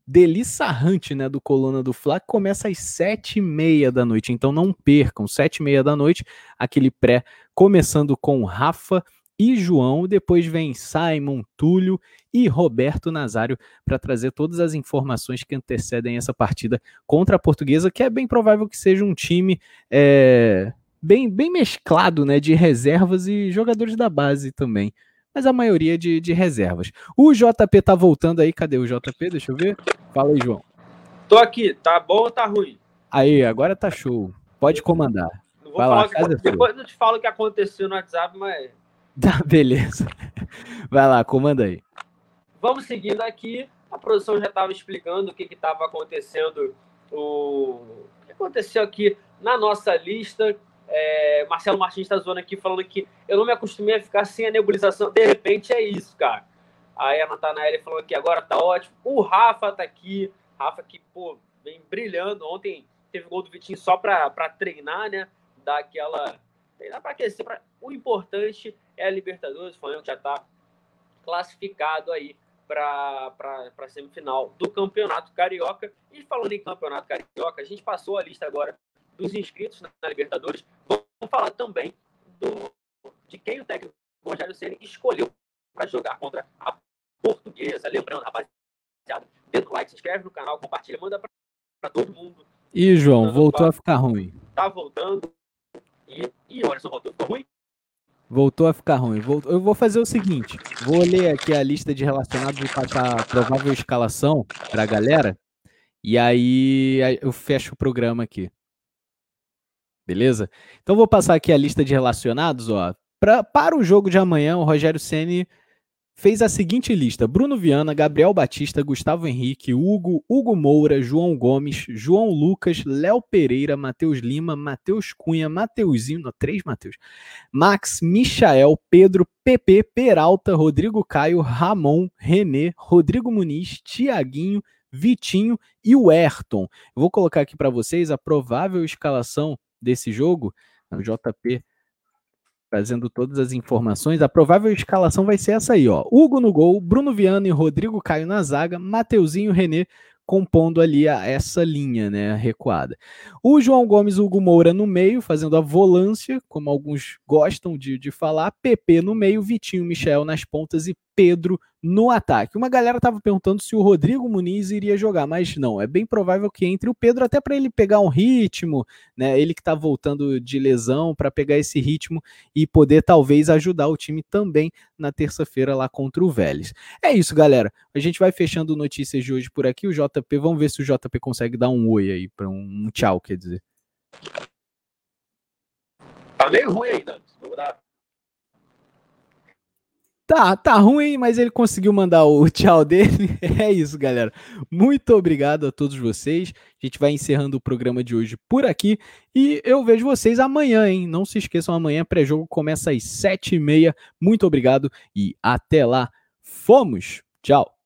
delissarrante, né, do Coluna do Fla, que começa às sete e meia da noite. Então não percam, sete e meia da noite, aquele pré, começando com Rafa e João, depois vem Simon, Túlio e Roberto Nazário para trazer todas as informações que antecedem essa partida contra a Portuguesa, que é bem provável que seja um time é, bem, bem mesclado, né, de reservas e jogadores da base também mas a maioria de, de reservas. O JP tá voltando aí, cadê o JP? Deixa eu ver. Fala aí, João. Tô aqui, tá bom ou tá ruim? Aí, agora tá show. Pode comandar. Não vou Vai falar lá, que, é depois eu te falo o que aconteceu no WhatsApp, mas. Tá, [LAUGHS] beleza. Vai lá, comanda aí. Vamos seguindo aqui. A produção já estava explicando o que estava acontecendo. O... o que aconteceu aqui na nossa lista é, Marcelo Martins está zoando aqui, falando que eu não me acostumei a ficar sem a nebulização. De repente é isso, cara. Aí a Natanael falou que agora tá ótimo. O Rafa tá aqui. Rafa que, pô, vem brilhando. Ontem teve gol do Vitinho só para treinar, né? Dar aquela. Treinar para aquecer. Pra... O importante é a Libertadores. O Flamengo já tá classificado aí para a semifinal do Campeonato Carioca. E falando em Campeonato Carioca, a gente passou a lista agora dos inscritos na, Libertadores. Vamos falar também do, de quem o técnico Rogério Ceni escolheu para jogar contra a Portuguesa. Lembrando, rapaziada, dê o like, se inscreve no canal, compartilha, manda para todo mundo. Ih, João, voltou a ficar ruim. Tá voltando. E, e olha só, voltou, ficou ruim? Voltou a ficar ruim. Eu vou fazer o seguinte: vou ler aqui a lista de relacionados e passar a provável escalação para a galera. E aí eu fecho o programa aqui. Beleza? Então vou passar aqui a lista de relacionados, ó. Pra, para o jogo de amanhã, o Rogério Ceni fez a seguinte lista: Bruno Viana, Gabriel Batista, Gustavo Henrique, Hugo, Hugo Moura, João Gomes, João Lucas, Léo Pereira, Matheus Lima, Matheus Cunha, Mateuzinho, três Matheus, Max, Michael, Pedro, PP, Peralta, Rodrigo Caio, Ramon, Renê, Rodrigo Muniz, Tiaguinho, Vitinho e o Ayrton. Vou colocar aqui para vocês a provável escalação desse jogo, o JP trazendo todas as informações, a provável escalação vai ser essa aí, ó. Hugo no gol, Bruno Viana e Rodrigo Caio na zaga, Mateuzinho René compondo ali a, essa linha, né, recuada. O João Gomes Hugo Moura no meio, fazendo a volância, como alguns gostam de, de falar, PP no meio, Vitinho Michel nas pontas e Pedro no ataque. Uma galera estava perguntando se o Rodrigo Muniz iria jogar, mas não, é bem provável que entre o Pedro até para ele pegar um ritmo, né? Ele que está voltando de lesão para pegar esse ritmo e poder talvez ajudar o time também na terça-feira lá contra o Vélez. É isso, galera. A gente vai fechando notícias de hoje por aqui. O JP, vamos ver se o JP consegue dar um oi aí para um, um tchau, quer dizer. Tá meio ruim ainda. Vou dar Tá, tá ruim, mas ele conseguiu mandar o [LAUGHS] tchau dele. É isso, galera. Muito obrigado a todos vocês. A gente vai encerrando o programa de hoje por aqui e eu vejo vocês amanhã, hein? Não se esqueçam, amanhã pré-jogo começa às sete e meia. Muito obrigado e até lá. Fomos! Tchau!